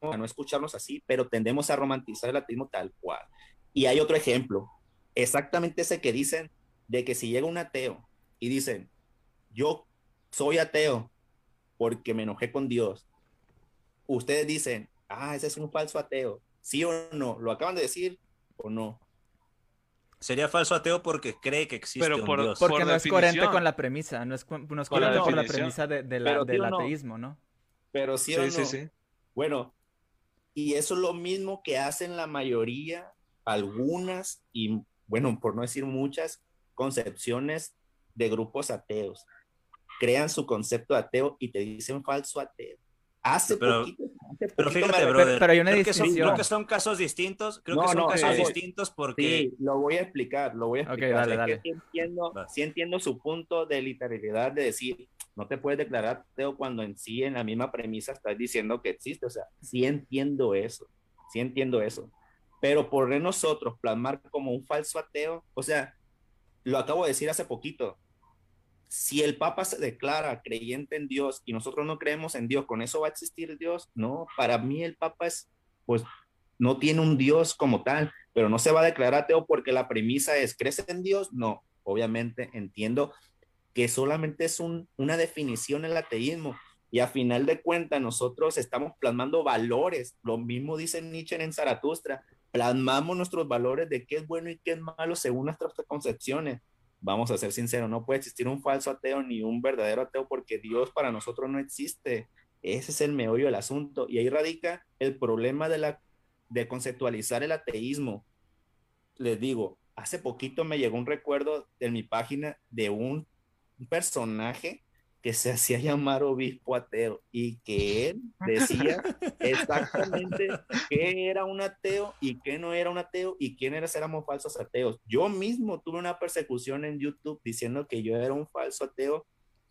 Speaker 4: a no escucharnos así, pero tendemos a romantizar el ateísmo tal cual. Y hay otro ejemplo, exactamente ese que dicen de que si llega un ateo y dicen, yo soy ateo porque me enojé con Dios, ustedes dicen, ah, ese es un falso ateo, sí o no, lo acaban de decir o no.
Speaker 2: Sería falso ateo porque cree que existe un Dios.
Speaker 1: Porque no es coherente con la premisa, no es, coherente con la premisa del ateísmo, ¿no?
Speaker 4: Pero sí, sí, sí, Bueno, y eso es lo mismo que hacen la mayoría, algunas, y bueno, por no decir muchas, concepciones de grupos ateos. Crean su concepto de ateo y te dicen falso ateo. Hace
Speaker 2: pero,
Speaker 4: poquito,
Speaker 2: pero fíjate, brother, pero, hay una creo, que son, creo que son casos distintos, creo que son casos distintos porque...
Speaker 4: Sí, lo voy a explicar, lo voy a explicar. Okay, dale, entiendo, sí entiendo su punto de literalidad de decir, no te puedes declarar ateo cuando en sí, en la misma premisa, estás diciendo que existe, o sea, sí entiendo eso, sí entiendo eso. Pero por nosotros plasmar como un falso ateo, o sea, lo acabo de decir hace poquito, si el Papa se declara creyente en Dios y nosotros no creemos en Dios, ¿con eso va a existir Dios? No, para mí el Papa es, pues, no tiene un Dios como tal, pero no se va a declarar ateo porque la premisa es, ¿crees en Dios? No, obviamente entiendo que solamente es una definición el ateísmo. Y a final de cuentas, nosotros estamos plasmando valores. Lo mismo dice Nietzsche en Zaratustra. Plasmamos nuestros valores de qué es bueno y qué es malo según nuestras concepciones vamos a ser sinceros, no puede existir un falso ateo ni un verdadero ateo porque Dios para nosotros no existe. Ese es el meollo del asunto y ahí radica el problema de la de conceptualizar el ateísmo. Les digo, hace poquito me llegó un recuerdo en mi página de un, personaje que se hacía llamar obispo ateo y que él decía [laughs] exactamente qué era un ateo y qué no era un ateo y quiénes éramos falsos ateos. Yo mismo tuve una persecución en YouTube diciendo que yo era un falso ateo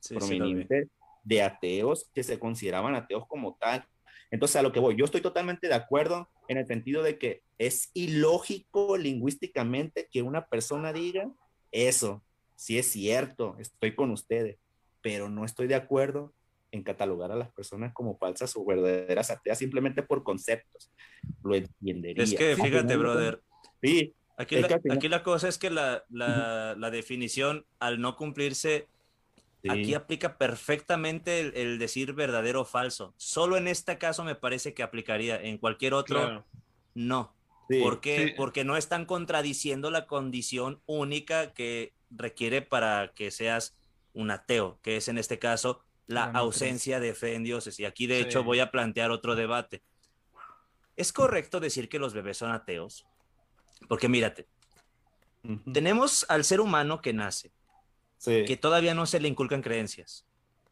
Speaker 4: prominente de ateos que se consideraban ateos como tal. Entonces, a lo que voy, yo estoy totalmente de acuerdo en el sentido de que es ilógico lingüísticamente que una persona diga eso. Si es cierto, estoy con ustedes pero no estoy de acuerdo en catalogar a las personas como falsas o verdaderas ateas simplemente por conceptos. Lo entendería.
Speaker 2: Es que fíjate, brother. Sí. Aquí, la, aquí la cosa es que la, la, definición, al no cumplirse, aquí aplica perfectamente el, decir verdadero o falso. Solo en este caso me parece que aplicaría. En cualquier otro, no. ¿Por qué? Porque no están contradiciendo la condición única que requiere para que seas un ateo, que es en este caso la ausencia de fe en dioses. Y aquí de hecho voy a plantear otro debate. ¿Es correcto decir que los bebés son ateos? Porque mírate, tenemos al ser humano que nace, que todavía no se le inculcan creencias.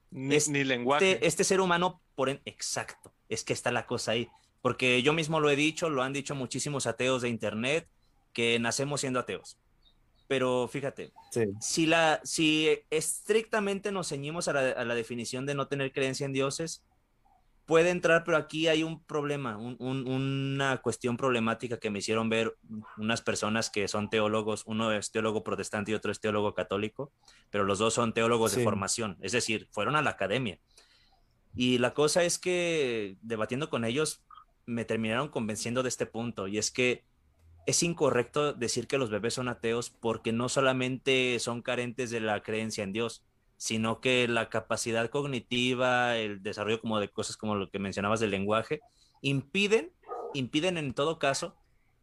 Speaker 3: Ni, este, lenguaje.
Speaker 2: Este ser humano, por en, exacto, es que está la cosa ahí. Porque yo mismo lo he dicho, lo han dicho muchísimos ateos de internet, que nacemos siendo ateos. Pero fíjate, si, la, si estrictamente nos ceñimos a la, definición de no tener creencia en dioses, puede entrar, pero aquí hay un problema, una cuestión problemática que me hicieron ver unas personas que son teólogos, uno es teólogo protestante y otro es teólogo católico, pero los dos son teólogos de formación, es decir, fueron a la academia. Y la cosa es que debatiendo con ellos me terminaron convenciendo de este punto, y es que es incorrecto decir que los bebés son ateos porque no solamente son carentes de la creencia en Dios, sino que la capacidad cognitiva, el desarrollo como de cosas como lo que mencionabas del lenguaje, impiden, impiden en todo caso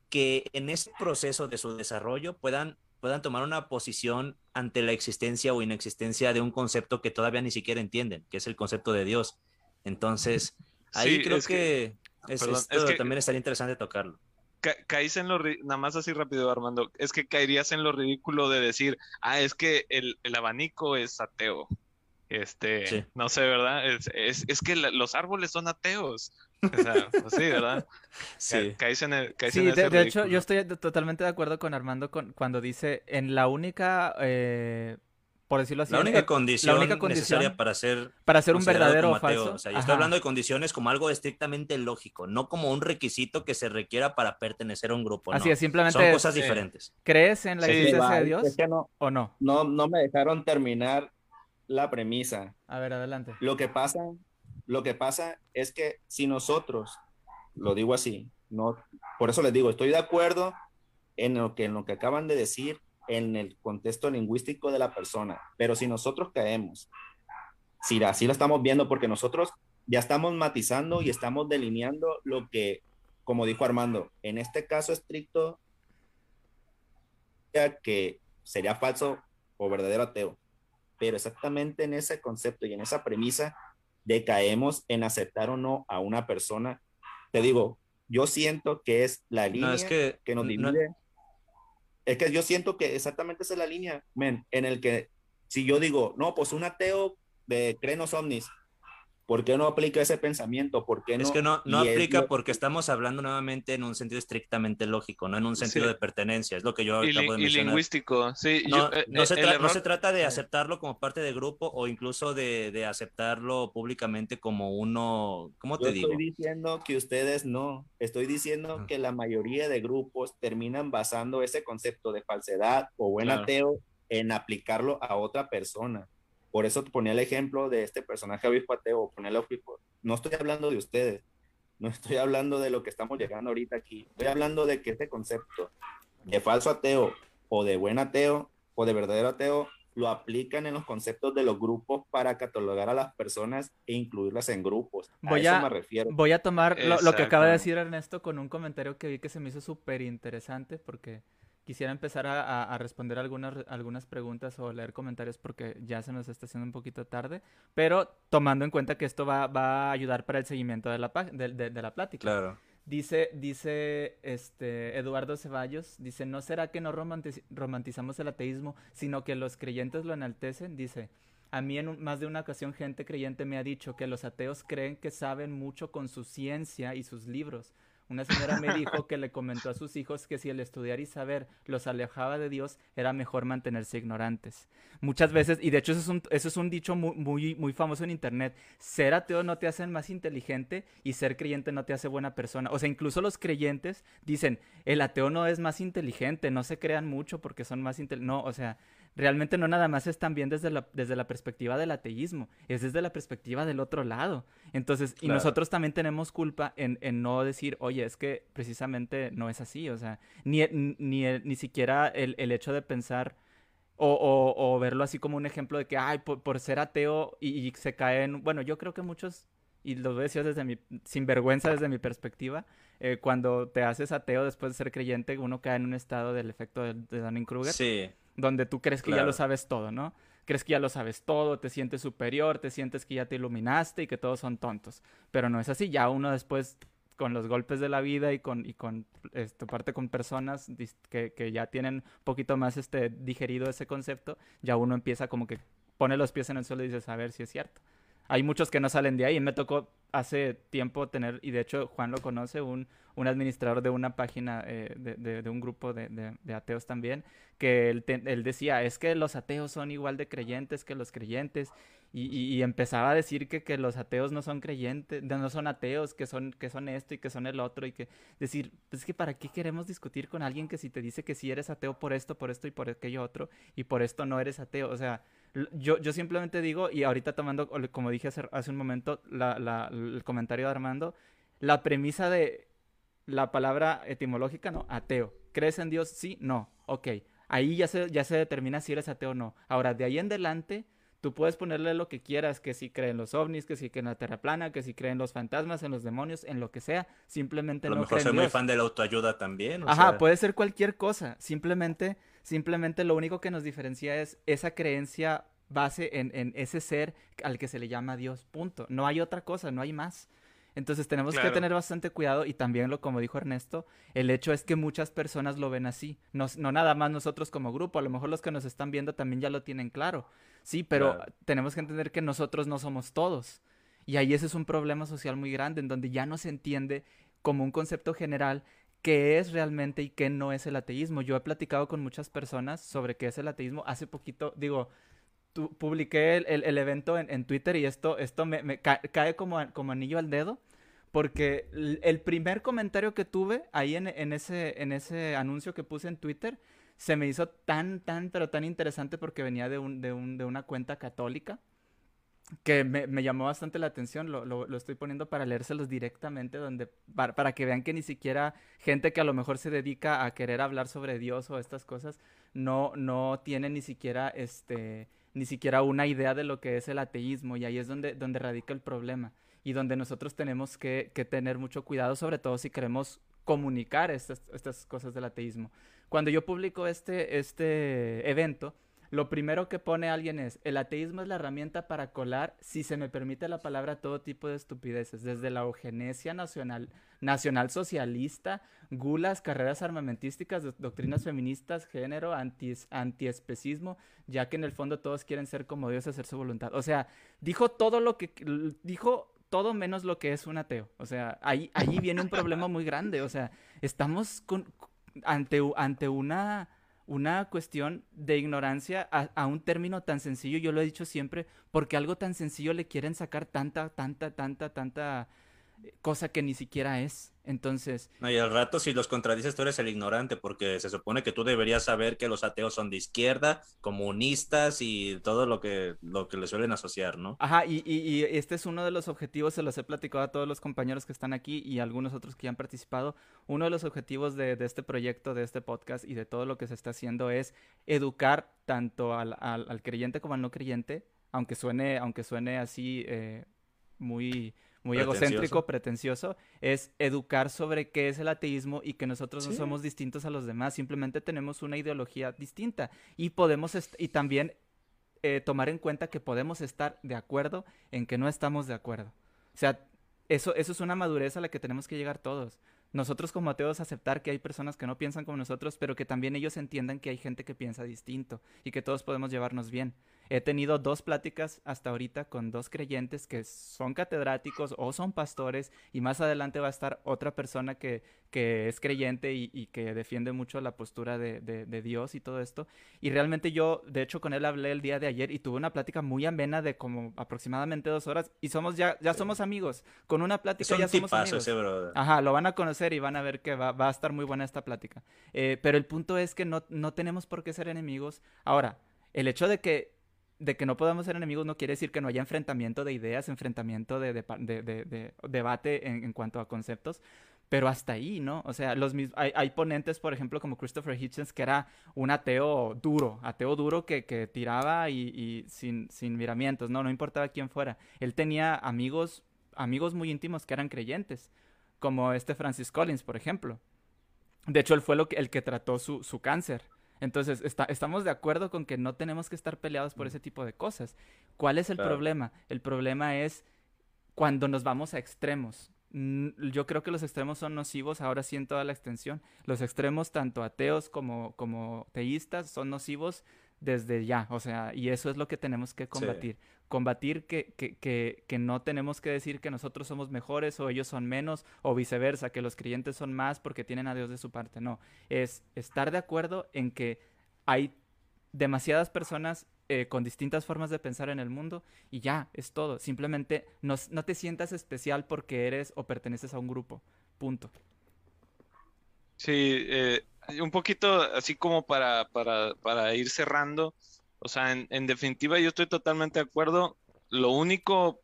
Speaker 2: que en ese proceso de su desarrollo puedan, puedan tomar una posición ante la existencia o inexistencia de un concepto que todavía ni siquiera entienden, que es el concepto de Dios. Entonces, ahí creo que, también estaría interesante tocarlo
Speaker 3: caís en lo nada más así rápido Armando es que caerías en lo ridículo de decir ah es que el, abanico es ateo este no sé verdad es, es, que los árboles son ateos. O sea, pues sí verdad [laughs] sí. caís en el
Speaker 1: sí, de, hecho yo estoy totalmente de acuerdo con Armando con, cuando dice en la única eh, por decirlo así.
Speaker 2: La única, condición, la única necesaria para ser,
Speaker 1: para ser un verdadero o falso.
Speaker 2: O sea, yo estoy hablando de condiciones como algo estrictamente lógico, no como un requisito que se requiera para pertenecer a un grupo.
Speaker 1: Así es, simplemente.
Speaker 2: Son cosas diferentes.
Speaker 1: ¿Crees en la existencia de Dios o no?
Speaker 4: No, no me dejaron terminar la premisa.
Speaker 1: A ver, adelante.
Speaker 4: Lo que pasa, lo que pasa es que si nosotros, lo digo así, no, por eso les digo, estoy de acuerdo en lo que, en lo que acaban de decir en el contexto lingüístico de la persona. Pero si nosotros caemos, si así lo estamos viendo, porque nosotros ya estamos matizando y estamos delineando lo que, como dijo Armando, en este caso estricto, que sería falso o verdadero ateo. Pero exactamente en ese concepto y en esa premisa decaemos en aceptar o no a una persona. Te digo, yo siento que es la línea que, nos divide. Es que yo siento que exactamente esa es la línea, men, en el que si yo digo, no, pues un ateo de crenos ovnis, ¿por qué no aplica ese pensamiento? ¿Por qué no?
Speaker 2: Es que no, no aplica porque estamos hablando nuevamente en un sentido estrictamente lógico, no en un sentido de pertenencia, es lo que yo acabo de mencionar. Y
Speaker 3: lingüístico, sí.
Speaker 2: No, eh, no, se no, se trata de aceptarlo como parte de grupo o incluso de, de aceptarlo públicamente como uno, ¿cómo te digo?
Speaker 4: Estoy diciendo que ustedes no, estoy diciendo que la mayoría de grupos terminan basando ese concepto de falsedad o buen ateo en aplicarlo a otra persona. Por eso ponía el ejemplo de este personaje obispo ateo, No estoy hablando de ustedes, no estoy hablando de lo que estamos llegando ahorita aquí. Estoy hablando de que este concepto de falso ateo o de buen ateo o de verdadero ateo lo aplican en los conceptos de los grupos para catalogar a las personas e incluirlas en grupos. A
Speaker 1: voy
Speaker 4: eso me refiero.
Speaker 1: Voy a tomar lo, lo, que acaba de decir Ernesto con un comentario que vi que se me hizo súper interesante porque quisiera empezar a, responder algunas, algunas preguntas o leer comentarios porque ya se nos está haciendo un poquito tarde, pero tomando en cuenta que esto va, a ayudar para el seguimiento de la, de, la plática.
Speaker 2: Claro.
Speaker 1: Dice, dice este Eduardo Ceballos, dice, ¿no será que no romantizamos el ateísmo, sino que los creyentes lo enaltecen? Dice, A mí en más de una ocasión gente creyente me ha dicho que los ateos creen que saben mucho con su ciencia y sus libros, una señora me dijo que le comentó a sus hijos que si el estudiar y saber los alejaba de Dios, era mejor mantenerse ignorantes. Muchas veces, y de hecho eso es un, eso es un dicho muy, muy, muy famoso en Internet, ser ateo no te hace más inteligente y ser creyente no te hace buena persona. O sea, incluso los creyentes dicen, el ateo no es más inteligente, no se crean mucho porque son más inteligentes. No, o sea, realmente no nada más es también desde la, desde la perspectiva del ateísmo, es desde la perspectiva del otro lado. Entonces, y nosotros también tenemos culpa en, en, no decir, oye, es que precisamente no es así, o sea, ni, ni, ni siquiera el, el, hecho de pensar o, o, o, verlo así como un ejemplo de que, ay, por, por ser ateo y, y, se caen, bueno, yo creo que muchos, y lo voy a decir desde mi, sin vergüenza desde mi perspectiva, eh, cuando te haces ateo después de ser creyente, uno cae en un estado del efecto de, de Dunning-Kruger.
Speaker 2: Sí
Speaker 1: donde tú crees que ya lo sabes todo, ¿no? Crees que ya lo sabes todo, te sientes superior, te sientes que ya te iluminaste y que todos son tontos. Pero no es así, ya uno después con los golpes de la vida y con, y con este, parte con personas que, que, ya tienen un poquito más este, digerido ese concepto, ya uno empieza como que pone los pies en el suelo y dices, a ver si es cierto. Hay muchos que no salen de ahí. Me tocó hace tiempo tener, y de hecho Juan lo conoce, un, un administrador de una página, eh, de, de, un grupo de, de, ateos también, que él, él, decía, es que los ateos son igual de creyentes que los creyentes, y, y, empezaba a decir que, que, los ateos no son creyentes, no son ateos, que son, que son esto y que son el otro, y que decir, pues es que para qué queremos discutir con alguien que si te dice que si eres ateo por esto, por esto y por aquello otro, y por esto no eres ateo, o sea, yo, yo simplemente digo, y ahorita tomando, como dije hace, hace un momento, la, la, el comentario de Armando, la premisa de la palabra etimológica, ¿no? Ateo. ¿Crees en Dios? Sí, no. Ok. Ahí ya se, ya se determina si eres ateo o no. Ahora, de ahí en adelante, tú puedes ponerle lo que quieras, que si creen los ovnis, que si creen la tierra plana, que si creen los fantasmas, en los demonios, en lo que sea, simplemente
Speaker 2: a lo
Speaker 1: no
Speaker 2: mejor soy muy fan de la autoayuda también.
Speaker 1: Ajá, puede ser cualquier cosa, simplemente, simplemente lo único que nos diferencia es esa creencia base en, en ese ser al que se le llama Dios, punto. No hay otra cosa, no hay más. Entonces tenemos que tener bastante cuidado y también lo como dijo Ernesto, el hecho es que muchas personas lo ven así, no, no, nada más nosotros como grupo, a lo mejor los que nos están viendo también ya lo tienen claro, sí, pero tenemos que entender que nosotros no somos todos y ahí ese es un problema social muy grande en donde ya no se entiende como un concepto general qué es realmente y qué no es el ateísmo. Yo he platicado con muchas personas sobre qué es el ateísmo. Hace poquito, digo, publiqué el, el, evento en, en, Twitter y esto, esto me, me cae como, como, anillo al dedo. Porque el primer comentario que tuve ahí en, en, ese, en ese anuncio que puse en Twitter se me hizo tan, tan, pero tan interesante porque venía de, un, de, un, de una cuenta católica que me, me, llamó bastante la atención, lo, lo, lo, estoy poniendo para leérselos directamente, donde, para, para, que vean que ni siquiera gente que a lo mejor se dedica a querer hablar sobre Dios o estas cosas, no, no tiene ni siquiera este ni siquiera una idea de lo que es el ateísmo y ahí es donde, donde radica el problema y donde nosotros tenemos que, tener mucho cuidado, sobre todo si queremos comunicar estas, estas cosas del ateísmo. Cuando yo publico este, este evento, lo primero que pone alguien es, el ateísmo es la herramienta para colar, si se me permite la palabra, todo tipo de estupideces, desde la eugenesia nacional, nacional socialista, gulas, carreras armamentísticas, doctrinas feministas, género, anti, antiespecismo, ya que en el fondo todos quieren ser como Dios, hacer su voluntad. O sea, dijo todo lo que, dijo todo menos lo que es un ateo. O sea, ahí, ahí viene un problema muy grande. O sea, estamos ante, ante una una cuestión de ignorancia a, un término tan sencillo, yo lo he dicho siempre, porque algo tan sencillo le quieren sacar tanta, tanta, tanta, tanta cosa que ni siquiera es. Entonces.
Speaker 2: No, y al rato, si los contradices, tú eres el ignorante, porque se supone que tú deberías saber que los ateos son de izquierda, comunistas y todo lo que, lo que le suelen asociar, ¿no?
Speaker 1: Ajá, y, y, y este es uno de los objetivos, se los he platicado a todos los compañeros que están aquí y algunos otros que ya han participado. Uno de los objetivos de, de este proyecto, de este podcast y de todo lo que se está haciendo es educar tanto al, al, al creyente como al no creyente, aunque suene, aunque suene así eh, muy muy egocéntrico, pretencioso, es educar sobre qué es el ateísmo y que nosotros no somos distintos a los demás, simplemente tenemos una ideología distinta y podemos y también eh, tomar en cuenta que podemos estar de acuerdo en que no estamos de acuerdo. O sea, eso, eso es una madurez a la que tenemos que llegar todos. Nosotros como ateos aceptar que hay personas que no piensan como nosotros, pero que también ellos entiendan que hay gente que piensa distinto y que todos podemos llevarnos bien. He tenido dos pláticas hasta ahorita con dos creyentes que son catedráticos o son pastores y más adelante va a estar otra persona que, que es creyente y, que defiende mucho la postura de, de, Dios y todo esto. Y realmente yo, de hecho, con él hablé el día de ayer y tuve una plática muy amena de como aproximadamente dos horas y somos ya, ya somos amigos. Con una plática ya somos amigos. Ajá, lo van a conocer y van a ver que va, va a estar muy buena esta plática. Eh, pero el punto es que no, no tenemos por qué ser enemigos. Ahora, el hecho de que de que no podamos ser enemigos no quiere decir que no haya enfrentamiento de ideas, enfrentamiento de, de, debate en, cuanto a conceptos, pero hasta ahí, ¿no? O sea, los hay, hay ponentes, por ejemplo, como Christopher Hitchens, que era un ateo duro, ateo duro que, que tiraba y, y, sin, sin miramientos, ¿no? No importaba quién fuera. Él tenía amigos, amigos muy íntimos que eran creyentes, como este Francis Collins, por ejemplo. De hecho, él fue lo que, el que trató su, su cáncer. Entonces, estamos de acuerdo con que no tenemos que estar peleados por ese tipo de cosas. ¿Cuál es el problema? El problema es cuando nos vamos a extremos. Yo creo que los extremos son nocivos ahora sí en toda la extensión. Los extremos, tanto ateos como, como teístas, son nocivos desde ya. O sea, y eso es lo que tenemos que combatir combatir que, que, que, no tenemos que decir que nosotros somos mejores o ellos son menos o viceversa, que los creyentes son más porque tienen a Dios de su parte. No, es estar de acuerdo en que hay demasiadas personas eh, con distintas formas de pensar en el mundo y ya, es todo. Simplemente no, no te sientas especial porque eres o perteneces a un grupo. Punto.
Speaker 3: Sí, eh, un poquito así como para, para, para ir cerrando. O sea, en, definitiva yo estoy totalmente de acuerdo. Lo único,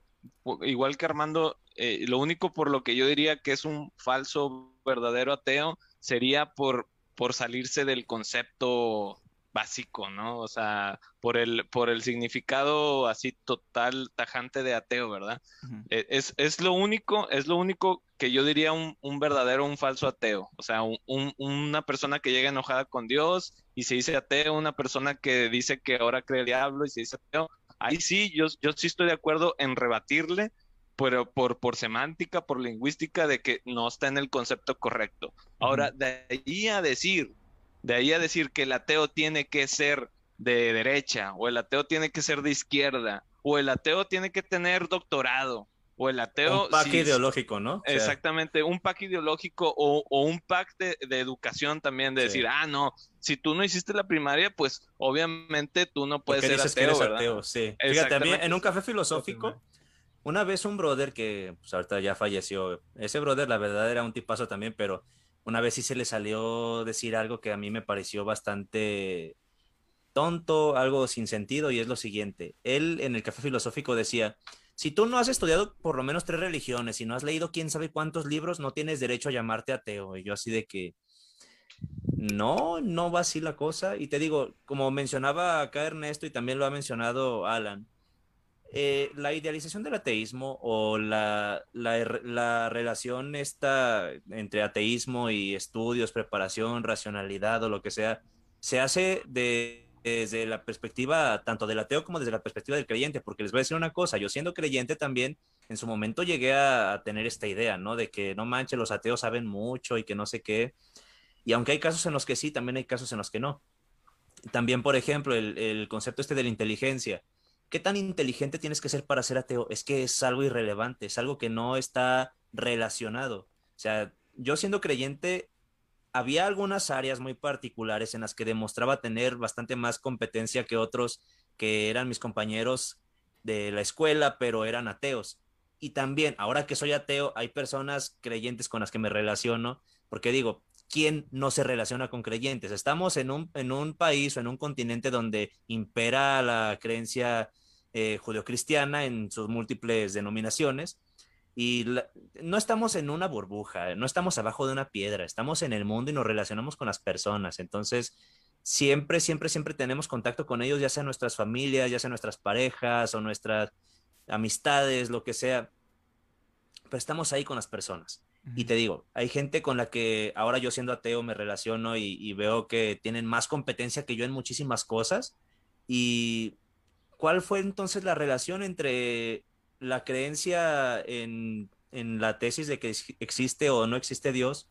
Speaker 3: igual que Armando, eh, lo único por lo que yo diría que es un falso verdadero ateo sería por, por salirse del concepto básico, ¿no? O sea, por el, por el significado así total, tajante de ateo, ¿verdad? E, es, es, lo único, es lo único que yo diría un, un verdadero, un falso ateo. O sea, un, una persona que llega enojada con Dios y se dice ateo, una persona que dice que ahora cree el diablo y se dice ateo. Ahí sí, yo, yo sí estoy de acuerdo en rebatirle, pero por, por semántica, por lingüística, de que no está en el concepto correcto. Ahora, de ahí a decir de ahí a decir que el ateo tiene que ser de derecha, o el ateo tiene que ser de izquierda, o el ateo tiene que tener doctorado, o el ateo...
Speaker 2: Un pack ideológico, ¿no?
Speaker 3: Exactamente, un pack ideológico o, un pack de, educación también, de decir, ah, no, si tú no hiciste la primaria, pues obviamente tú no puedes ser ateo, que ateo,
Speaker 2: sí. Fíjate, también en un café filosófico, una vez un brother que pues ahorita ya falleció, ese brother la verdad era un tipazo también, pero una vez sí se le salió decir algo que a mí me pareció bastante tonto, algo sin sentido, y es lo siguiente. Él en el café filosófico decía, si tú no has estudiado por lo menos tres religiones y no has leído quién sabe cuántos libros, no tienes derecho a llamarte ateo. Y yo así de que, no, no va así la cosa. Y te digo, como mencionaba acá Ernesto y también lo ha mencionado Alan, eh, la idealización del ateísmo o la, la, relación esta entre ateísmo y estudios, preparación, racionalidad o lo que sea, se hace desde la perspectiva tanto del ateo como desde la perspectiva del creyente, porque les voy a decir una cosa, yo siendo creyente también, en su momento llegué a, tener esta idea, ¿no? De que no manches, los ateos saben mucho y que no sé qué. Y aunque hay casos en los que sí, también hay casos en los que no. También, por ejemplo, el, el concepto este de la inteligencia ¿qué tan inteligente tienes que ser para ser ateo? Es que es algo irrelevante, es algo que no está relacionado. O sea, yo siendo creyente, había algunas áreas muy particulares en las que demostraba tener bastante más competencia que otros que eran mis compañeros de la escuela, pero eran ateos. Y también, ahora que soy ateo, hay personas creyentes con las que me relaciono, porque digo, ¿quién no se relaciona con creyentes? Estamos en un, en un país o en un continente donde impera la creencia eh, judeocristiana en sus múltiples denominaciones y no estamos en una burbuja, no estamos abajo de una piedra, estamos en el mundo y nos relacionamos con las personas. Entonces, siempre, siempre, siempre tenemos contacto con ellos, ya sea nuestras familias, ya sea nuestras parejas o nuestras amistades, lo que sea. Pero estamos ahí con las personas. Y te digo, hay gente con la que ahora yo siendo ateo me relaciono y, veo que tienen más competencia que yo en muchísimas cosas. ¿Y cuál fue entonces la relación entre la creencia en, la tesis de que existe o no existe Dios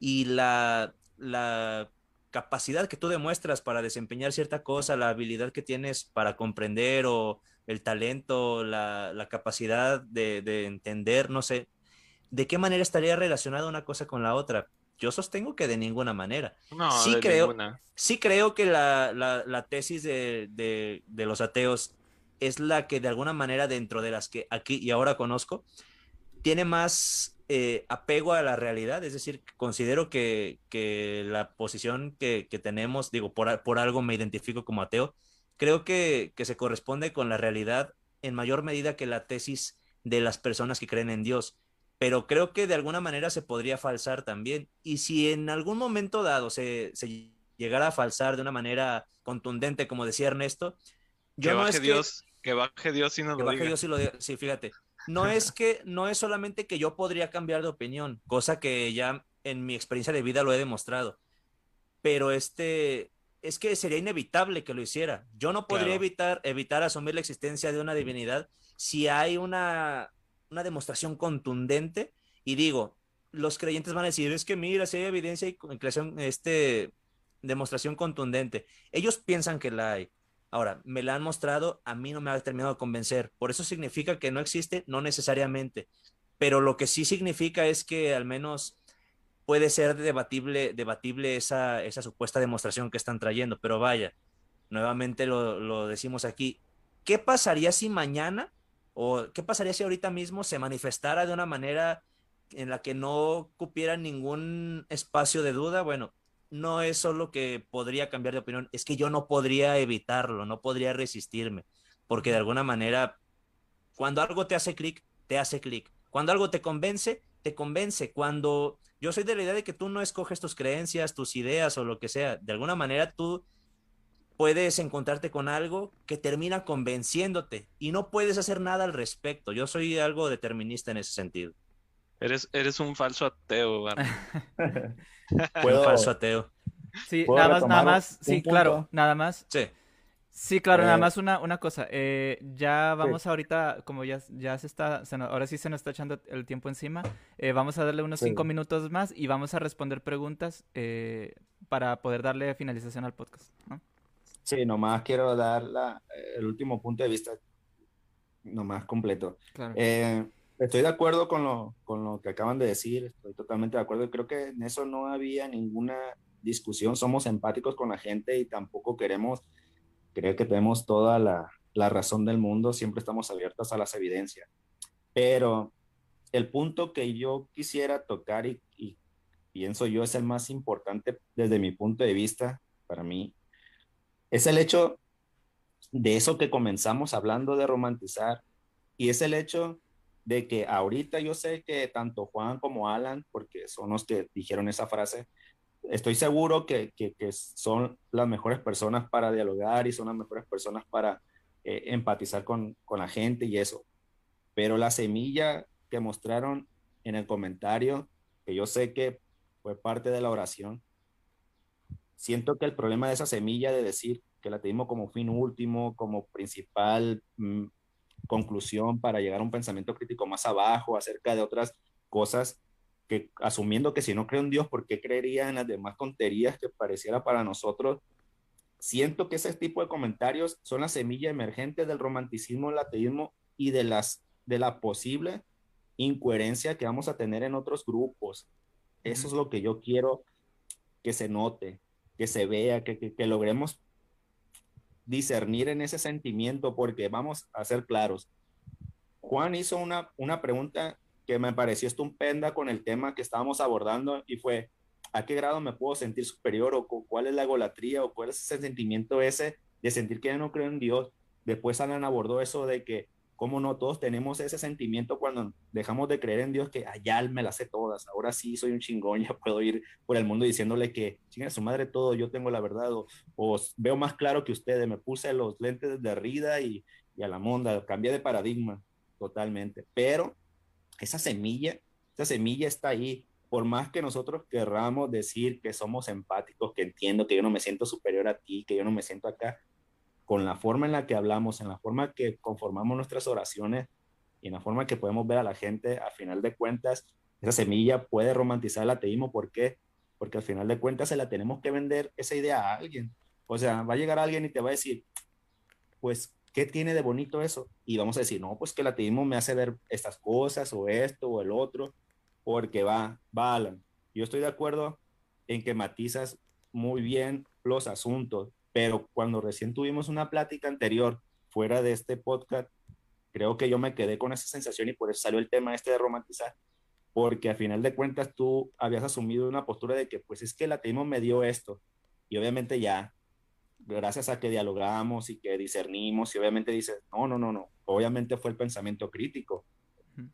Speaker 2: y la, la capacidad que tú demuestras para desempeñar cierta cosa, la habilidad que tienes para comprender o el talento, la, capacidad de, entender, no sé, ¿de qué manera estaría relacionada una cosa con la otra? Yo sostengo que de ninguna manera.
Speaker 3: No,
Speaker 2: sí
Speaker 3: de
Speaker 2: creo,
Speaker 3: ninguna.
Speaker 2: Sí creo que la, tesis de, de, los ateos es la que de alguna manera dentro de las que aquí y ahora conozco, tiene más eh, apego a la realidad, es decir, considero que, la posición que, tenemos, digo, por, por, algo me identifico como ateo, creo que, se corresponde con la realidad en mayor medida que la tesis de las personas que creen en Dios. Pero creo que de alguna manera se podría falsar también. Y si en algún momento dado se, llegara a falsar de una manera contundente, como decía Ernesto,
Speaker 3: yo que no baje Dios, que, baje Dios y no
Speaker 2: lo baje Dios y lo diga. Sí, fíjate. No es [laughs] que, no es solamente que yo podría cambiar de opinión, cosa que ya en mi experiencia de vida lo he demostrado. Pero este, es que sería inevitable que lo hiciera. Yo no podría evitar, evitar asumir la existencia de una divinidad si hay una, una demostración contundente y digo, los creyentes van a decir, es que mira, si hay evidencia y este, demostración contundente. Ellos piensan que la hay. Ahora, me la han mostrado, a mí no me ha terminado de convencer. Por eso significa que no existe, no necesariamente. Pero lo que sí significa es que al menos puede ser debatible, debatible esa, esa supuesta demostración que están trayendo, pero vaya, nuevamente lo, decimos aquí, ¿qué pasaría si mañana o qué pasaría si ahorita mismo se manifestara de una manera en la que no cupiera ningún espacio de duda? Bueno, no es solo que podría cambiar de opinión, es que yo no podría evitarlo, no podría resistirme, porque de alguna manera, cuando algo te hace clic, te hace clic. Cuando algo te convence, te convence. Cuando yo soy de la idea de que tú no escoges tus creencias, tus ideas o lo que sea. De alguna manera tú puedes encontrarte con algo que termina convenciéndote y no puedes hacer nada al respecto. Yo soy algo determinista en ese sentido.
Speaker 3: Eres, eres un falso ateo. [laughs]
Speaker 2: un falso ateo.
Speaker 1: Sí, nada más, nada más, sí, claro, nada más.
Speaker 2: Sí.
Speaker 1: Sí, claro, nada eh, más una, una cosa. Eh, ya vamos ahorita, como ya, ya se está, ahora sí se nos está echando el tiempo encima, eh, vamos a darle unos cinco minutos más y vamos a responder preguntas para poder darle finalización al podcast. ¿no?
Speaker 4: Sí, nomás quiero dar la, el último punto de vista, nomás completo. estoy de acuerdo con lo, con lo que acaban de decir, estoy totalmente de acuerdo. Creo que en eso no había ninguna discusión, somos empáticos con la gente y tampoco queremos Creo que tenemos toda la, la razón del mundo, siempre estamos abiertos a las evidencias. Pero el punto que yo quisiera tocar y, y, pienso yo es el más importante desde mi punto de vista, para mí, es el hecho de eso que comenzamos hablando de romantizar y es el hecho de que ahorita yo sé que tanto Juan como Alan, porque son los que dijeron esa frase, estoy seguro que, son las mejores personas para dialogar y son las mejores personas para eh, empatizar con, la gente y eso. Pero la semilla que mostraron en el comentario, que yo sé que fue parte de la oración, siento que el problema de esa semilla de decir que la tenemos como fin último, como principal mm, conclusión para llegar a un pensamiento crítico más abajo acerca de otras cosas, que asumiendo que si no creo en Dios, ¿por qué creería en las demás tonterías que pareciera para nosotros? Siento que ese tipo de comentarios son la semilla emergente del romanticismo, el ateísmo y de, las, de la posible incoherencia que vamos a tener en otros grupos. Eso es lo que yo quiero que se note, que se vea, que, que, logremos discernir en ese sentimiento, porque vamos a ser claros. Juan hizo una, una pregunta que me pareció estupenda con el tema que estábamos abordando y fue, ¿a qué grado me puedo sentir superior o cuál es la egolatría o cuál es ese sentimiento ese de sentir que ya no creo en Dios? Después Alan abordó eso de que, cómo no todos tenemos ese sentimiento cuando dejamos de creer en Dios que allá me las sé todas, ahora sí soy un chingón, [laughs] ya puedo ir por el mundo diciéndole que chinga su madre todo, yo tengo la verdad o, o, veo más claro que ustedes, me puse los lentes de Rida y, y a la monda, cambié de paradigma totalmente, pero esa semilla, esa semilla está ahí. Por más que nosotros querramos decir que somos empáticos, que entiendo que yo no me siento superior a ti, que yo no me siento acá, con la forma en la que hablamos, en la forma que conformamos nuestras oraciones y en la forma que podemos ver a la gente, a final de cuentas, esa semilla puede romantizar el ateísmo. ¿Por qué? porque al final de cuentas se la tenemos que vender esa idea a alguien. O sea, va a llegar alguien y te va a decir, pues, ¿qué tiene de bonito eso? Y vamos a decir, no, pues que el ateísmo me hace ver estas cosas o esto o el otro, porque va, va. Yo estoy de acuerdo en que matizas muy bien los asuntos, pero cuando recién tuvimos una plática anterior fuera de este podcast, creo que yo me quedé con esa sensación y por eso salió el tema este de romantizar, porque a final de cuentas tú habías asumido una postura de que pues es que el ateísmo me dio esto y obviamente ya gracias a que dialogamos y que discernimos y obviamente dices, no, no, no, no, obviamente fue el pensamiento crítico.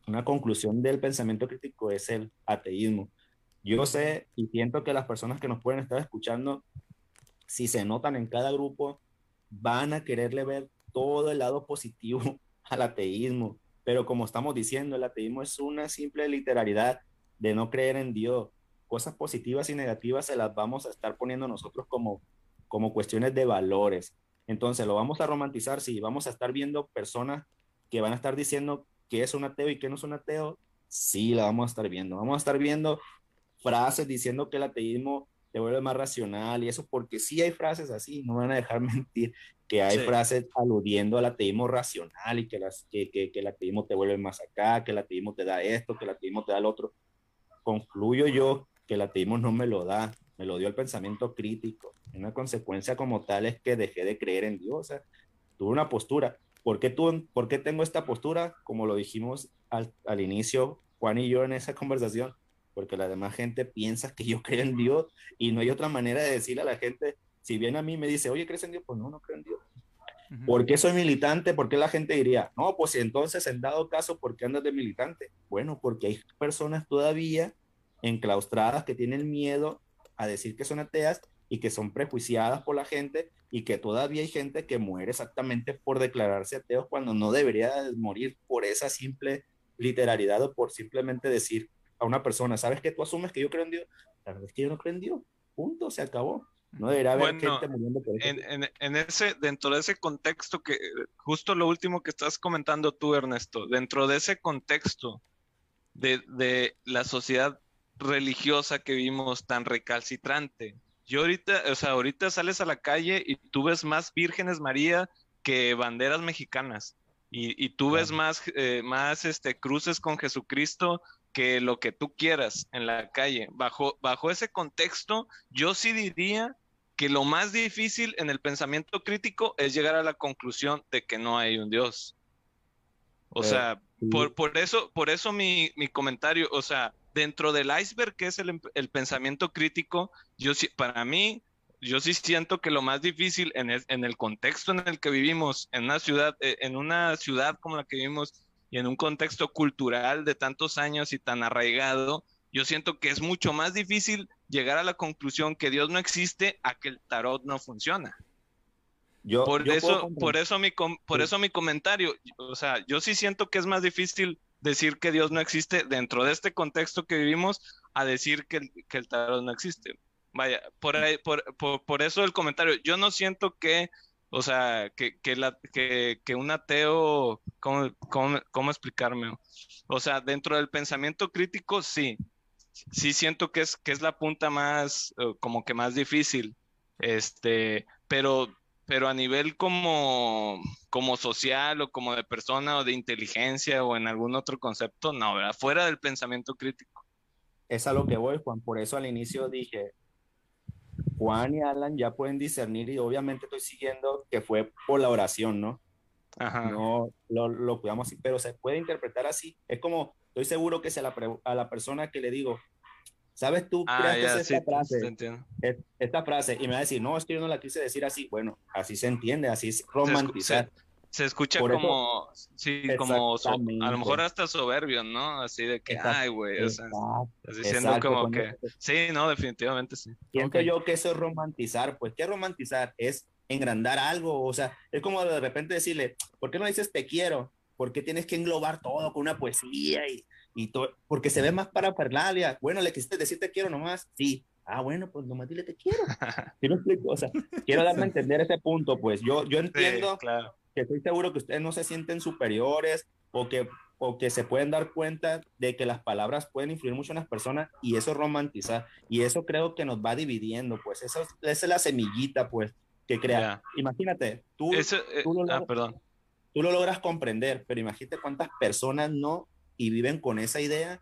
Speaker 4: Una conclusión del pensamiento crítico es el ateísmo. Yo sé y siento que las personas que nos pueden estar escuchando, si se notan en cada grupo, van a quererle ver todo el lado positivo [laughs] al ateísmo. Pero como estamos diciendo, el ateísmo es una simple literalidad de no creer en Dios. Cosas positivas y negativas se las vamos a estar poniendo nosotros como, como cuestiones de valores. Entonces, lo vamos a romantizar, sí, vamos a estar viendo personas que van a estar diciendo que es un ateo y que no es un ateo, sí, la vamos a estar viendo. Vamos a estar viendo frases diciendo que el ateísmo te vuelve más racional y eso, porque sí hay frases así, no van a dejar [laughs] mentir, que hay frases aludiendo al ateísmo racional y que, las, que, que, que, el ateísmo te vuelve más acá, que el ateísmo te da esto, que el ateísmo te da el otro. Concluyo yo que el ateísmo no me lo da, me lo dio el pensamiento crítico. Una consecuencia como tal es que dejé de creer en Dios, o sea, tuve una postura. ¿Por qué, tú, ¿Por qué tengo esta postura? Como lo dijimos al, al inicio, Juan y yo en esa [laughs] conversación, porque la demás gente piensa que yo creo en Dios y no hay otra manera de decirle a la gente, si bien a mí me dice, oye, ¿crees en Dios? Pues no, no creo en Dios. ¿Por qué soy militante? ¿Por qué la gente diría, no, pues entonces en dado caso, ¿por qué andas de militante? Bueno, porque hay personas todavía enclaustradas que tienen miedo a decir que son ateas y que son prejuiciadas por la gente y que todavía hay gente que muere exactamente por declararse ateos cuando no debería morir por esa simple literalidad o por simplemente decir a una persona, ¿sabes que tú asumes que yo creo en Dios? La verdad es que yo no creo en Dios. Punto, se acabó. No debería haber gente muriendo por eso.
Speaker 3: En, en, ese, dentro de ese contexto que, justo lo último que estás comentando tú, Ernesto, dentro de ese contexto de, de la sociedad religiosa que vimos tan recalcitrante, yo ahorita, o sea, ahorita sales a la calle y tú ves más vírgenes María que banderas mexicanas. Y, y tú ves más, eh, más este, cruces con Jesucristo que lo que tú quieras en la calle. Bajo, bajo ese contexto, yo sí diría que lo más difícil en el pensamiento crítico es llegar a la conclusión de que no hay un Dios. O eh, sea, por, por, eso, por eso mi, mi, comentario, o sea, dentro del iceberg que es el, el, pensamiento crítico, yo sí, para mí, yo sí siento que lo más difícil en el, en el contexto en el que vivimos, en una ciudad, eh, en una ciudad como la que vivimos, y en un contexto cultural de tantos años y tan arraigado, yo siento que es mucho más difícil llegar a la conclusión que Dios no existe a que el tarot no funciona. Yo, por eso, por eso mi por eso mi comentario, o sea, yo sí siento que es más difícil decir que Dios no existe dentro de este contexto que vivimos a decir que el, que el tarot no existe. Vaya, por, por, por, por eso el comentario. Yo no siento que o sea, que, que, la, que, que un ateo, ¿cómo, cómo, cómo explicarme? O sea, dentro del pensamiento crítico, sí. Sí siento que es, que es la punta más, eh, como que más difícil. Este, pero, pero a nivel como, como social o como de persona o de inteligencia o en algún otro concepto, no, ¿verdad? Fuera del pensamiento crítico.
Speaker 4: Es a lo que voy, Juan. Por eso al inicio dije, Juan y Alan ya pueden discernir y obviamente estoy siguiendo que fue por la oración, ¿no? Ajá. No lo, lo cuidamos así, pero se puede interpretar así. Es como, estoy seguro que si a la, a la persona que le digo, ¿sabes tú?
Speaker 3: Ah, ya, esta, sí,
Speaker 4: frase, esta frase y me va a decir, no, es que yo no la quise decir así. Bueno, así se entiende, así es romantizar.
Speaker 3: Se escucha como, sí, como a lo mejor hasta soberbio, ¿no? Así de que, ay, güey, o sea, diciendo como que, sí, no, definitivamente sí.
Speaker 4: Siento yo que eso es romantizar, pues, ¿qué romantizar? Es engrandar algo, o sea, es como de repente decirle, ¿por qué no dices te quiero? ¿Por qué tienes que englobar todo con una poesía y, y todo? Porque se ve más para perlalia. Bueno, le quisiste decir te quiero nomás, sí. Ah, bueno, pues nomás dile te quiero. [laughs] O sea, quiero darme a entender ese punto, pues yo, yo entiendo que estoy seguro que ustedes no se sienten superiores o que o que se pueden dar cuenta de que las palabras pueden influir mucho en las personas y eso romantizar. Y eso creo que nos va dividiendo, pues. Eso, esa es la semillita, pues, que crea. Imagínate, tú,
Speaker 3: eh, lo, ah, perdón.
Speaker 4: tú lo logras comprender, pero imagínate cuántas personas no y viven con esa idea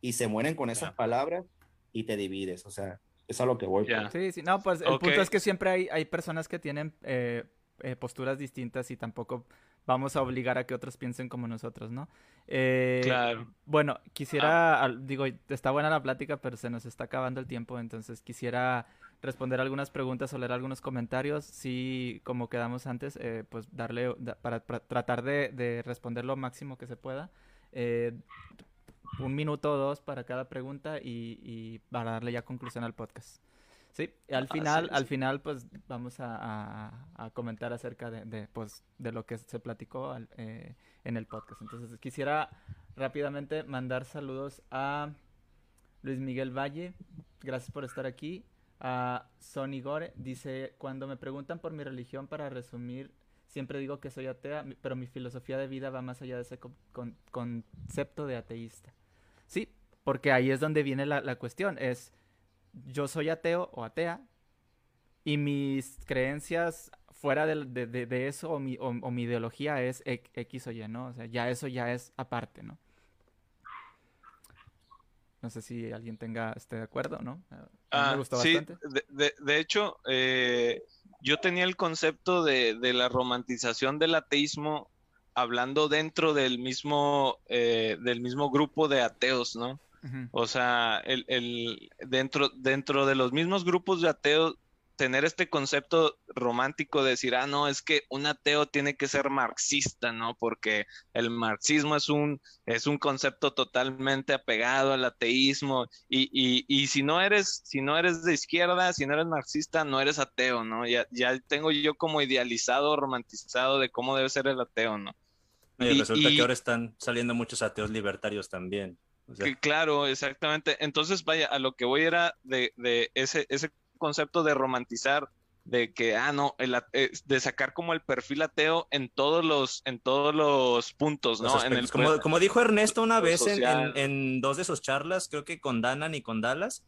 Speaker 4: y se mueren con esas palabras y te divides. O sea, es a lo que voy.
Speaker 1: Pues. Sí, sí, no, pues el punto es que siempre hay, hay personas que tienen eh, eh, posturas distintas y tampoco vamos a obligar a que otros piensen como nosotros, ¿no?
Speaker 3: Eh, claro.
Speaker 1: Bueno, quisiera, ah. digo, está buena la plática, pero se nos está acabando el tiempo, entonces quisiera responder algunas preguntas o leer algunos comentarios. Sí, como quedamos antes, eh, pues darle, para, tratar de, responder lo máximo que se pueda. Eh, un minuto o dos para cada pregunta y, y para darle ya conclusión al podcast. Sí, al ah, final, al final, pues vamos a, comentar acerca de, pues, de lo que se platicó eh, en el podcast. Entonces, quisiera rápidamente mandar saludos a Luis Miguel Valle, gracias por estar aquí. A Sonny Gore, dice, cuando me preguntan por mi religión, para resumir, siempre digo que soy atea, pero mi filosofía de vida va más allá de ese concepto de ateísta. Sí, porque ahí es donde viene la, la cuestión, es yo soy ateo o atea y mis creencias fuera de, eso o mi, o, mi, ideología es X o Y, ¿no? O sea, ya eso ya es aparte, ¿no? No sé si alguien tenga esté de acuerdo, ¿no?
Speaker 3: Ah, sí, De, de, hecho, eh, yo tenía el concepto de, la romantización del ateísmo hablando dentro del mismo, eh, del mismo grupo de ateos, ¿no? O sea, el, el, dentro, dentro de los mismos grupos de ateos, tener este concepto romántico de decir, ah, no, es que un ateo tiene que ser marxista, ¿no? Porque el marxismo es un, es un concepto totalmente apegado al ateísmo y, y, y si no eres, si no eres de izquierda, si no eres marxista, no eres ateo, ¿no? Ya, ya tengo yo como idealizado, romantizado de cómo debe ser el ateo, ¿no?
Speaker 2: Y, resulta que ahora están saliendo muchos ateos libertarios también
Speaker 3: claro, exactamente. Entonces, vaya, a lo que voy era de, ese, ese concepto de romantizar, de que, ah, no, el, eh, de sacar como el perfil ateo en todos los, en todos los puntos, ¿no? en
Speaker 2: el, como, como, dijo Ernesto una vez en, dos de sus charlas, creo que con Danan y con Dallas,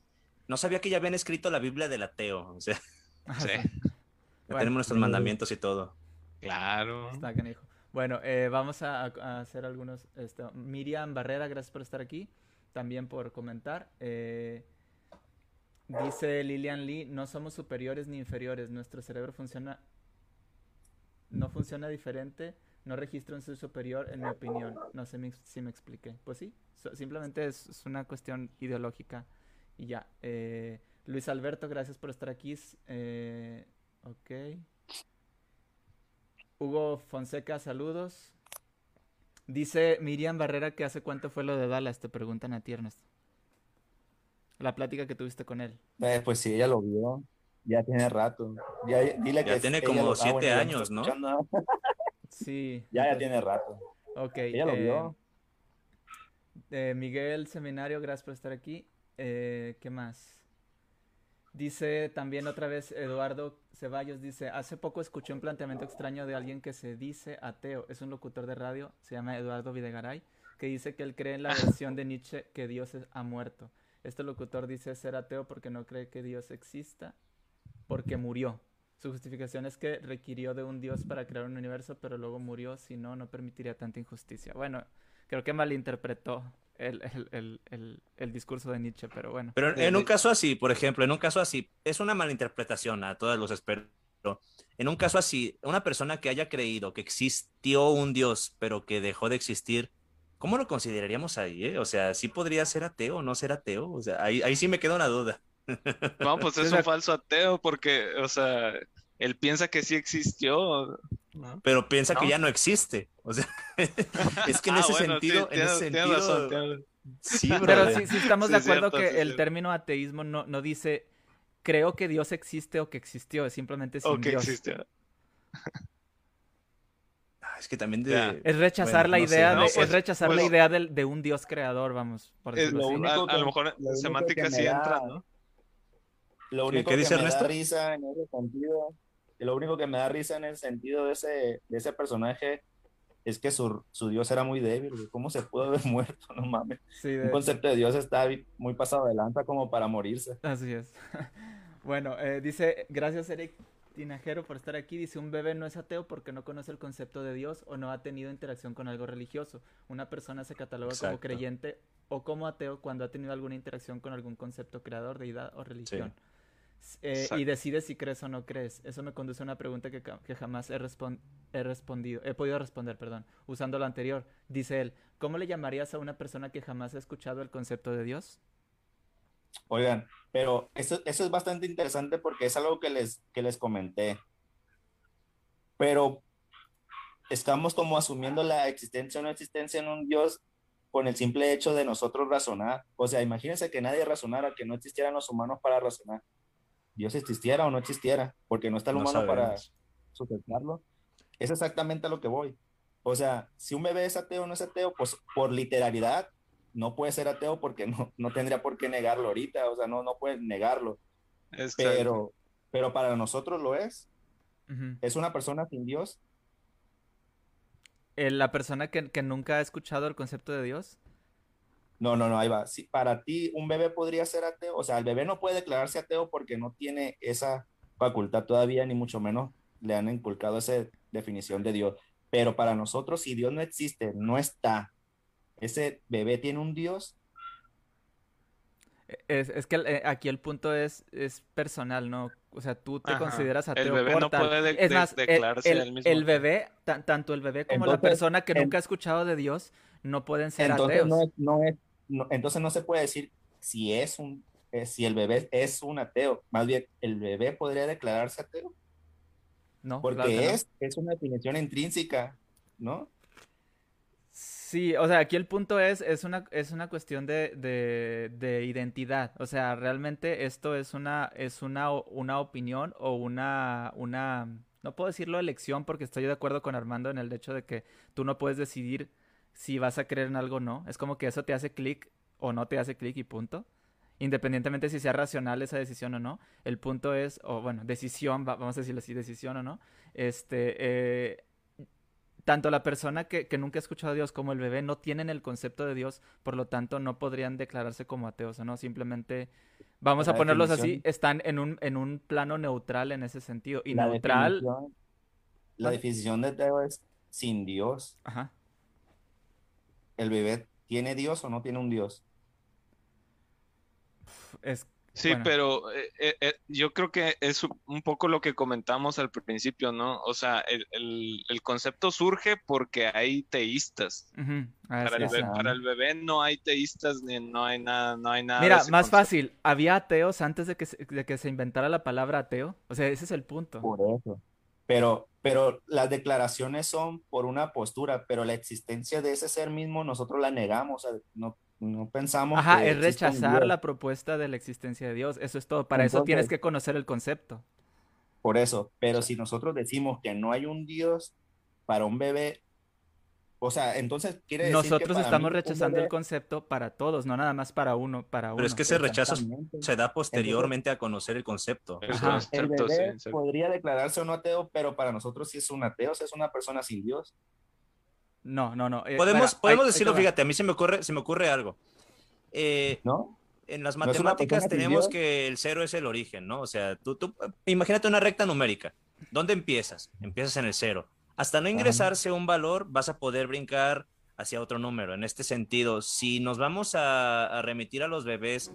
Speaker 2: no sabía que ya habían escrito la Biblia del ateo, o sea. Sí. [laughs] tenemos nuestros mandamientos y todo.
Speaker 3: Claro.
Speaker 1: Está bueno, eh, vamos a, hacer algunos. Esto. Miriam Barrera, gracias por estar aquí. También por comentar. Eh, dice Lilian Lee, no somos superiores ni inferiores. Nuestro cerebro funciona. No funciona diferente. No registra un ser superior, en mi opinión. No sé si me expliqué. Pues sí, simplemente es, una cuestión ideológica. Y ya. Eh, Luis Alberto, gracias por estar aquí. ok. Hugo Fonseca, saludos. Dice Miriam Barrera que hace cuánto fue lo de Dallas, te preguntan a ti, La plática que tuviste con él.
Speaker 4: Eh, pues sí, ella lo vio. Ya tiene rato. Ya, dile
Speaker 2: ya tiene como siete años, ¿no? [laughs]
Speaker 1: sí.
Speaker 4: Ya, ya tiene rato.
Speaker 1: Ok.
Speaker 4: Ella lo vio.
Speaker 1: Eh, eh, Miguel Seminario, gracias por estar aquí. ¿Qué más? Dice también otra vez Eduardo Ceballos, dice, hace poco escuché un planteamiento extraño de alguien que se dice ateo, es un locutor de radio, se llama Eduardo Videgaray, que dice que él cree en la versión de Nietzsche que Dios ha muerto. Este locutor dice ser ateo porque no cree que Dios exista, porque murió. Su justificación es que requirió de un Dios para crear un universo, pero luego murió, si no, no permitiría tanta injusticia. Bueno, creo que malinterpretó el, discurso de Nietzsche, pero bueno.
Speaker 2: Pero en un caso así, por ejemplo, en un caso así, es una malinterpretación a todos los expertos. En un caso así, una persona que haya creído que existió un Dios, pero que dejó de existir, ¿cómo lo consideraríamos ahí? Eh? O sea, ¿sí podría ser ateo o no ser ateo? O sea, ahí, ahí sí me queda una duda.
Speaker 3: No, pues es un falso ateo porque, o sea, él piensa que sí existió.
Speaker 2: Pero piensa que ya no existe. O sea, [laughs] es que en ah, ese sentido, en ese sentido...
Speaker 1: Sí, pero sí, estamos de acuerdo que el término ateísmo no, no dice creo que Dios existe o que existió, es simplemente sin Dios.
Speaker 2: Ah, es que también de...
Speaker 1: Es rechazar la idea, de, es pues, rechazar la idea de, un Dios creador, vamos.
Speaker 3: Por a, lo mejor en semántica sí entra, ¿no?
Speaker 4: Lo único que me da risa en ese sentido lo único que me da risa en el sentido de ese, de ese personaje es que su, su Dios era muy débil, ¿cómo se pudo haber [laughs] muerto? No mames. Un concepto de Dios está muy pasado de lanza como para morirse.
Speaker 1: Así es. [laughs] bueno, eh, dice, gracias Eric Tinajero por estar aquí. Dice, un bebé no es ateo porque no conoce el concepto de Dios o no ha tenido interacción con algo religioso. Una persona se cataloga como creyente o como ateo cuando ha tenido alguna interacción con algún concepto creador, deidad o religión. Eh, y decide si crees o no crees. Eso me conduce a una pregunta que, que jamás he, he, respondido, he podido responder, perdón, usando lo anterior. Dice él, ¿cómo le llamarías a una persona que jamás ha escuchado el concepto de Dios?
Speaker 4: Oigan, pero eso, eso es bastante interesante porque es algo que les, que les comenté. Pero estamos como asumiendo la existencia o no existencia en un Dios con el simple hecho de nosotros razonar. O sea, imagínense que nadie razonara, que no existieran los humanos para razonar. Dios existiera o no existiera, porque no está el humano para sustentarlo. Es exactamente a lo que voy. O sea, si un bebé es ateo o no es ateo, pues por literalidad no puede ser ateo porque no, no tendría por qué negarlo ahorita, o sea, no, no puede negarlo. pero, pero para nosotros lo es. Es una persona sin Dios.
Speaker 1: ¿La persona que, que, nunca ha escuchado el concepto de Dios?
Speaker 4: No, no, no, ahí va. Si para ti un bebé podría ser ateo, o sea, el bebé no puede declararse ateo porque no tiene esa facultad todavía, ni mucho menos le han inculcado esa definición de Dios. Pero para nosotros, si Dios no existe, no está, ese bebé tiene un Dios.
Speaker 1: Es, que eh, aquí el punto es, es personal, ¿no? O sea, tú te consideras ateo.
Speaker 3: El bebé no puede
Speaker 1: es más, declararse el, mismo. El bebé, tanto el bebé como la persona que nunca ha escuchado de Dios, no pueden ser ateos.
Speaker 4: No es, entonces no se puede decir si es un eh, si el bebé es un ateo. Más bien, ¿el bebé podría declararse ateo? No. Porque es, es una definición intrínseca, ¿no?
Speaker 1: Sí, o sea, aquí el punto es, es una, es una cuestión de, de, identidad. O sea, realmente esto es una, es una, una opinión o una, una, no puedo decirlo elección porque estoy de acuerdo con Armando en el hecho de que tú no puedes decidir si vas a creer en algo o no. Es como que eso te hace clic o no te hace clic y punto. Independientemente si sea racional esa decisión o no. El punto es, o bueno, decisión, vamos a decirlo así, decisión o no. Este, eh, tanto la persona que, nunca ha escuchado a Dios como el bebé no tienen el concepto de Dios, por lo tanto no podrían declararse como ateos, ¿no? Simplemente, vamos a ponerlos así, están en un, en un plano neutral en ese sentido. Y neutral...
Speaker 4: la definición de ateo es sin Dios. Ajá. ¿El bebé tiene Dios o no tiene un Dios?
Speaker 3: Es Sí, pero eh, eh, eh, yo creo que es un poco lo que comentamos al principio, ¿no? O sea, el, el, concepto surge porque hay teístas. para, el bebé, no hay teístas ni no hay nada, no hay nada.
Speaker 1: Mira, más fácil, ¿había ateos antes de que, se, de que se inventara la palabra ateo? O sea, ese es el punto.
Speaker 4: Por eso. Pero, pero las declaraciones son por una postura, pero la existencia de ese ser mismo nosotros la negamos, o sea, no no pensamos.
Speaker 1: Ajá, es rechazar la propuesta de la existencia de Dios. Eso es todo. Para eso tienes que conocer el concepto.
Speaker 4: Por eso, pero si nosotros decimos que no hay un Dios para un bebé, o sea, entonces quiere decir
Speaker 1: Nosotros estamos rechazando el concepto para todos, no nada más para uno, para uno.
Speaker 2: Pero es que ese rechazo se da posteriormente a conocer el concepto.
Speaker 4: el bebé podría declararse un ateo, pero para nosotros sí es un ateo, o sea, es una persona sin Dios.
Speaker 1: No, no, no.
Speaker 2: Eh, podemos podemos decirlo, fíjate, a mí se me ocurre, se me ocurre algo. Eh, ¿No? En las matemáticas tenemos que el cero es el origen, ¿no? O sea, tú, tú, imagínate una recta numérica. ¿Dónde empiezas? Empiezas en el cero. Hasta no ingresarse un valor, vas a poder brincar hacia otro número. En este sentido, si nos vamos a, a remitir a los bebés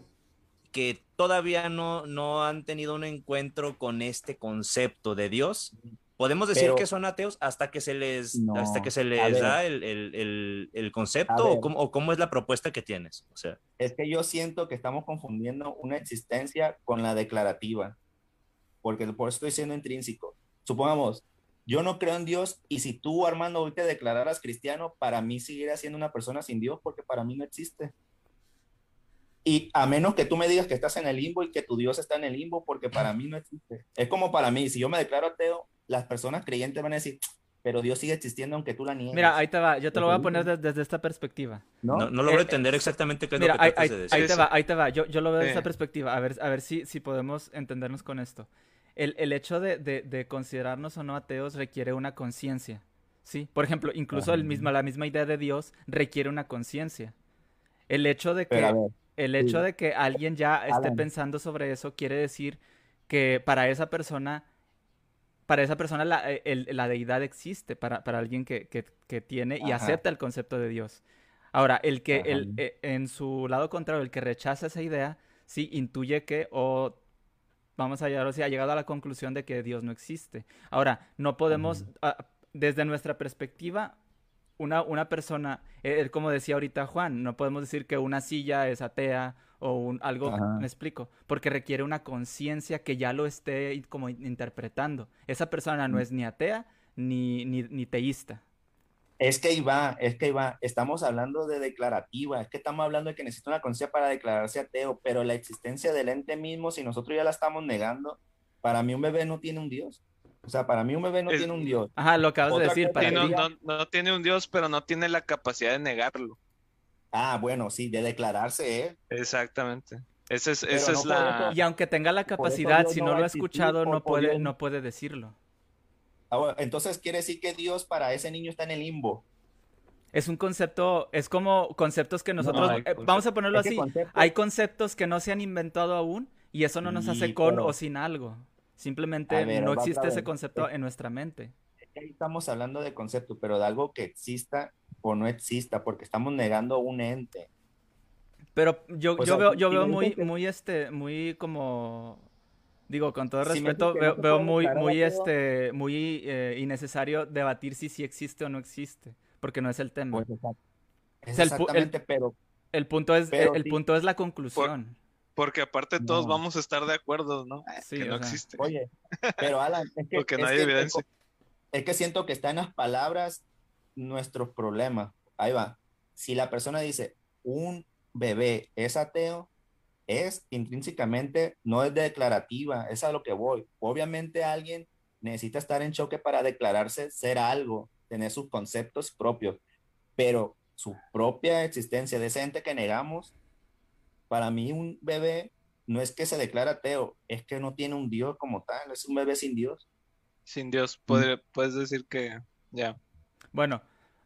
Speaker 2: que todavía no, no han tenido un encuentro con este concepto de Dios, ¿Podemos decir que son ateos hasta que se les, hasta que se les da el, el, el, concepto o cómo, o cómo, es la propuesta que tienes? O sea,
Speaker 4: es que yo siento que estamos confundiendo una existencia con la declarativa, porque por eso estoy siendo intrínseco. Supongamos, yo no creo en Dios y si tú, Armando, hoy te declararas cristiano, para mí seguirías siendo una persona sin Dios porque para mí no existe. Y a menos que tú me digas que estás en el limbo y que tu Dios está en el limbo, porque para mí no existe. Es como para mí, si yo me declaro ateo, las personas creyentes van a decir, pero Dios sigue existiendo aunque tú la niegues.
Speaker 1: Mira, ahí te va, yo te lo voy a poner desde, esta perspectiva.
Speaker 2: No, no, logro eh, entender exactamente qué es lo que
Speaker 1: ahí, ahí, decir. ahí te va, ahí te va, yo, yo lo veo desde esta perspectiva, a ver, a ver si, si podemos entendernos con esto. El, el hecho de, de, de, considerarnos o no ateos requiere una conciencia. Sí, por ejemplo, incluso el mismo, la misma idea de Dios requiere una conciencia. El hecho de que, el hecho de que alguien ya esté pensando sobre eso quiere decir que para esa persona, para esa persona la, eh, la deidad existe, para, para alguien que, que, que tiene y acepta el concepto de Dios. Ahora, el que, el, eh, en su lado contrario, el que rechaza esa idea, sí intuye que o vamos a llegar, o sea, ha llegado a la conclusión de que Dios no existe. Ahora, no podemos, ah, desde nuestra perspectiva, una, una persona, eh, como decía ahorita Juan, no podemos decir que una silla es atea o un, algo, me explico, porque requiere una conciencia que ya lo esté como interpretando. Esa persona no mm. es ni atea ni, ni, ni teísta.
Speaker 4: Es que iba, es que iba, estamos hablando de declarativa, es que estamos hablando de que necesita una conciencia para declararse ateo, pero la existencia del ente mismo, si nosotros ya la estamos negando, para mí un bebé no tiene un Dios. O sea, para mí un bebé no tiene un Dios.
Speaker 1: Ajá, lo acabas de decir.
Speaker 3: Para no, no, tiene un Dios, pero no tiene la capacidad de negarlo.
Speaker 4: Ah, bueno, sí, de declararse ¿eh?
Speaker 3: Exactamente. Esa es, esa es la...
Speaker 1: y aunque tenga la capacidad, si no, lo ha escuchado, no puede, no puede decirlo.
Speaker 4: Ah, entonces quiere decir que Dios para ese niño está en el limbo.
Speaker 1: Es un concepto, es como conceptos que nosotros, eh, vamos a ponerlo así, hay conceptos que no se han inventado aún y eso no nos hace con o sin algo. Simplemente no existe ese concepto en nuestra mente.
Speaker 4: Ahí estamos hablando de concepto, pero de algo que exista o no exista, porque estamos negando un ente.
Speaker 1: Pero yo, yo veo, yo veo muy, muy este, muy como Digo, con todo respeto, veo, muy, muy, este, muy eh, innecesario debatir si sí existe o no existe, porque no es el tema. Pues,
Speaker 4: exactamente, pero...
Speaker 1: El punto es, el, punto es la conclusión.
Speaker 3: porque aparte todos vamos a estar de acuerdo, ¿no?
Speaker 4: Sí, que no existe. Oye, pero Alan, es que...
Speaker 3: porque no hay evidencia.
Speaker 4: Es que siento que está en las palabras nuestros problemas. Ahí va. Si la persona dice, un bebé es ateo, es intrínsecamente, no es declarativa, es a lo que voy. Obviamente alguien necesita estar en choque para declararse ser algo, tener sus conceptos propios, pero su propia existencia de ese ente que negamos, para mí un bebé no es que se declara ateo, es que no tiene un Dios como tal, es un bebé sin Dios.
Speaker 3: Sin Dios, puedes decir que ya.
Speaker 1: Bueno,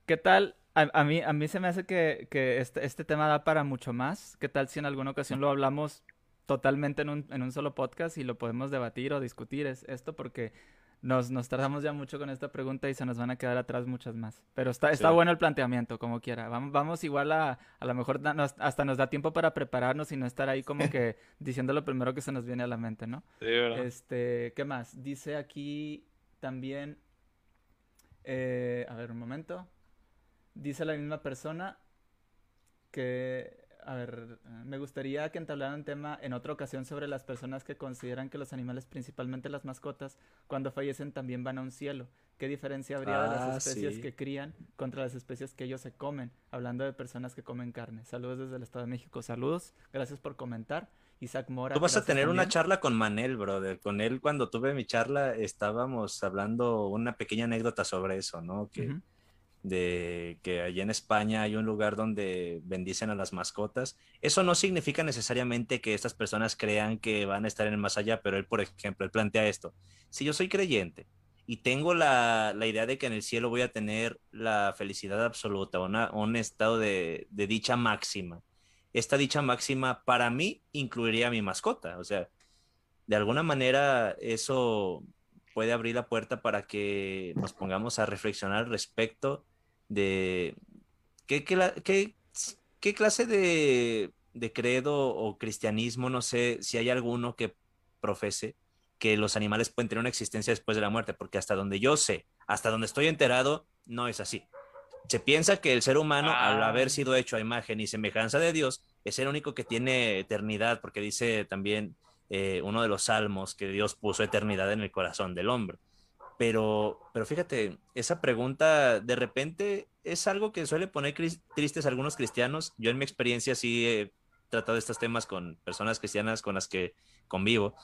Speaker 1: ¿qué tal a, mí, a mí se me hace que, este, este, tema da para mucho más. ¿Qué tal si en alguna ocasión lo hablamos totalmente en un, en un solo podcast y lo podemos debatir o discutir es esto? Porque nos, nos tardamos ya mucho con esta pregunta y se nos van a quedar atrás muchas más. Pero está, está bueno el planteamiento, como quiera. Vamos, vamos igual a, a lo mejor hasta nos da tiempo para prepararnos y no estar ahí como que [laughs] diciendo lo primero que se nos viene a la mente, ¿no?
Speaker 3: Sí, ¿verdad?
Speaker 1: Este, ¿qué más? Dice aquí también, eh, a ver un momento dice la misma persona que, a ver, me gustaría que entablaran un tema en otra ocasión sobre las personas que consideran que los animales, principalmente las mascotas, cuando fallecen también van a un cielo. ¿Qué diferencia habría de las ah, especies que crían contra las especies que ellos se comen? Hablando de personas que comen carne. Saludos desde el Estado de México. Saludos. Gracias por comentar. Isaac Mora.
Speaker 2: Tú vas a tener una charla con Manel, brother. Con él, cuando tuve mi charla, estábamos hablando una pequeña anécdota sobre eso, ¿no? Que de que allí en España hay un lugar donde bendicen a las mascotas. Eso no significa necesariamente que estas personas crean que van a estar en el más allá, pero él, por ejemplo, él plantea esto. Si yo soy creyente y tengo la, idea de que en el cielo voy a tener la felicidad absoluta, un estado de, de dicha máxima, esta dicha máxima para mí incluiría a mi mascota. O sea, de alguna manera eso puede abrir la puerta para que nos pongamos a reflexionar respecto de qué, qué, clase de, credo o cristianismo, no sé si hay alguno que profese que los animales pueden tener una existencia después de la muerte, porque hasta donde yo sé, hasta donde estoy enterado, no es así. Se piensa que el ser humano, al haber ah. sido hecho a imagen y semejanza de Dios, es el único que tiene eternidad, porque dice también eh, uno de los salmos que Dios puso eternidad en el corazón del hombre. Pero, pero fíjate, esa pregunta de repente es algo que suele poner tristes a algunos cristianos. Yo en mi experiencia sí he tratado estos temas con personas cristianas con las que convivo.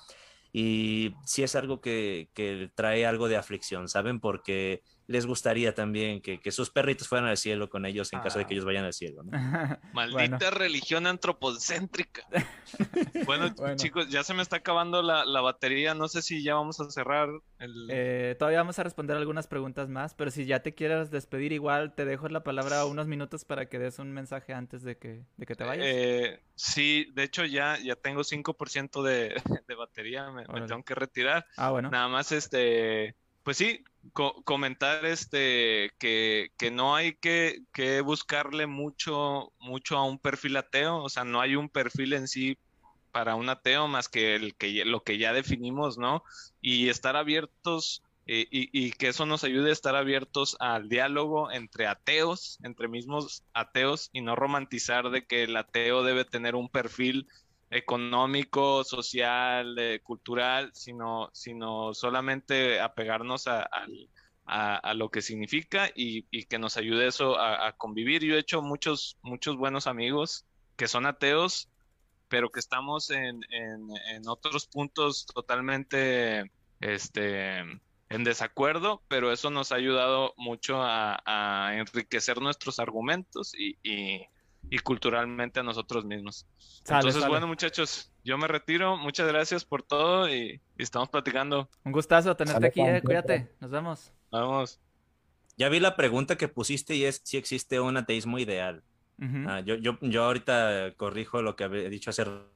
Speaker 2: Y sí es algo que, que trae algo de aflicción, ¿saben? Porque les gustaría también que, sus perritos fueran al cielo con ellos en caso de que ah. ellos vayan al cielo. [laughs]
Speaker 3: Maldita religión antropocéntrica. [laughs] bueno, chicos, ya se me está acabando la, batería. No sé si ya vamos a cerrar. El...
Speaker 1: Eh, todavía vamos a responder algunas preguntas más, pero si ya te quieres despedir, igual te dejo la palabra unos minutos para que des un mensaje antes de que, de que te vayas.
Speaker 3: Eh, sí, de hecho ya, ya tengo 5% de, [laughs] de batería. Me, me tengo que retirar. Ah, bueno. Nada más este pues sí, comentar este que, no hay que, buscarle mucho, mucho a un perfil ateo, o sea, no hay un perfil en sí para un ateo más que el que lo que ya definimos, ¿no? Y estar abiertos eh, y, y, que eso nos ayude a estar abiertos al diálogo entre ateos, entre mismos ateos, y no romantizar de que el ateo debe tener un perfil económico, social, cultural, sino, sino solamente apegarnos a, a, lo que significa y, que nos ayude eso a, convivir. Yo he hecho muchos, muchos buenos amigos que son ateos, pero que estamos en, en, otros puntos totalmente este, en desacuerdo, pero eso nos ha ayudado mucho a, enriquecer nuestros argumentos y, y culturalmente a nosotros mismos. Entonces, bueno, muchachos, yo me retiro. Muchas gracias por todo y, estamos platicando.
Speaker 1: Un gustazo tenerte aquí, eh. cuídate. Nos vemos.
Speaker 3: Vamos.
Speaker 2: Ya vi la pregunta que pusiste y es si existe un ateísmo ideal. Ah, yo, yo, yo ahorita corrijo lo que había dicho hace rato,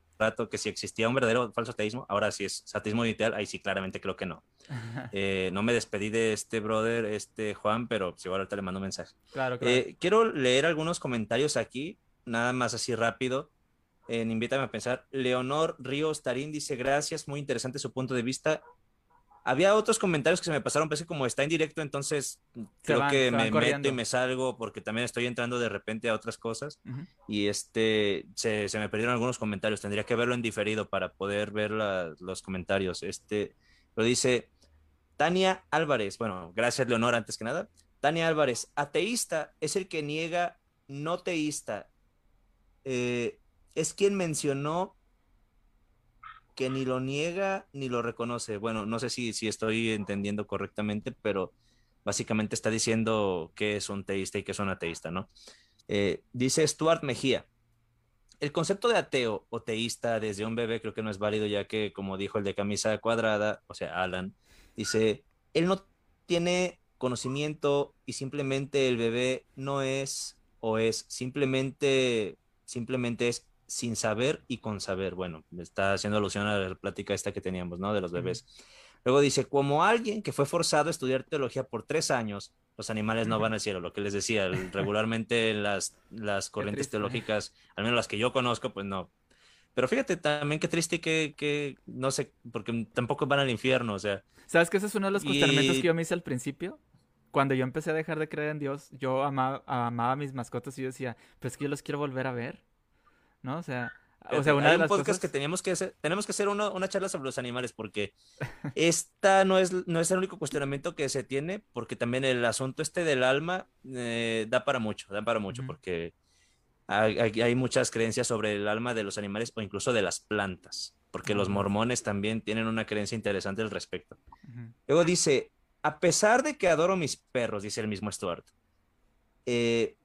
Speaker 2: que si existía un verdadero o falso ateísmo, ahora si es ateísmo ideal, ahí sí claramente creo que no. [laughs] Eh, no me despedí de este brother, este Juan, pero si ahorita le mando un mensaje. Claro, claro. Eh, quiero leer algunos comentarios aquí nada más así rápido. En Invítame a pensar. Leonor Ríos Tarín dice: Gracias, muy interesante su punto de vista. Había otros comentarios que se me pasaron, parece como está en directo, entonces creo que me meto y me salgo porque también estoy entrando de repente a otras cosas. Y este se, me perdieron algunos comentarios. Tendría que verlo en diferido para poder ver los comentarios. Este lo dice Tania Álvarez. Bueno, gracias, Leonor, antes que nada. Tania Álvarez, ateísta es el que niega no teísta eh, es quien mencionó que ni lo niega ni lo reconoce. Bueno, no sé si, si estoy entendiendo correctamente, pero básicamente está diciendo que es un teísta y que es un ateísta, ¿no? Eh, dice Stuart Mejía, el concepto de ateo o teísta desde un bebé creo que no es válido ya que, como dijo el de camisa cuadrada, o sea, Alan, dice, él no tiene conocimiento y simplemente el bebé no es o es simplemente simplemente es sin saber y con saber. Bueno, está haciendo alusión a la plática esta que teníamos, ¿no? De los bebés. Luego dice, como alguien que fue forzado a estudiar teología por tres años, los animales no van al cielo, lo que les decía, regularmente las, las corrientes teológicas, al menos las que yo conozco, pues no. Pero fíjate también qué triste que, que no sé, porque tampoco van al infierno, o sea.
Speaker 1: ¿Sabes que ese es uno de los cuestionamientos que yo me hice al principio? Cuando yo empecé a dejar de creer en Dios, yo amaba, amaba a mis mascotas y yo decía, pues es que yo los quiero volver a ver. ¿No? O sea, o sea,
Speaker 2: una Hay de un podcast que teníamos que hacer, tenemos que hacer una charla sobre los animales porque esta no es, no es el único cuestionamiento que se tiene, porque también el asunto este del alma eh, da para mucho, da para mucho, porque hay, hay, muchas creencias sobre el alma de los animales o incluso de las plantas, porque los mormones también tienen una creencia interesante al respecto. Luego dice, a pesar de que adoro mis perros, dice el mismo Stuart, eh,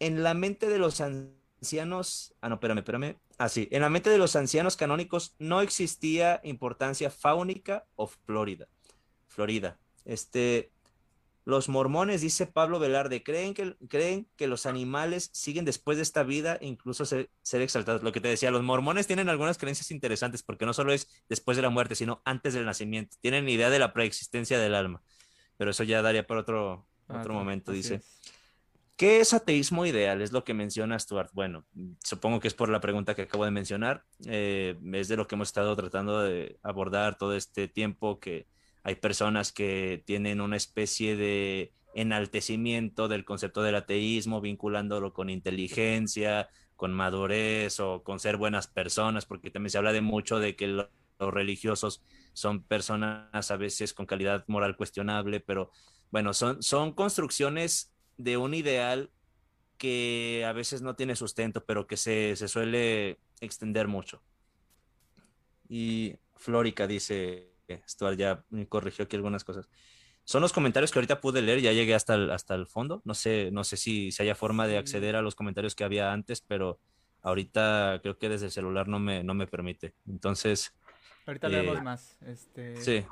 Speaker 2: en la mente de los ancianos, ah, no, espérame, espérame. Ah, sí, en la mente de los ancianos canónicos no existía importancia fáunica o Florida. Florida. Este, los mormones, dice Pablo Velarde, creen que, creen que los animales siguen después de esta vida, incluso ser, ser, exaltados. Lo que te decía, los mormones tienen algunas creencias interesantes, porque no solo es después de la muerte, sino antes del nacimiento. Tienen idea de la preexistencia del alma. Pero eso ya daría para otro, ah, otro momento, dice. ¿Qué es ateísmo ideal? Es lo que menciona Stuart. Bueno, supongo que es por la pregunta que acabo de mencionar. Eh, es de lo que hemos estado tratando de abordar todo este tiempo, que hay personas que tienen una especie de enaltecimiento del concepto del ateísmo, vinculándolo con inteligencia, con madurez o con ser buenas personas, porque también se habla de mucho de que los religiosos son personas a veces con calidad moral cuestionable, pero bueno, son, son construcciones de un ideal que a veces no tiene sustento, pero que se, suele extender mucho. Y Flórica dice, Stuart ya me corrigió aquí algunas cosas. son los comentarios que ahorita pude leer, ya llegué hasta el, hasta el fondo. No sé, no sé si, si haya forma de acceder a los comentarios que había antes, pero ahorita creo que desde el celular no me, no me permite. Entonces.
Speaker 1: Ahorita leemos eh, más. Este...
Speaker 2: Sí.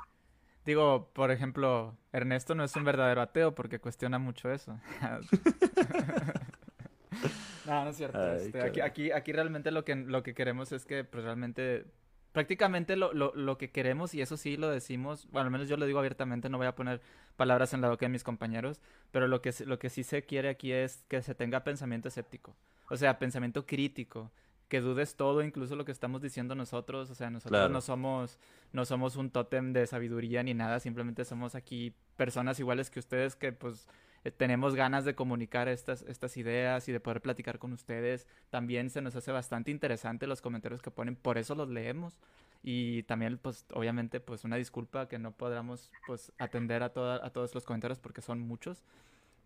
Speaker 1: Digo, por ejemplo, Ernesto no es un verdadero ateo porque cuestiona mucho eso. [laughs] no, no es cierto. Este, aquí, aquí, aquí realmente lo que, lo que queremos es que pues, realmente prácticamente lo, lo, lo, que queremos, y eso sí lo decimos, bueno, al menos yo lo digo abiertamente, no voy a poner palabras en la boca de mis compañeros, pero lo que, lo que sí se quiere aquí es que se tenga pensamiento escéptico, o sea, pensamiento crítico, que dudes todo, incluso lo que estamos diciendo nosotros, o sea, nosotros no somos no somos un tótem de sabiduría ni nada, simplemente somos aquí personas iguales que ustedes que pues eh, tenemos ganas de comunicar estas, estas ideas y de poder platicar con ustedes. También se nos hace bastante interesante los comentarios que ponen, por eso los leemos. Y también, pues, obviamente, pues una disculpa que no podamos, pues, atender a, a todos los comentarios porque son muchos.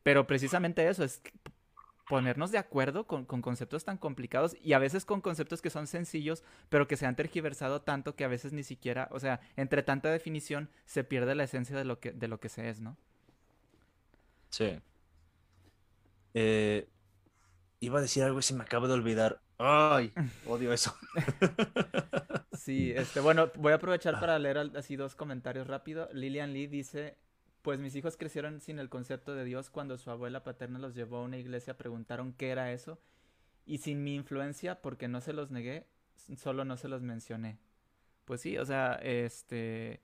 Speaker 1: Pero precisamente eso, es ponernos de acuerdo con, con, conceptos tan complicados y a veces con conceptos que son sencillos, pero que se han tergiversado tanto que a veces ni siquiera, o sea, entre tanta definición se pierde la esencia de lo que, de lo que se es, ¿no?
Speaker 2: Sí. Eh, iba a decir algo y se me acaba de olvidar. Ay, [laughs] odio eso.
Speaker 1: sí, este, bueno, voy a aprovechar para leer así dos comentarios rápido. Lilian Lee dice, pues mis hijos crecieron sin el concepto de Dios cuando su abuela paterna los llevó a una iglesia, preguntaron qué era eso y sin mi influencia, porque no se los negué, solo no se los mencioné. Pues sí, o sea, este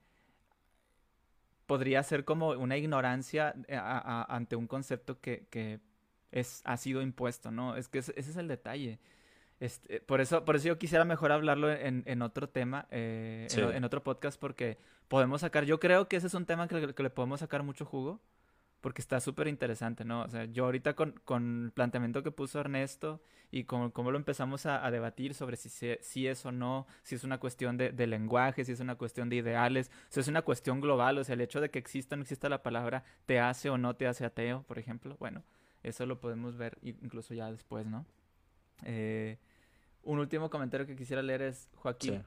Speaker 1: podría ser como una ignorancia eh, ante un concepto que, es, ha sido impuesto, ¿no? Es que ese, es el detalle. Este, por, eso, por eso yo quisiera mejor hablarlo en, otro tema, eh, en, otro podcast, porque podemos sacar, yo creo que ese es un tema que, que le podemos sacar mucho jugo porque está súper interesante, ¿no? O sea, yo ahorita con, con, el planteamiento que puso Ernesto y con cómo lo empezamos a, debatir sobre si, si es o no, si es una cuestión de, de, lenguaje, si es una cuestión de ideales, si es una cuestión global, o sea, el hecho de que exista o no exista la palabra te hace o no te hace ateo, por ejemplo, bueno, eso lo podemos ver incluso ya después, ¿no? Eh, un último comentario que quisiera leer es Joaquín.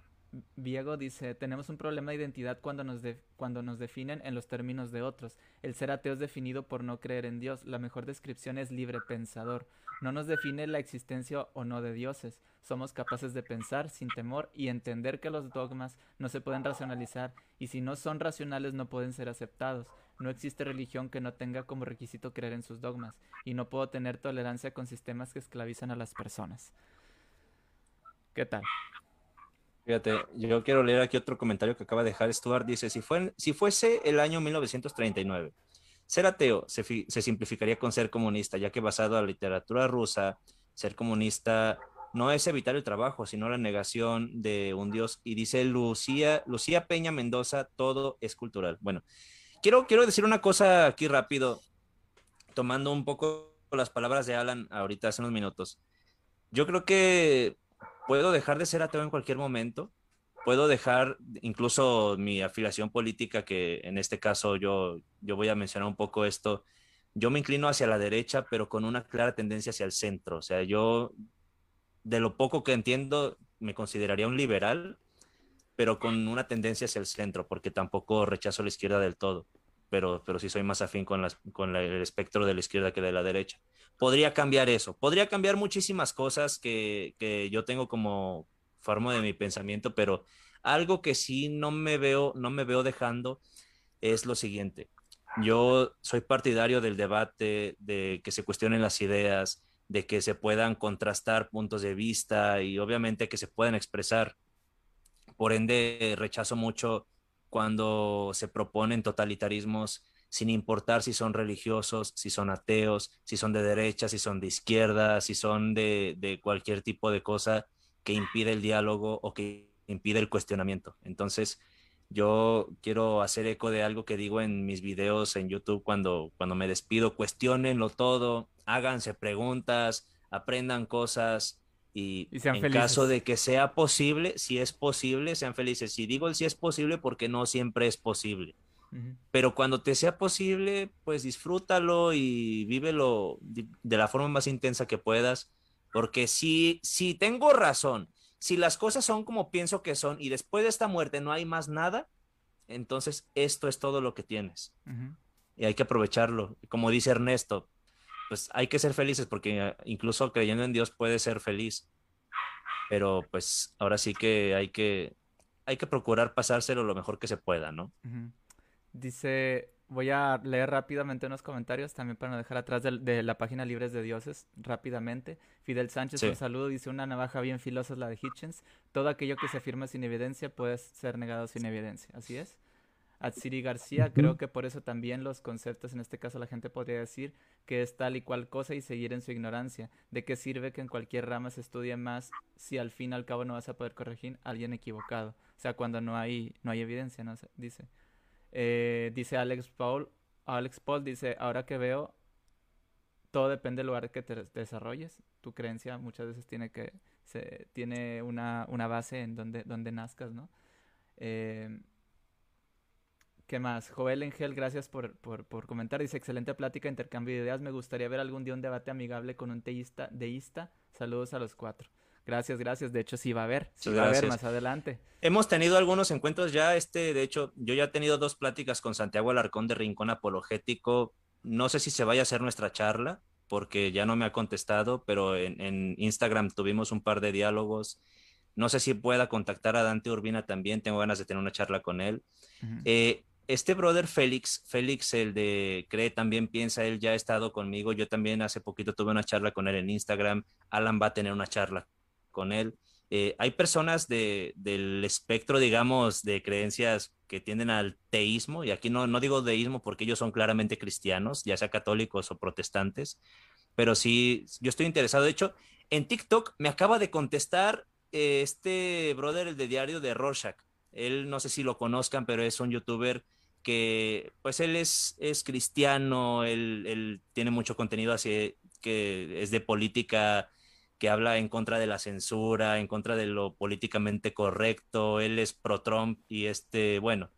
Speaker 1: Viego dice, tenemos un problema de identidad cuando nos, cuando nos definen en los términos de otros. El ser ateo es definido por no creer en Dios. La mejor descripción es libre pensador. No nos define la existencia o no de dioses. Somos capaces de pensar sin temor y entender que los dogmas no se pueden racionalizar y si no son racionales no pueden ser aceptados. No existe religión que no tenga como requisito creer en sus dogmas y no puedo tener tolerancia con sistemas que esclavizan a las personas. ¿Qué tal?
Speaker 2: Fíjate, yo quiero leer aquí otro comentario que acaba de dejar Stuart. Dice, si, fue, si fuese el año 1939, ser ateo se, se simplificaría con ser comunista, ya que basado en la literatura rusa, ser comunista no es evitar el trabajo, sino la negación de un Dios. Y dice Lucía, Lucía Peña Mendoza, todo es cultural. Bueno, quiero, quiero decir una cosa aquí rápido, tomando un poco las palabras de Alan ahorita hace unos minutos. Yo creo que puedo dejar de ser ateo en cualquier momento, puedo dejar incluso mi afiliación política, que en este caso yo, yo voy a mencionar un poco esto, yo me inclino hacia la derecha, pero con una clara tendencia hacia el centro. O sea, yo, de lo poco que entiendo, me consideraría un liberal, pero con una tendencia hacia el centro, porque tampoco rechazo la izquierda del todo, pero, pero sí soy más afín con, las, con el espectro de la izquierda que de la derecha podría cambiar eso. Podría cambiar muchísimas cosas que, que yo tengo como forma de mi pensamiento, pero algo que sí no me veo, no me veo dejando es lo siguiente. Yo soy partidario del debate, de que se cuestionen las ideas, de que se puedan contrastar puntos de vista y obviamente que se puedan expresar. Por ende, rechazo mucho cuando se proponen totalitarismos sin importar si son religiosos, si son ateos, si son de derecha, si son de izquierda, si son de, cualquier tipo de cosa que impide el diálogo o que impide el cuestionamiento. Entonces, yo quiero hacer eco de algo que digo en mis videos en YouTube cuando, cuando me despido, cuestionenlo todo, háganse preguntas, aprendan cosas y, en caso de que sea posible, si es posible, sean felices. Si digo el si es posible porque no siempre es posible. Pero cuando te sea posible, pues disfrútalo y vívelo de la forma más intensa que puedas. Porque si, si tengo razón, si las cosas son como pienso que son y después de esta muerte no hay más nada, entonces esto es todo lo que tienes. y hay que aprovecharlo. Como dice Ernesto, pues hay que ser felices porque ah, incluso creyendo en Dios puede ser feliz. Pero pues ahora sí que hay que, hay que procurar pasárselo lo mejor que se pueda, ¿no?
Speaker 1: Dice, voy a leer rápidamente unos comentarios también para no dejar atrás de, la página Libres de Dioses rápidamente. Fidel Sánchez, un saludo, dice una navaja bien filosa es la de Hitchens. Todo aquello que se afirma sin evidencia puede ser negado sin evidencia. Así es. Atsiri García, creo que por eso también los conceptos, en este caso la gente podría decir que es tal y cual cosa y seguir en su ignorancia. ¿De qué sirve que en cualquier rama se estudie más si al fin y al cabo no vas a poder corregir a alguien equivocado? O sea, cuando no hay, no hay evidencia, ¿no? Dice. Eh, dice Alex Paul, Alex Paul dice, ahora que veo, todo depende del lugar que te desarrolles. Tu creencia muchas veces tiene que, se, tiene una, una base en donde, donde nazcas, ¿no? Eh, ¿Qué más? Joel Engel, gracias por, por, comentar. Dice, excelente plática, intercambio de ideas. Me gustaría ver algún día un debate amigable con un teísta, deísta. Saludos a los cuatro. Gracias, gracias. De hecho, sí va a haber. Sí va a haber más adelante.
Speaker 2: Hemos tenido algunos encuentros ya. Este, de hecho, yo ya he tenido dos pláticas con Santiago Alarcón de Rincón Apologético. No sé si se vaya a hacer nuestra charla, porque ya no me ha contestado, pero en, Instagram tuvimos un par de diálogos. No sé si pueda contactar a Dante Urbina también. Tengo ganas de tener una charla con él este brother Félix, Félix, el de Cree también piensa, él ya ha estado conmigo. Yo también hace poquito tuve una charla con él en Instagram. Alan va a tener una charla con él. Eh, hay personas de, del espectro, digamos, de creencias que tienden al teísmo, y aquí no, no digo deísmo porque ellos son claramente cristianos, ya sea católicos o protestantes, pero sí, yo estoy interesado. De hecho, en TikTok me acaba de contestar eh, este brother, el de diario de Rorschach. Él no sé si lo conozcan, pero es un youtuber que pues él es, es cristiano, él, tiene mucho contenido así que es de política que habla en contra de la censura, en contra de lo políticamente correcto, él es pro Trump y este, bueno,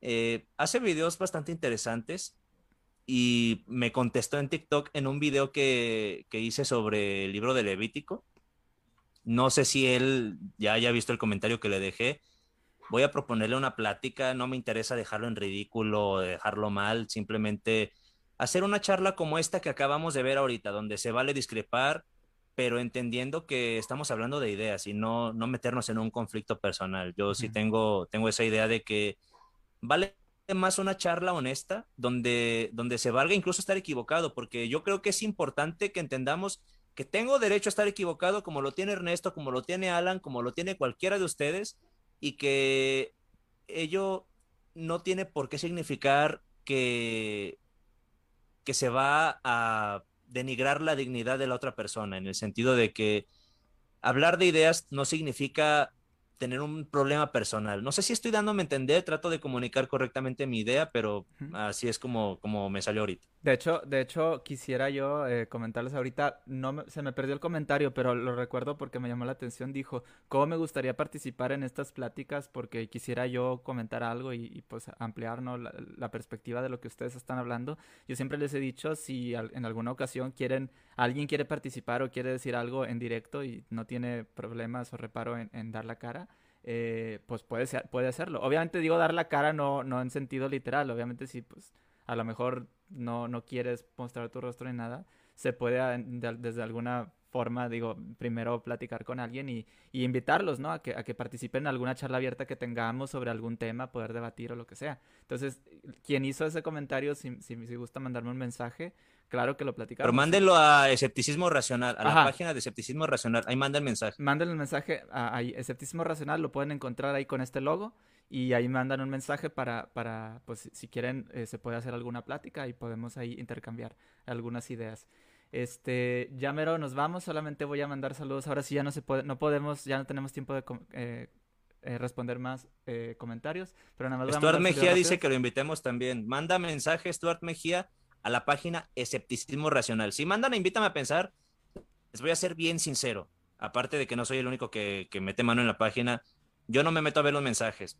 Speaker 2: eh, hace videos bastante interesantes y me contestó en TikTok en un video que, que hice sobre el libro de Levítico. No sé si él ya haya visto el comentario que le dejé, voy a proponerle una plática, no me interesa dejarlo en ridículo o dejarlo mal, simplemente hacer una charla como esta que acabamos de ver ahorita, donde se vale discrepar, pero entendiendo que estamos hablando de ideas y no, no meternos en un conflicto personal. Yo sí tengo, tengo esa idea de que vale más una charla honesta donde, donde se valga incluso estar equivocado, porque yo creo que es importante que entendamos que tengo derecho a estar equivocado como lo tiene Ernesto, como lo tiene Alan, como lo tiene cualquiera de ustedes, y que ello no tiene por qué significar que, que se va a denigrar la dignidad de la otra persona, en el sentido de que hablar de ideas no significa tener un problema personal. No sé si estoy dándome a entender, trato de comunicar correctamente mi idea, pero así es como, como me salió ahorita.
Speaker 1: De hecho, de hecho quisiera yo eh, comentarles ahorita, no se me perdió el comentario, pero lo recuerdo porque me llamó la atención, dijo, ¿cómo me gustaría participar en estas pláticas? Porque quisiera yo comentar algo y, pues ampliar la, la, perspectiva de lo que ustedes están hablando. Yo siempre les he dicho, si en alguna ocasión quieren, alguien quiere participar o quiere decir algo en directo y no tiene problemas o reparo en dar la cara, eh, pues puede, ser, puede hacerlo. Obviamente digo dar la cara no, no en sentido literal, obviamente si pues a lo mejor no, no quieres mostrar tu rostro ni nada, se puede desde alguna forma, digo, primero platicar con alguien y, y invitarlos, ¿no? A que, a que participen en alguna charla abierta que tengamos sobre algún tema, poder debatir o lo que sea. Entonces, quien hizo ese comentario, si, si, si gusta mandarme un mensaje, Claro que lo platicamos.
Speaker 2: Pero mándenlo a Escepticismo Racional, a la página de Escepticismo Racional. Ahí manden el mensaje.
Speaker 1: Manden el mensaje a, Escepticismo Racional, lo pueden encontrar ahí con este logo. Y ahí mandan un mensaje para, para pues si quieren, eh, se puede hacer alguna plática y podemos ahí intercambiar algunas ideas. Este, ya mero, nos vamos, solamente voy a mandar saludos. Ahora sí ya no se puede, no podemos, ya no tenemos tiempo de eh, eh, responder más comentarios, pero nada
Speaker 2: más. Stuart Mejía dice que lo invitemos también. Manda mensaje, Stuart Mejía, a la página Escepticismo Racional. Si mandan a Invítame a Pensar, les voy a ser bien sincero. Aparte de que no soy el único que, mete mano en la página, yo no me meto a ver los mensajes.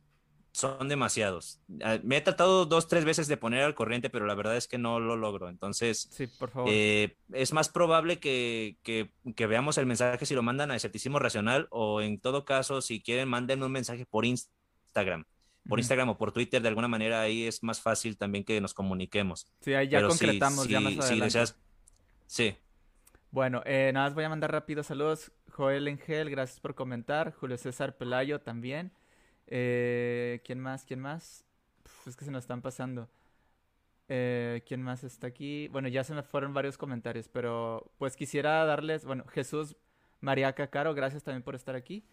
Speaker 2: Son demasiados. Ah, me he tratado dos, tres veces de poner al corriente, pero la verdad es que no lo logro. Entonces,
Speaker 1: sí, por favor.
Speaker 2: Eh, es más probable que, que, veamos el mensaje si lo mandan a Escepticismo Racional o en todo caso, si quieren, manden un mensaje por Instagram. Por Instagram o por Twitter, de alguna manera ahí es más fácil también que nos comuniquemos.
Speaker 1: Sí, ahí ya concretamos, ya más adelante.
Speaker 2: sí.
Speaker 1: Bueno, eh, nada más voy a mandar rápido saludos. Joel Engel, gracias por comentar. Julio César Pelayo también. Eh, ¿Quién más? ¿Quién más? es que se nos están pasando. Eh, ¿Quién más está aquí? Bueno, ya se me fueron varios comentarios, pero pues quisiera darles, bueno, Jesús María Caro, gracias también por estar aquí.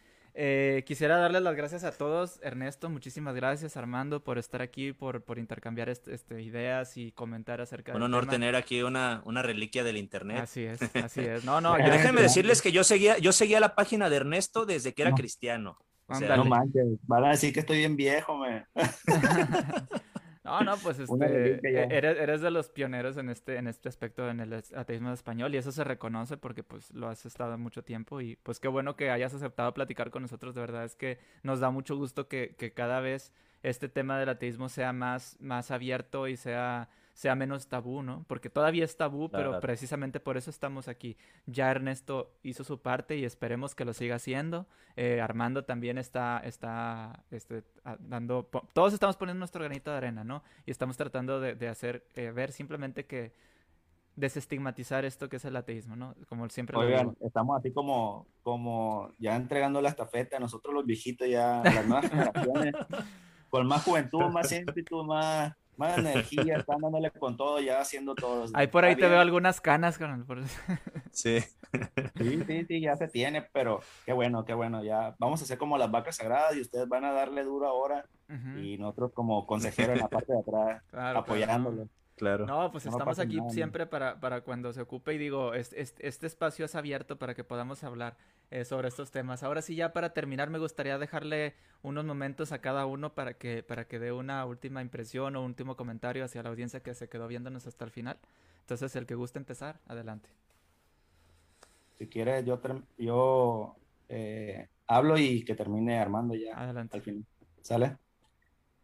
Speaker 1: Eh, quisiera darles las gracias a todos. Ernesto, muchísimas gracias. Armando, por estar aquí, por, por intercambiar este, ideas y comentar acerca
Speaker 2: Un honor tener aquí una, una reliquia del internet.
Speaker 1: Así es, así es. No, no, [laughs]
Speaker 2: Déjenme decirles que yo seguía, yo seguía la página de Ernesto desde que era cristiano.
Speaker 4: no manches, van a decir que estoy bien viejo, me. [laughs]
Speaker 1: No, no, pues este, e, eres, eres, de los pioneros en este, en este aspecto en el ateísmo español y eso se reconoce porque pues lo has estado mucho tiempo y pues qué bueno que hayas aceptado platicar con nosotros, de verdad es que nos da mucho gusto que, que cada vez este tema del ateísmo sea más, más abierto y sea sea menos tabú, ¿no? Porque todavía es tabú, pero precisamente por eso estamos aquí. Ya Ernesto hizo su parte y esperemos que lo siga haciendo. Eh, Armando también está, está este, dando, todos estamos poniendo nuestro granito de arena, ¿no? Y estamos tratando de, hacer, eh, ver simplemente que desestigmatizar esto que es el ateísmo, ¿no? Como siempre
Speaker 4: Oigan, estamos así como, como ya entregando la estafeta, nosotros los viejitos ya, las nuevas [laughs] generaciones, con más juventud, más ímpetu, más más energía, están dándole con todo, ya haciendo todo.
Speaker 1: Ahí por ahí te veo algunas canas, con [laughs]
Speaker 2: Sí.
Speaker 4: Sí, sí, sí, ya se tiene, pero qué bueno, qué bueno, ya vamos a hacer como las vacas sagradas y ustedes van a darle duro ahora y nosotros como consejeros en la parte de atrás apoyándolo.
Speaker 2: Claro.
Speaker 1: No, pues estamos aquí siempre para, para cuando se ocupe y digo, este, este, espacio es abierto para que podamos hablar eh, sobre estos temas. Ahora sí, ya para terminar, me gustaría dejarle unos momentos a cada uno para que, para que dé una última impresión o un último comentario hacia la audiencia que se quedó viéndonos hasta el final. Entonces, el que guste empezar, adelante.
Speaker 4: Si quiere, yo, yo eh, hablo y que termine Armando ya.
Speaker 1: Adelante.
Speaker 4: Al final. ¿Sale?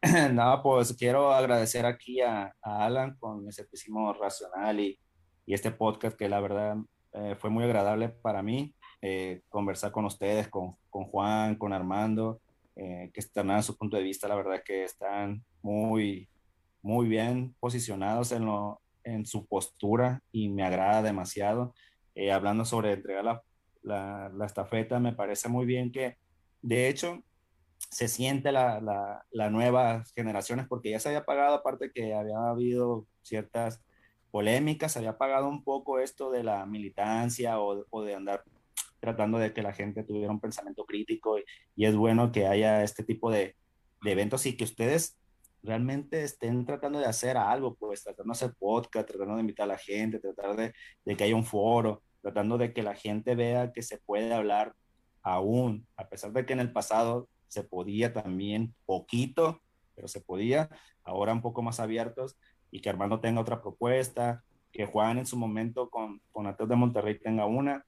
Speaker 4: [clears throat] Nada, pues quiero agradecer aquí a, Alan con escepticismo racional y, y, este podcast que la verdad eh, fue muy agradable para mí. Eh, conversar con ustedes, con, con, Juan, con Armando, eh, que están en su punto de vista, la verdad que están muy, muy bien posicionados en, lo, en su postura y me agrada demasiado. hablando sobre entregar la, la, la estafeta, me parece muy bien que, de hecho, se siente la, la, la nuevas generaciones porque ya se había pagado, aparte que había habido ciertas polémicas, se había pagado un poco esto de la militancia o, o de andar tratando de que la gente tuviera un pensamiento crítico y, y es bueno que haya este tipo de, de, eventos y que ustedes realmente estén tratando de hacer algo, pues tratando de hacer podcast, tratando de invitar a la gente, tratar de, de que haya un foro, tratando de que la gente vea que se puede hablar aún, a pesar de que en el pasado se podía también poquito, pero se podía, ahora un poco más abiertos y que Armando tenga otra propuesta, que Juan en su momento con, con Ateos de Monterrey tenga una,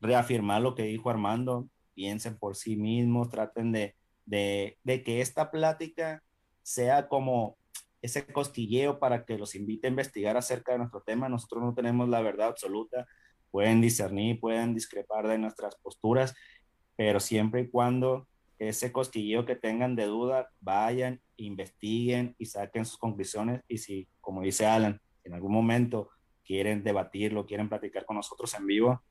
Speaker 4: reafirmar lo que dijo Armando, piensen por sí mismos, traten de, de, de que esta plática sea como ese costilleo para que los invite a investigar acerca de nuestro tema. Nosotros no tenemos la verdad absoluta, pueden discernir, pueden discrepar de nuestras posturas, pero siempre y cuando ese cosquilleo que tengan de duda, vayan, investiguen y saquen sus conclusiones. Y si, como dice Alan, en algún momento quieren debatirlo, quieren platicar con nosotros en vivo,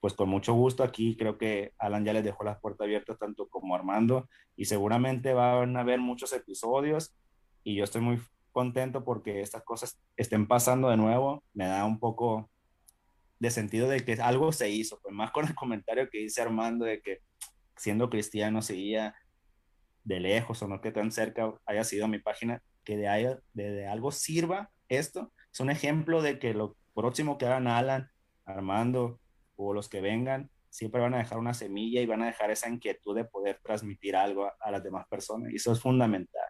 Speaker 4: pues con mucho gusto. Aquí creo que Alan ya les dejó las puertas abiertas tanto como Armando. Y seguramente van a haber muchos episodios. Y yo estoy muy contento porque estas cosas estén pasando de nuevo, me da un poco de sentido de que algo se hizo, pues más con el comentario que dice Armando de que siendo cristiano seguía de lejos o no que tan cerca haya sido mi página, que de, algo sirva esto. Es un ejemplo de que lo próximo que hagan Alan, Armando o los que vengan, siempre van a dejar una semilla y van a dejar esa inquietud de poder transmitir algo a, las demás personas. Y eso es fundamental.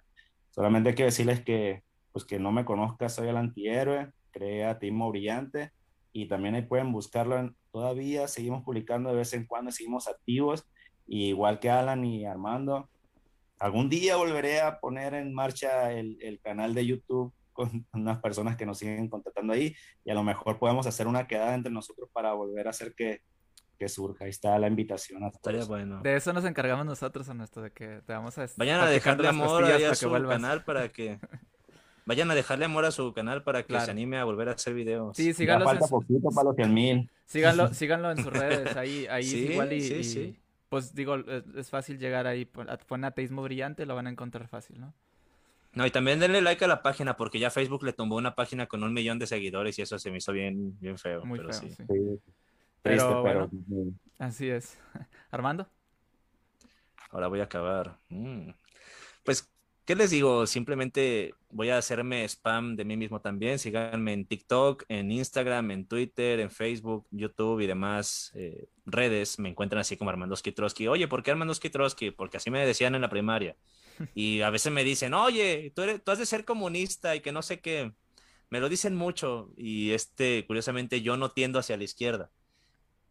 Speaker 4: Solamente hay que decirles que, pues que no me conozca, soy el antihéroe, crea Timo Brillante y también ahí pueden buscarlo todavía, seguimos publicando de vez en cuando, seguimos activos, y igual que Alan y Armando, algún día volveré a poner en marcha el, el canal de YouTube con [laughs] unas personas que nos siguen contactando ahí y a lo mejor podemos hacer una quedada entre nosotros para volver a hacer que
Speaker 5: que surja. Ahí está la invitación a
Speaker 2: todos. bueno.
Speaker 1: De eso nos encargamos nosotros, Ernesto, de que te vamos a...
Speaker 2: Vayan a dejarle amor a su canal para que... [laughs] Vayan a dejarle amor a su canal para que se anime a volver a hacer videos.
Speaker 1: Sí, síganlo.
Speaker 5: falta poquito para los 100 mil.
Speaker 1: Síganlo, [laughs] síganlo en sus redes, ahí, ahí igual y, sí, sí. pues digo, es, fácil llegar ahí, pon ateísmo brillante, lo van a encontrar fácil, ¿no?
Speaker 2: No, y también denle like a la página, porque ya Facebook le tumbó una página con un millón de seguidores y eso se me hizo bien, bien feo.
Speaker 1: Muy
Speaker 2: pero
Speaker 1: feo, sí. Pero, bueno, así es. [laughs] Armando.
Speaker 2: Ahora voy a acabar. Mm. ¿Qué les digo? Simplemente voy a hacerme spam de mí mismo también. Síganme en TikTok, en Instagram, en Twitter, en Facebook, YouTube y demás eh, redes. Me encuentran así como Armando Trotsky. Oye, ¿por qué Armando Trotsky? Porque así me decían en la primaria. [laughs] Y a veces me dicen, oye, tú, eres, tú has de ser comunista y que no sé qué. Me lo dicen mucho y este, curiosamente, yo no tiendo hacia la izquierda.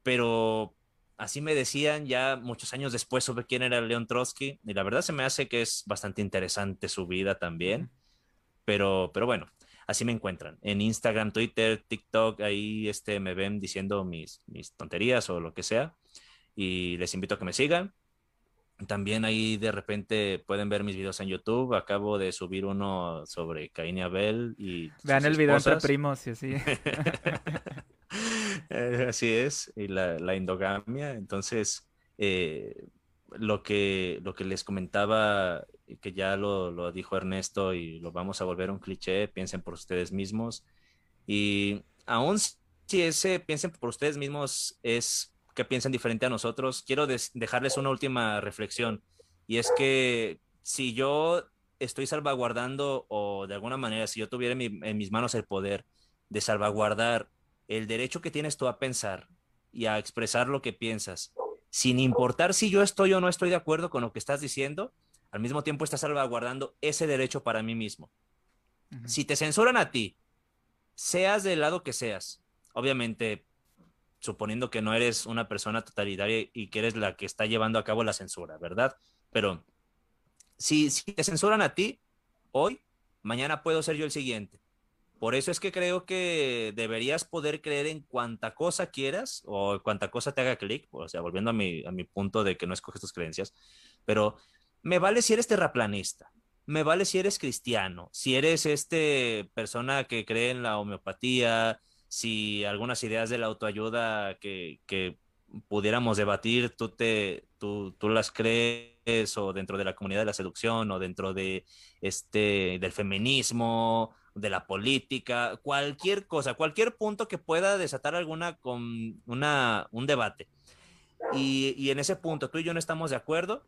Speaker 2: Pero así me decían, ya muchos años después supe quién era León Trotsky y la verdad se me hace que es bastante interesante su vida también, pero, pero bueno, así me encuentran. En Instagram, Twitter, TikTok, ahí este, me ven diciendo mis, mis tonterías o lo que sea y les invito a que me sigan. También ahí de repente pueden ver mis videos en YouTube. Acabo de subir uno sobre Caín y Abel y
Speaker 1: vean el video entre primos y así. [laughs] [laughs]
Speaker 2: Eh, así es, y la, la endogamia. Entonces, eh, lo, que, lo que les comentaba, que ya lo, lo, dijo Ernesto y lo vamos a volver un cliché, piensen por ustedes mismos. Y aún si ese piensen por ustedes mismos es que piensen diferente a nosotros, quiero dejarles una última reflexión. Y es que si yo estoy salvaguardando o de alguna manera, si yo tuviera en mis manos el poder de salvaguardar el derecho que tienes tú a pensar y a expresar lo que piensas, sin importar si yo estoy o no estoy de acuerdo con lo que estás diciendo, al mismo tiempo estás salvaguardando ese derecho para mí mismo. Si te censuran a ti, seas del lado que seas, obviamente, suponiendo que no eres una persona totalitaria y que eres la que está llevando a cabo la censura, ¿verdad? Pero si, si te censuran a ti, hoy, mañana puedo ser yo el siguiente. Por eso es que creo que deberías poder creer en cuanta cosa quieras o cuanta cosa te haga clic, o sea, volviendo a mi, a mi punto de que no escoges tus creencias, pero me vale si eres terraplanista, me vale si eres cristiano, si eres este persona que cree en la homeopatía, si algunas ideas de la autoayuda que, que pudiéramos debatir, tú, te, tú, tú las crees o dentro de la comunidad de la seducción o dentro de este, del feminismo de la política, cualquier cosa, cualquier punto que pueda desatar alguna con una, un debate. Y, y, en ese punto tú y yo no estamos de acuerdo,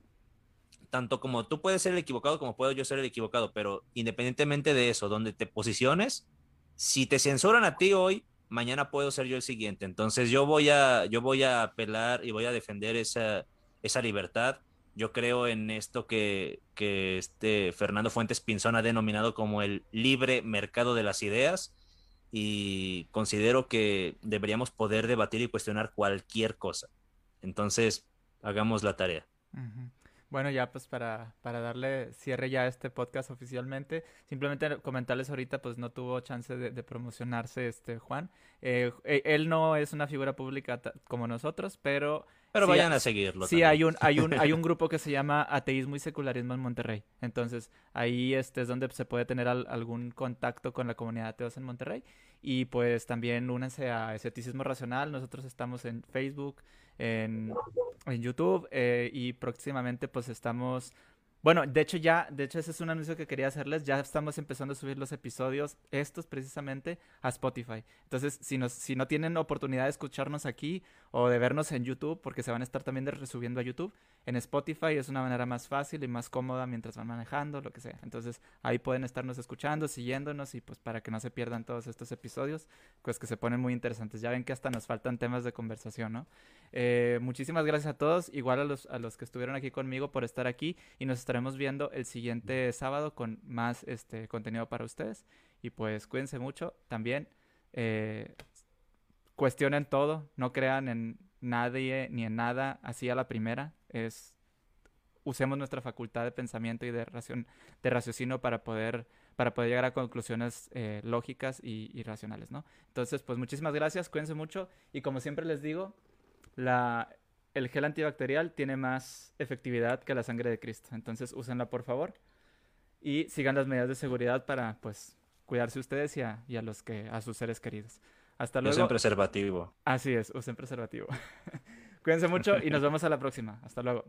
Speaker 2: tanto como tú puedes ser el equivocado como puedo yo ser el equivocado, pero independientemente de eso, donde te posiciones, si te censuran a ti hoy, mañana puedo ser yo el siguiente. Entonces yo voy a, yo voy a apelar y voy a defender esa, esa libertad yo creo en esto que, este Fernando Fuentes Pinzón ha denominado como el libre mercado de las ideas y considero que deberíamos poder debatir y cuestionar cualquier cosa. Entonces, hagamos la tarea.
Speaker 1: Bueno, ya pues para, para darle cierre ya a este podcast oficialmente, simplemente comentarles ahorita, pues no tuvo chance de, promocionarse este Juan. Eh, e, él no es una figura pública como nosotros, pero
Speaker 2: pero vayan a seguirlo.
Speaker 1: Sí, hay un, hay un, hay un [laughs] grupo que se llama Ateísmo y Secularismo en Monterrey. Entonces, ahí este es donde se puede tener algún contacto con la comunidad ateos en Monterrey. Y pues también únanse a Escepticismo Racional. Nosotros estamos en Facebook, en, en YouTube eh, y próximamente pues estamos bueno, de hecho ya, de hecho ese es un anuncio que quería hacerles, ya estamos empezando a subir los episodios, estos precisamente, a Spotify. Entonces, si, nos, si no tienen oportunidad de escucharnos aquí o de vernos en YouTube, porque se van a estar también resubiendo a YouTube, en Spotify es una manera más fácil y más cómoda mientras van manejando, lo que sea. Entonces, ahí pueden estarnos escuchando, siguiéndonos y pues para que no se pierdan todos estos episodios, pues que se ponen muy interesantes. Ya ven que hasta nos faltan temas de conversación, ¿no? Eh, muchísimas gracias a todos, igual a los, a los que estuvieron aquí conmigo por estar aquí y nos estaremos viendo el siguiente sábado con más este contenido para ustedes. Y pues cuídense mucho también. Eh, cuestionen todo, no crean en nadie ni en nada así a la primera. Es usemos nuestra facultad de pensamiento y de, raciocinio para poder, para poder llegar a conclusiones eh, lógicas y, y, racionales, ¿no? Entonces, pues muchísimas gracias, cuídense mucho y como siempre les digo, la, el gel antibacterial tiene más efectividad que la sangre de Cristo. Entonces, úsenla por favor y sigan las medidas de seguridad para, pues, cuidarse ustedes y y a los que, a sus seres queridos. Hasta luego.
Speaker 2: Usen preservativo.
Speaker 1: Así es, usen preservativo. [laughs] Cuídense mucho y nos [laughs] vemos a la próxima. Hasta luego.